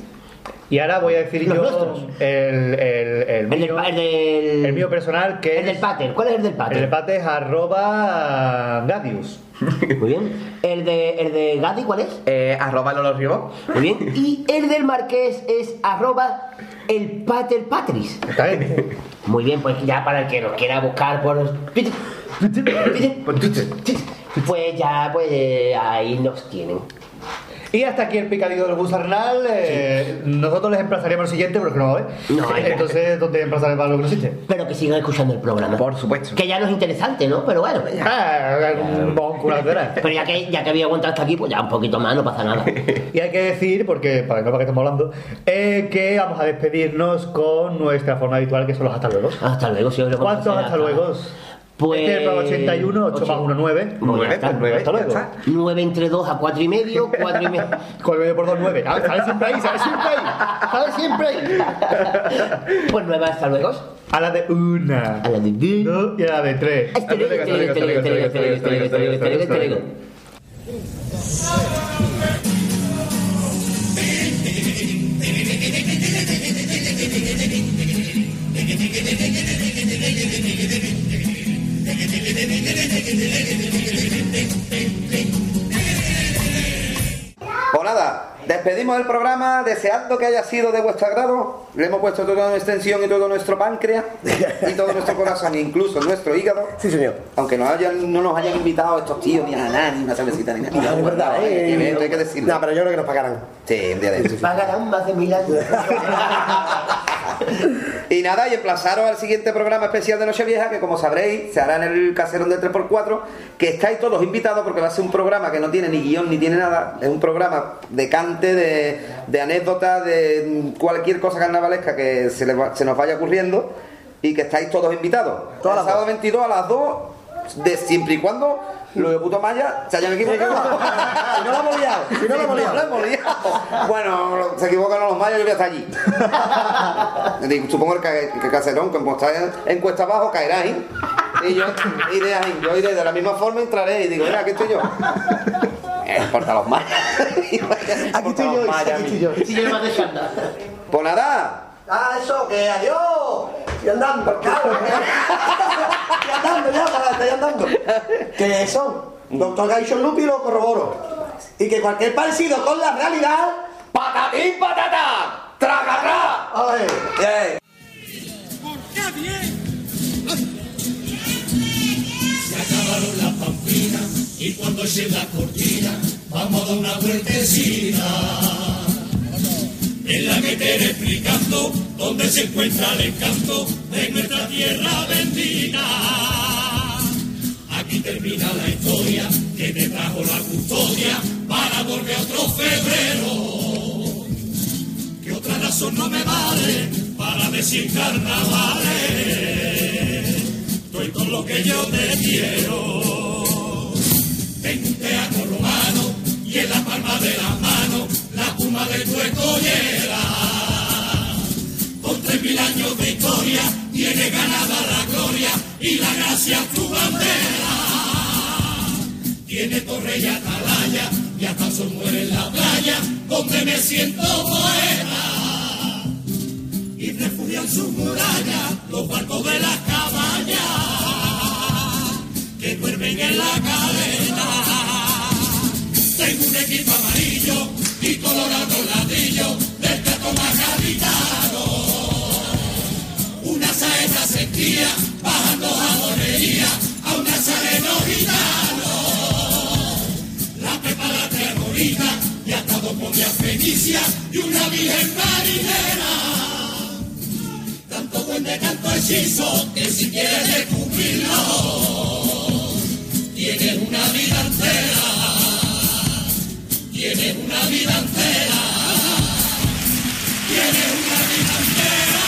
Y ahora voy a decir Los yo el, el, el, El del, mío, pa- el del, el mío personal, que el del es. Pater. ¿Cuál es el del El Pater? de Pate es arroba Gadius. Muy bien. ¿El de, el de Gadi cuál es? Eh, arroba Lolo Ribó. Muy bien. Y el del Marqués es arroba el Pater Patris. ¿Está bien? Muy bien, pues ya para el que nos quiera buscar por Twitter. pues ya pues eh, ahí nos tienen. Y hasta aquí el picadillo del bus renal. eh, Nosotros les emplazaríamos al siguiente, pero que no va a haber. No, Entonces, ¿dónde emplazaremos a lo que no existe? Pero que sigan escuchando el programa. Por supuesto. Que ya no es interesante, ¿no? Pero bueno. ya. Ah, un bon. Pero ya que, ya que había aguantado hasta aquí, pues ya un poquito más, no pasa nada. Y hay que decir, porque para que no para qué estamos hablando, eh, que vamos a despedirnos con nuestra forma habitual, que son los hasta luego. Hasta luego, si os lo ¿Cuántos hasta luego? Pues- Este es el programa 81, 8 más 1, 9. Pues ya está. Hasta luego. 9 entre 2 a 4 y medio, 4 y medio. 4 y medio por 2, 9. Ah, Sale siempre ahí, sale siempre ahí. Sale siempre ahí. Pues 9 hasta luego. A la de una. A la de dos y a la de tres. Este luego, este luego, este luego, este luego, este luego, este luego, pues Monada, despedimos el programa deseando que haya sido de vuestro agrado. Le hemos puesto toda nuestra extensión y todo nuestro páncreas y todo nuestro corazón, incluso nuestro hígado. Sí, señor. Aunque no, hayan, no nos hayan invitado estos tíos ni a nada, ni una cervecita, ni nada. No, es verdad, Hay eh. ver, hay que decirlo. No, pero yo creo que nos pagarán. Sí, un día de estos. Pagarán más de mil años. Y nada, y emplazaros al siguiente programa especial de Nochevieja, que como sabréis, se hará en el caserón del 3x4, que estáis todos invitados porque va a ser un programa que no tiene ni guion ni tiene nada, es un programa de de, de anécdotas, de cualquier cosa carnavalesca que se, le va- se nos vaya ocurriendo y que estáis todos invitados. el sábado 22 a las 2, de siempre y cuando los de puto Maya se hayan equivocado. Si no lo hemos liado, si no lo hemos liado. No lo hemos liado. Bueno, se equivocan los mayas, yo voy hasta allí. Supongo que, que Caserón, como está en, en cuesta abajo, caerá ahí. Y yo iré ahí. Yo iré de la misma forma, entraré y digo, mira, aquí estoy yo. Me importa los mayas. Aquí estoy yo, aquí estoy yo. Si yo le mando chanda. Pues nada, Ah, eso, que adiós. Y andando, cabrón. Y andando ya, para estoy andando. Que son, doctor Gaishon Lupi lo corroboro. Y que cualquier parecido con la realidad. ¡Patatín, patata! ¡Tragará! Ay, eh, ¡Qué bien! Se acabaron las y cuando eche la cortina vamos a dar una vueltecita en la que te explicando dónde se encuentra el encanto de nuestra tierra bendita. Aquí termina la historia que te trajo la custodia para volver otro febrero. Que otra razón no me vale para decir carnavales. Estoy con lo que yo te quiero. Teatro romano y en la palma de la mano la puma de tu escollera. Con tres mil años de historia tiene ganada la gloria y la gracia tu bandera. Tiene torre y atalaya y hasta sol muere en la playa donde me siento poeta. Y refugian sus murallas los barcos de las caballas que duermen en la cadena. Tengo un equipo amarillo y colorado ladrillo del teto más gaditano. Una saeta sentía bajando jabonería a un nazareno gitano. La pepa la terrorita y atado con la fenicia y una virgen marinera. Tanto duende, tanto hechizo que si quieres descubrirlo, tienes una vida tiene una vida entera, tiene una vida entera.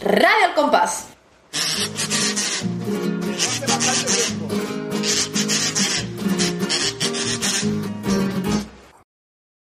Radio El Compás.